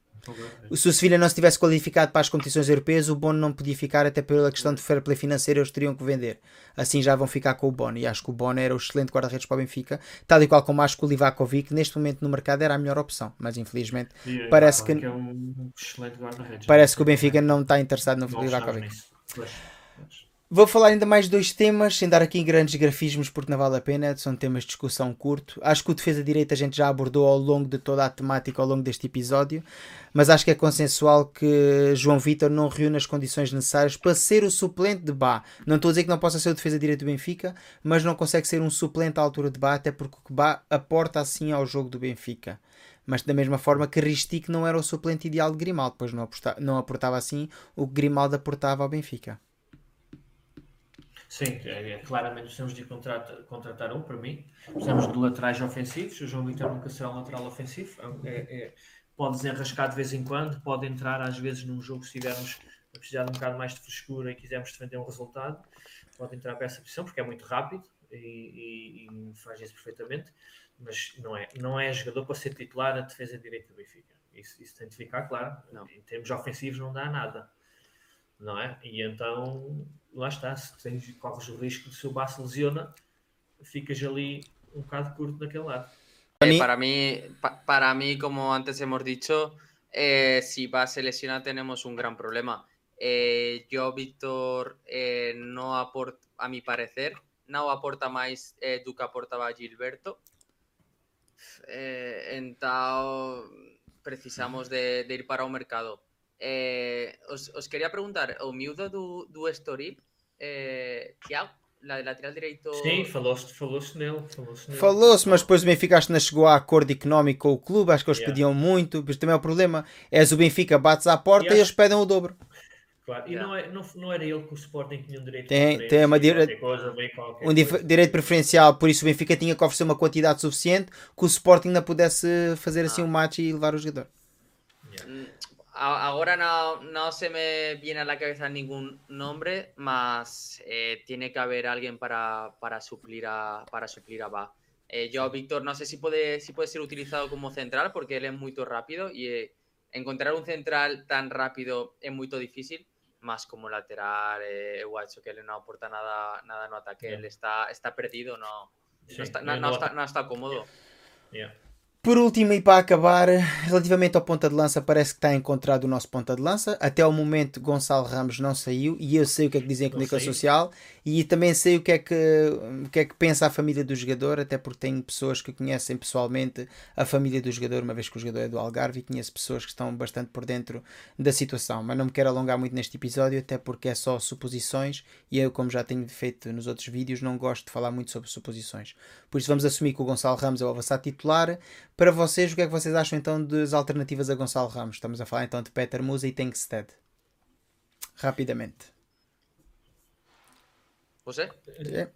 Se o Sevilha não se tivesse qualificado para as competições europeias, o Bono não podia ficar, até pela questão de fair play financeiro, eles teriam que vender. Assim já vão ficar com o Bono. E acho que o Bono era o excelente guarda-redes para o Benfica, tal e qual como acho que o Livakovic, neste momento no mercado, era a melhor opção. Mas infelizmente, E, Parece que- é um parece que o Benfica não está interessado no Livakovic. Vou falar ainda mais dois temas, sem dar aqui grandes grafismos porque não vale a pena, são temas de discussão curto. Acho que o defesa direita a gente já abordou ao longo de toda a temática, ao longo deste episódio, mas acho que é consensual que João Vitor não reúne as condições necessárias para ser o suplente de Bá. Não estou a dizer que não possa ser o defesa direito do Benfica, mas não consegue ser um suplente à altura de Bá, até porque o Bá aporta assim ao jogo do Benfica. Mas da mesma forma que Ristic não era o suplente ideal de Grimaldo, pois não aportava assim o que Grimaldo aportava ao Benfica. Sim, é, é, claramente precisamos de contratar, contratar um, para mim. Precisamos de laterais ofensivos. O João Vitor nunca será um lateral ofensivo. É, é- pode desenrascar de vez em quando, pode entrar às vezes num jogo se tivermos a precisar de um bocado mais de frescura e quisermos defender um resultado. Pode entrar para essa posição porque é muito rápido e, e- e faz isso perfeitamente. Mas não é, não é jogador para ser titular a defesa direita do Benfica. Isso, isso tem de ficar claro. Não. Em termos ofensivos não dá nada não é? E então, lá está, se tens, corres o risco de se o se lesiona, ficas ali um bocado curto daquele lado. Para Eh, para, mí, pa- para mí, como antes hemos dicho, eh, si va se lesiona tenemos un gran problema. Eh, yo, Víctor, eh, no aporta, a mi parecer, no aporta más eh, do que aportaba Gilberto. Eh, então precisamos de, de, ir para o mercado. Eh, os, os, queria perguntar, o miúdo do, do Estoril, eh, Tiago, de lateral direito. Sim, falou-se falou nele. Falou-se, nele. falou-se mas depois o Benfica acho que não chegou a acordo económico com o clube, acho que eles yeah. pediam muito, mas também é o problema. És o Benfica, bates à porta e, e eles pedem o dobro. Claro. E yeah. não, é, não, não era ele que o Sporting tinha um direito tem, tem uma dire... coisa, um direito preferencial, por isso o Benfica tinha que oferecer uma quantidade suficiente que o Sporting ainda pudesse fazer assim ah. um match e levar o jogador. Yeah. Ahora no, no, se me viene a la cabeza ningún nombre, más eh, tiene que haber alguien para, para suplir a para suplir a Ba. Eh, yo, Víctor, no sé si puede, si puede ser utilizado como central porque él es muy rápido y eh, encontrar un central tan rápido es muy difícil más como lateral, eh, Guacho, que él no aporta nada, nada no ataque, él está, está perdido, no, sí, no, está, no, no, está, no está cómodo. Yeah. Por último, e para acabar, relativamente ao ponta de lança, parece que está encontrado o nosso ponta de lança. Até o momento, Gonçalo Ramos não saiu e eu sei o que é que dizem a comunicação social e também sei o que, é que, o que é que pensa a família do jogador, até porque tenho pessoas que conhecem pessoalmente a família do jogador, uma vez que o jogador é do Algarve, e conheço pessoas que estão bastante por dentro da situação. Mas não me quero alongar muito neste episódio, até porque é só suposições e eu, como já tenho feito nos outros vídeos, não gosto de falar muito sobre suposições. Por isso, vamos assumir que o Gonçalo Ramos é o avançado titular para vocês, o que é que vocês acham então das alternativas a Gonçalo Ramos? Estamos a falar então de Peter Musa e Tenkstead. Rapidamente. ¿José? Sí.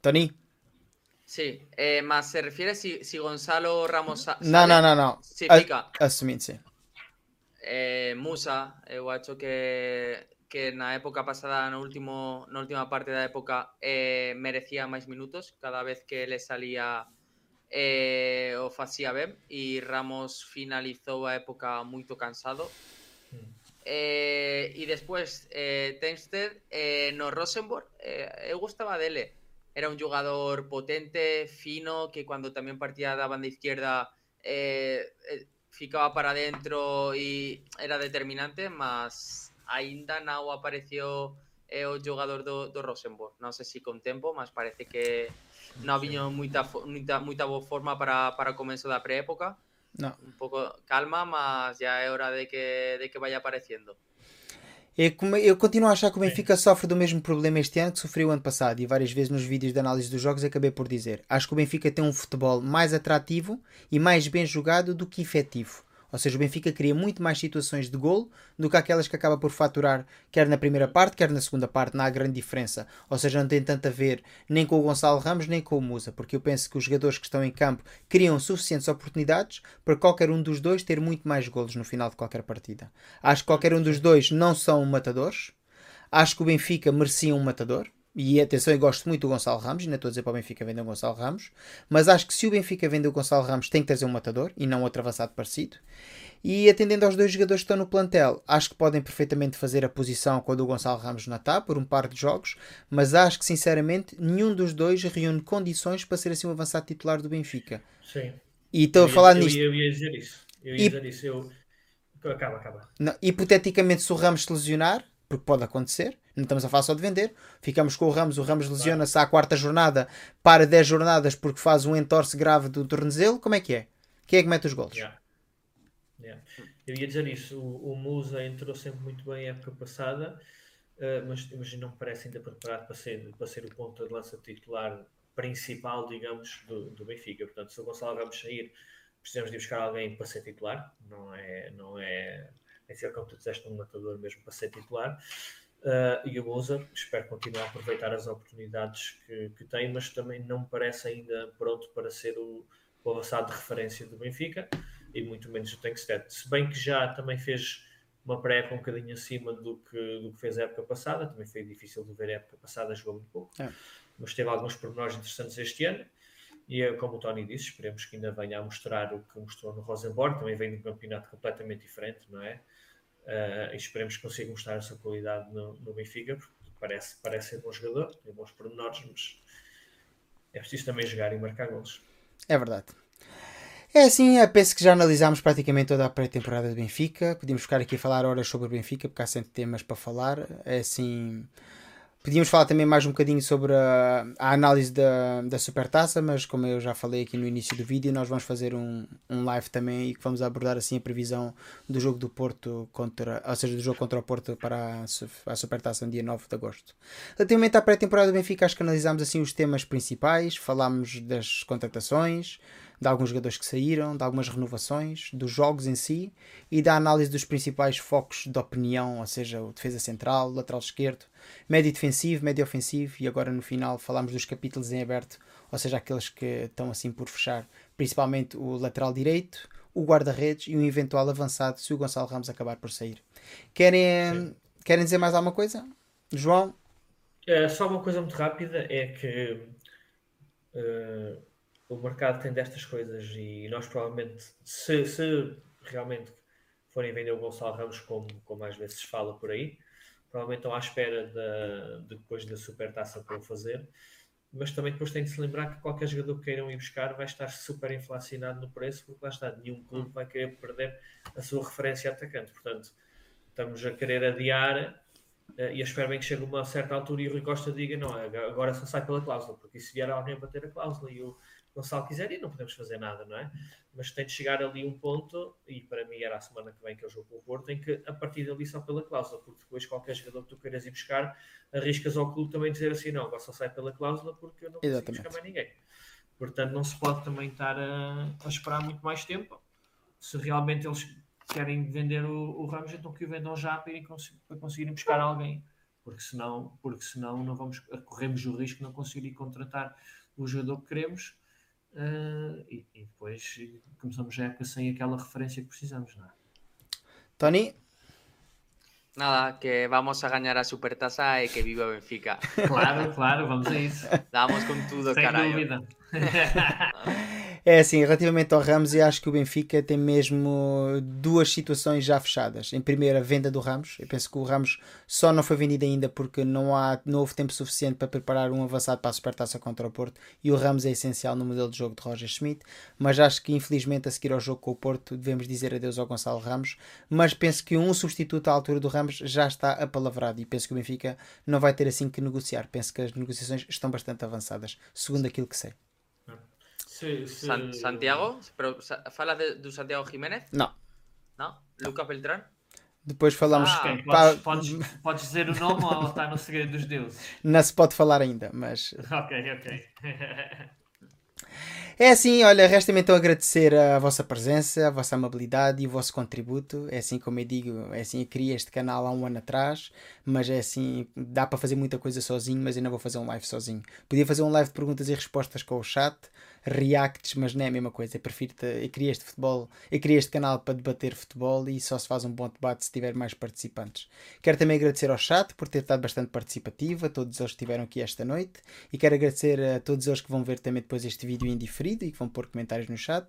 Tony. Sí, eh, más se refiere si, si Gonzalo Ramos. Sale, no, no, no, no. Assumindo, sí. Eh, Musa, eu acho que que na época pasada, na último na última parte da época eh, merecía máis minutos cada vez que le salía eh, o facía ben e Ramos finalizou a época moito cansado. Eh, e despois eh, eh, no Rosenborg eh, eu gustaba dele. Era un jugador potente, fino, que cando tamén partía da banda izquierda eh, eh, ficaba para dentro e era determinante, mas ainda non apareceu eh, o jogador do, do Rosenborg. Non sei se con tempo, mas parece que no viño moita, moita, moita boa forma para, para o começo da pré-época. No. Un pouco calma, mas já é hora de que, de que vaya aparecendo. Eu continuo a achar que o Benfica sofre do mesmo problema este ano que sofreu ano passado e várias vezes nos vídeos de análise dos jogos acabei por dizer. Acho que o Benfica tem um futebol mais atrativo e mais bem jogado do que efetivo. Ou seja, o Benfica cria muito mais situações de golo do que aquelas que acaba por faturar, quer na primeira parte, quer na segunda parte. Não há grande diferença. Ou seja, não tem tanto a ver nem com o Gonçalo Ramos, nem com o Musa, porque eu penso que os jogadores que estão em campo criam suficientes oportunidades para qualquer um dos dois ter muito mais golos no final de qualquer partida. Acho que qualquer um dos dois não são matadores. Acho que o Benfica merecia um matador. E atenção, eu gosto muito do Gonçalo Ramos, ainda estou a dizer para o Benfica vender o Gonçalo Ramos, mas acho que se o Benfica vender o Gonçalo Ramos tem que trazer um matador e não outro avançado parecido. E atendendo aos dois jogadores que estão no plantel, acho que podem perfeitamente fazer a posição quando o Gonçalo Ramos não está, por um par de jogos, mas acho que sinceramente nenhum dos dois reúne condições para ser assim um avançado titular do Benfica. Sim. E estou a falar eu, nisto. Eu ia dizer isso. Eu ia dizer isso. Eu... Acaba, acaba. Não, hipoteticamente, se o Ramos se lesionar, porque pode acontecer, não estamos a falar só de vender. Ficamos com o Ramos, o Ramos lesiona-se à quarta jornada, para 10 jornadas porque faz um entorce grave do tornozelo. Como é que é? Quem é que mete os golos? Yeah. Yeah. Eu ia dizer isso. O, o, Musa entrou sempre muito bem a época passada, uh, mas, mas não me parece ainda preparado para ser, para ser o ponto de lança titular principal, digamos, do, do Benfica. Portanto, se o Gonçalo Ramos sair, precisamos de buscar alguém para ser titular. Não é, não é, é ser como tu disseste, um matador mesmo para ser titular. Uh, e o Musa, espero continuar a aproveitar as oportunidades que, que tem, mas também não me parece ainda pronto para ser o, o avançado de referência do Benfica e muito menos o Tankstead. Se bem que já também fez uma pré um bocadinho acima do que, do que fez a época passada, também foi difícil de ver a época passada, jogou muito pouco, é. mas teve alguns pormenores interessantes este ano. E é como o Tony disse, esperemos que ainda venha a mostrar o que mostrou no Rosenborg, também vem de um campeonato completamente diferente, não é? Uh, esperemos que consiga mostrar essa qualidade no, no Benfica, porque parece, parece ser bom jogador, tem bons pormenores, mas é preciso também jogar e marcar gols. É verdade. É assim, eu penso que já analisámos praticamente toda a pré-temporada do Benfica. Podíamos ficar aqui a falar horas sobre o Benfica, porque há sempre temas para falar. É assim. Podíamos falar também mais um bocadinho sobre a, a análise da, da Supertaça, mas como eu já falei aqui no início do vídeo, nós vamos fazer um, um live também e que vamos abordar assim a previsão do jogo do Porto contra, ou seja, do jogo contra o Porto para a, a Supertaça no dia 9 de agosto. Relativamente à pré-temporada do Benfica, acho que analisámos assim os temas principais, falámos das contratações, de alguns jogadores que saíram, de algumas renovações, dos jogos em si e da análise dos principais focos de opinião, ou seja, o defesa central, o lateral esquerdo, médio defensivo, médio ofensivo e agora no final falámos dos capítulos em aberto, ou seja, aqueles que estão assim por fechar, principalmente o lateral direito, o guarda-redes e um eventual avançado se o Gonçalo Ramos acabar por sair. Querem, querem dizer mais alguma coisa? João? É, só uma coisa muito rápida é que uh, o mercado tem destas coisas e nós provavelmente, se, se realmente forem vender o Gonçalo Ramos, como, como às vezes fala por aí, provavelmente estão à espera de, de depois da supertaça para o fazer. Mas também depois tem de se lembrar que qualquer jogador que queiram ir buscar vai estar super inflacionado no preço, porque lá está, nenhum clube vai querer perder a sua referência atacante. Portanto, estamos a querer adiar Uh, e eu espero bem que chegue uma certa altura e o Rui Costa diga: não, agora só sai pela cláusula, porque se vier alguém bater a cláusula e o Gonçalo quiser ir, não podemos fazer nada, não é? Mas tem de chegar ali um ponto, e para mim era a semana que vem que eu jogo com o Porto, em que a partir dali só pela cláusula, porque depois qualquer jogador que tu queiras ir buscar, arriscas ao clube também dizer assim: não, agora só sai pela cláusula porque eu não consigo Exatamente. buscar mais ninguém. Portanto, não se pode também estar a, a esperar muito mais tempo. Se realmente eles querem vender o, o Ramos, então que o vendam já para, para conseguirem buscar alguém, porque senão, porque senão não vamos, corremos o risco de não conseguir contratar o jogador que queremos uh, e, e, depois começamos a época sem aquela referência que precisamos, não é? Tony? Nada, que vamos a ganhar a Supertaça e que viva Benfica. Claro, claro, vamos a isso. Damos com tudo, Sem caralho. dúvida. É assim, relativamente ao Ramos, eu acho que o Benfica tem mesmo duas situações já fechadas. Em primeiro, a venda do Ramos. Eu penso que o Ramos só não foi vendido ainda porque não, há, não houve tempo suficiente para preparar um avançado para a supertaça contra o Porto. E o Ramos é essencial no modelo de jogo de Roger Schmidt. Mas acho que, infelizmente, a seguir ao jogo com o Porto, devemos dizer adeus ao Gonçalo Ramos. Mas penso que um substituto à altura do Ramos já está apalavrado. E penso que o Benfica não vai ter assim que negociar. Penso que as negociações estão bastante avançadas, segundo aquilo que sei. Sí, sí. San, Santiago? Pero, fala de, do Santiago Jiménez? Não. Não? Lucas Beltrán? Depois falamos. Ah, okay. podes, podes, podes, dizer o nome ou está no segredo dos deuses? Não se pode falar ainda, mas. Ok, ok. É assim, olha, resta-me então agradecer a vossa presença, a vossa amabilidade e o vosso contributo. É assim como eu digo, é assim, eu criei este canal há um ano atrás, mas é assim, dá para fazer muita coisa sozinho, mas eu não vou fazer um live sozinho. Podia fazer um live de perguntas e respostas com o chat, reacts, mas não é a mesma coisa. Eu prefiro. Eu criei este futebol, eu criei este canal para debater futebol e só se faz um bom debate se tiver mais participantes. Quero também agradecer ao chat por ter estado bastante participativo, a todos eles que estiveram aqui esta noite e quero agradecer a todos eles que vão ver também depois este vídeo em diferido e que vão pôr comentários no chat.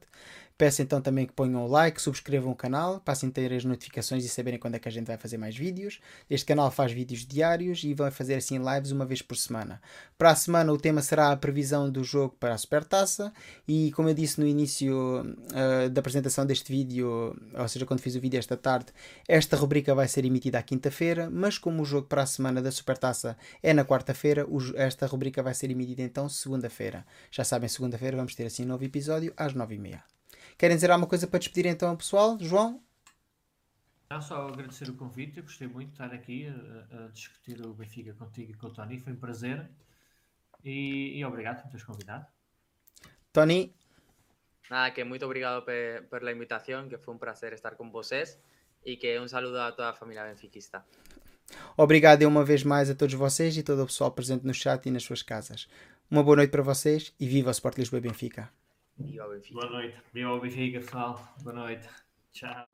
Peço então também que ponham o like, subscrevam o canal, passem a ter as notificações e saberem quando é que a gente vai fazer mais vídeos. Este canal faz vídeos diários e vai fazer assim lives uma vez por semana. Para a semana o tema será a previsão do jogo para a Supertaça e como eu disse no início uh, da apresentação deste vídeo, ou seja, quando fiz o vídeo esta tarde, esta rubrica vai ser emitida à quinta-feira, mas como o jogo para a semana da Supertaça é na quarta-feira, esta rubrica vai ser emitida então segunda-feira. Já sabem, segunda-feira vamos ter assim um novo episódio às nove e meia. Querem dizer alguma coisa para despedir então, pessoal? João? Não, só agradecer o convite, eu gostei muito de estar aqui a, a discutir o Benfica contigo e com o Tony, foi um prazer e, e obrigado por me teres convidado. Tony? Nada, que muito obrigado por, la invitación, que foi um prazer estar com vocês e que um saludo a toda a família benfiquista. Obrigado uma vez mais a todos vocês e todo o pessoal presente no chat e nas suas casas. Uma boa noite para vocês e viva o Sport Lisboa e Benfica. Viva o Benfica. Boa noite. Viva o Benfica, pessoal. Boa noite. Tchau.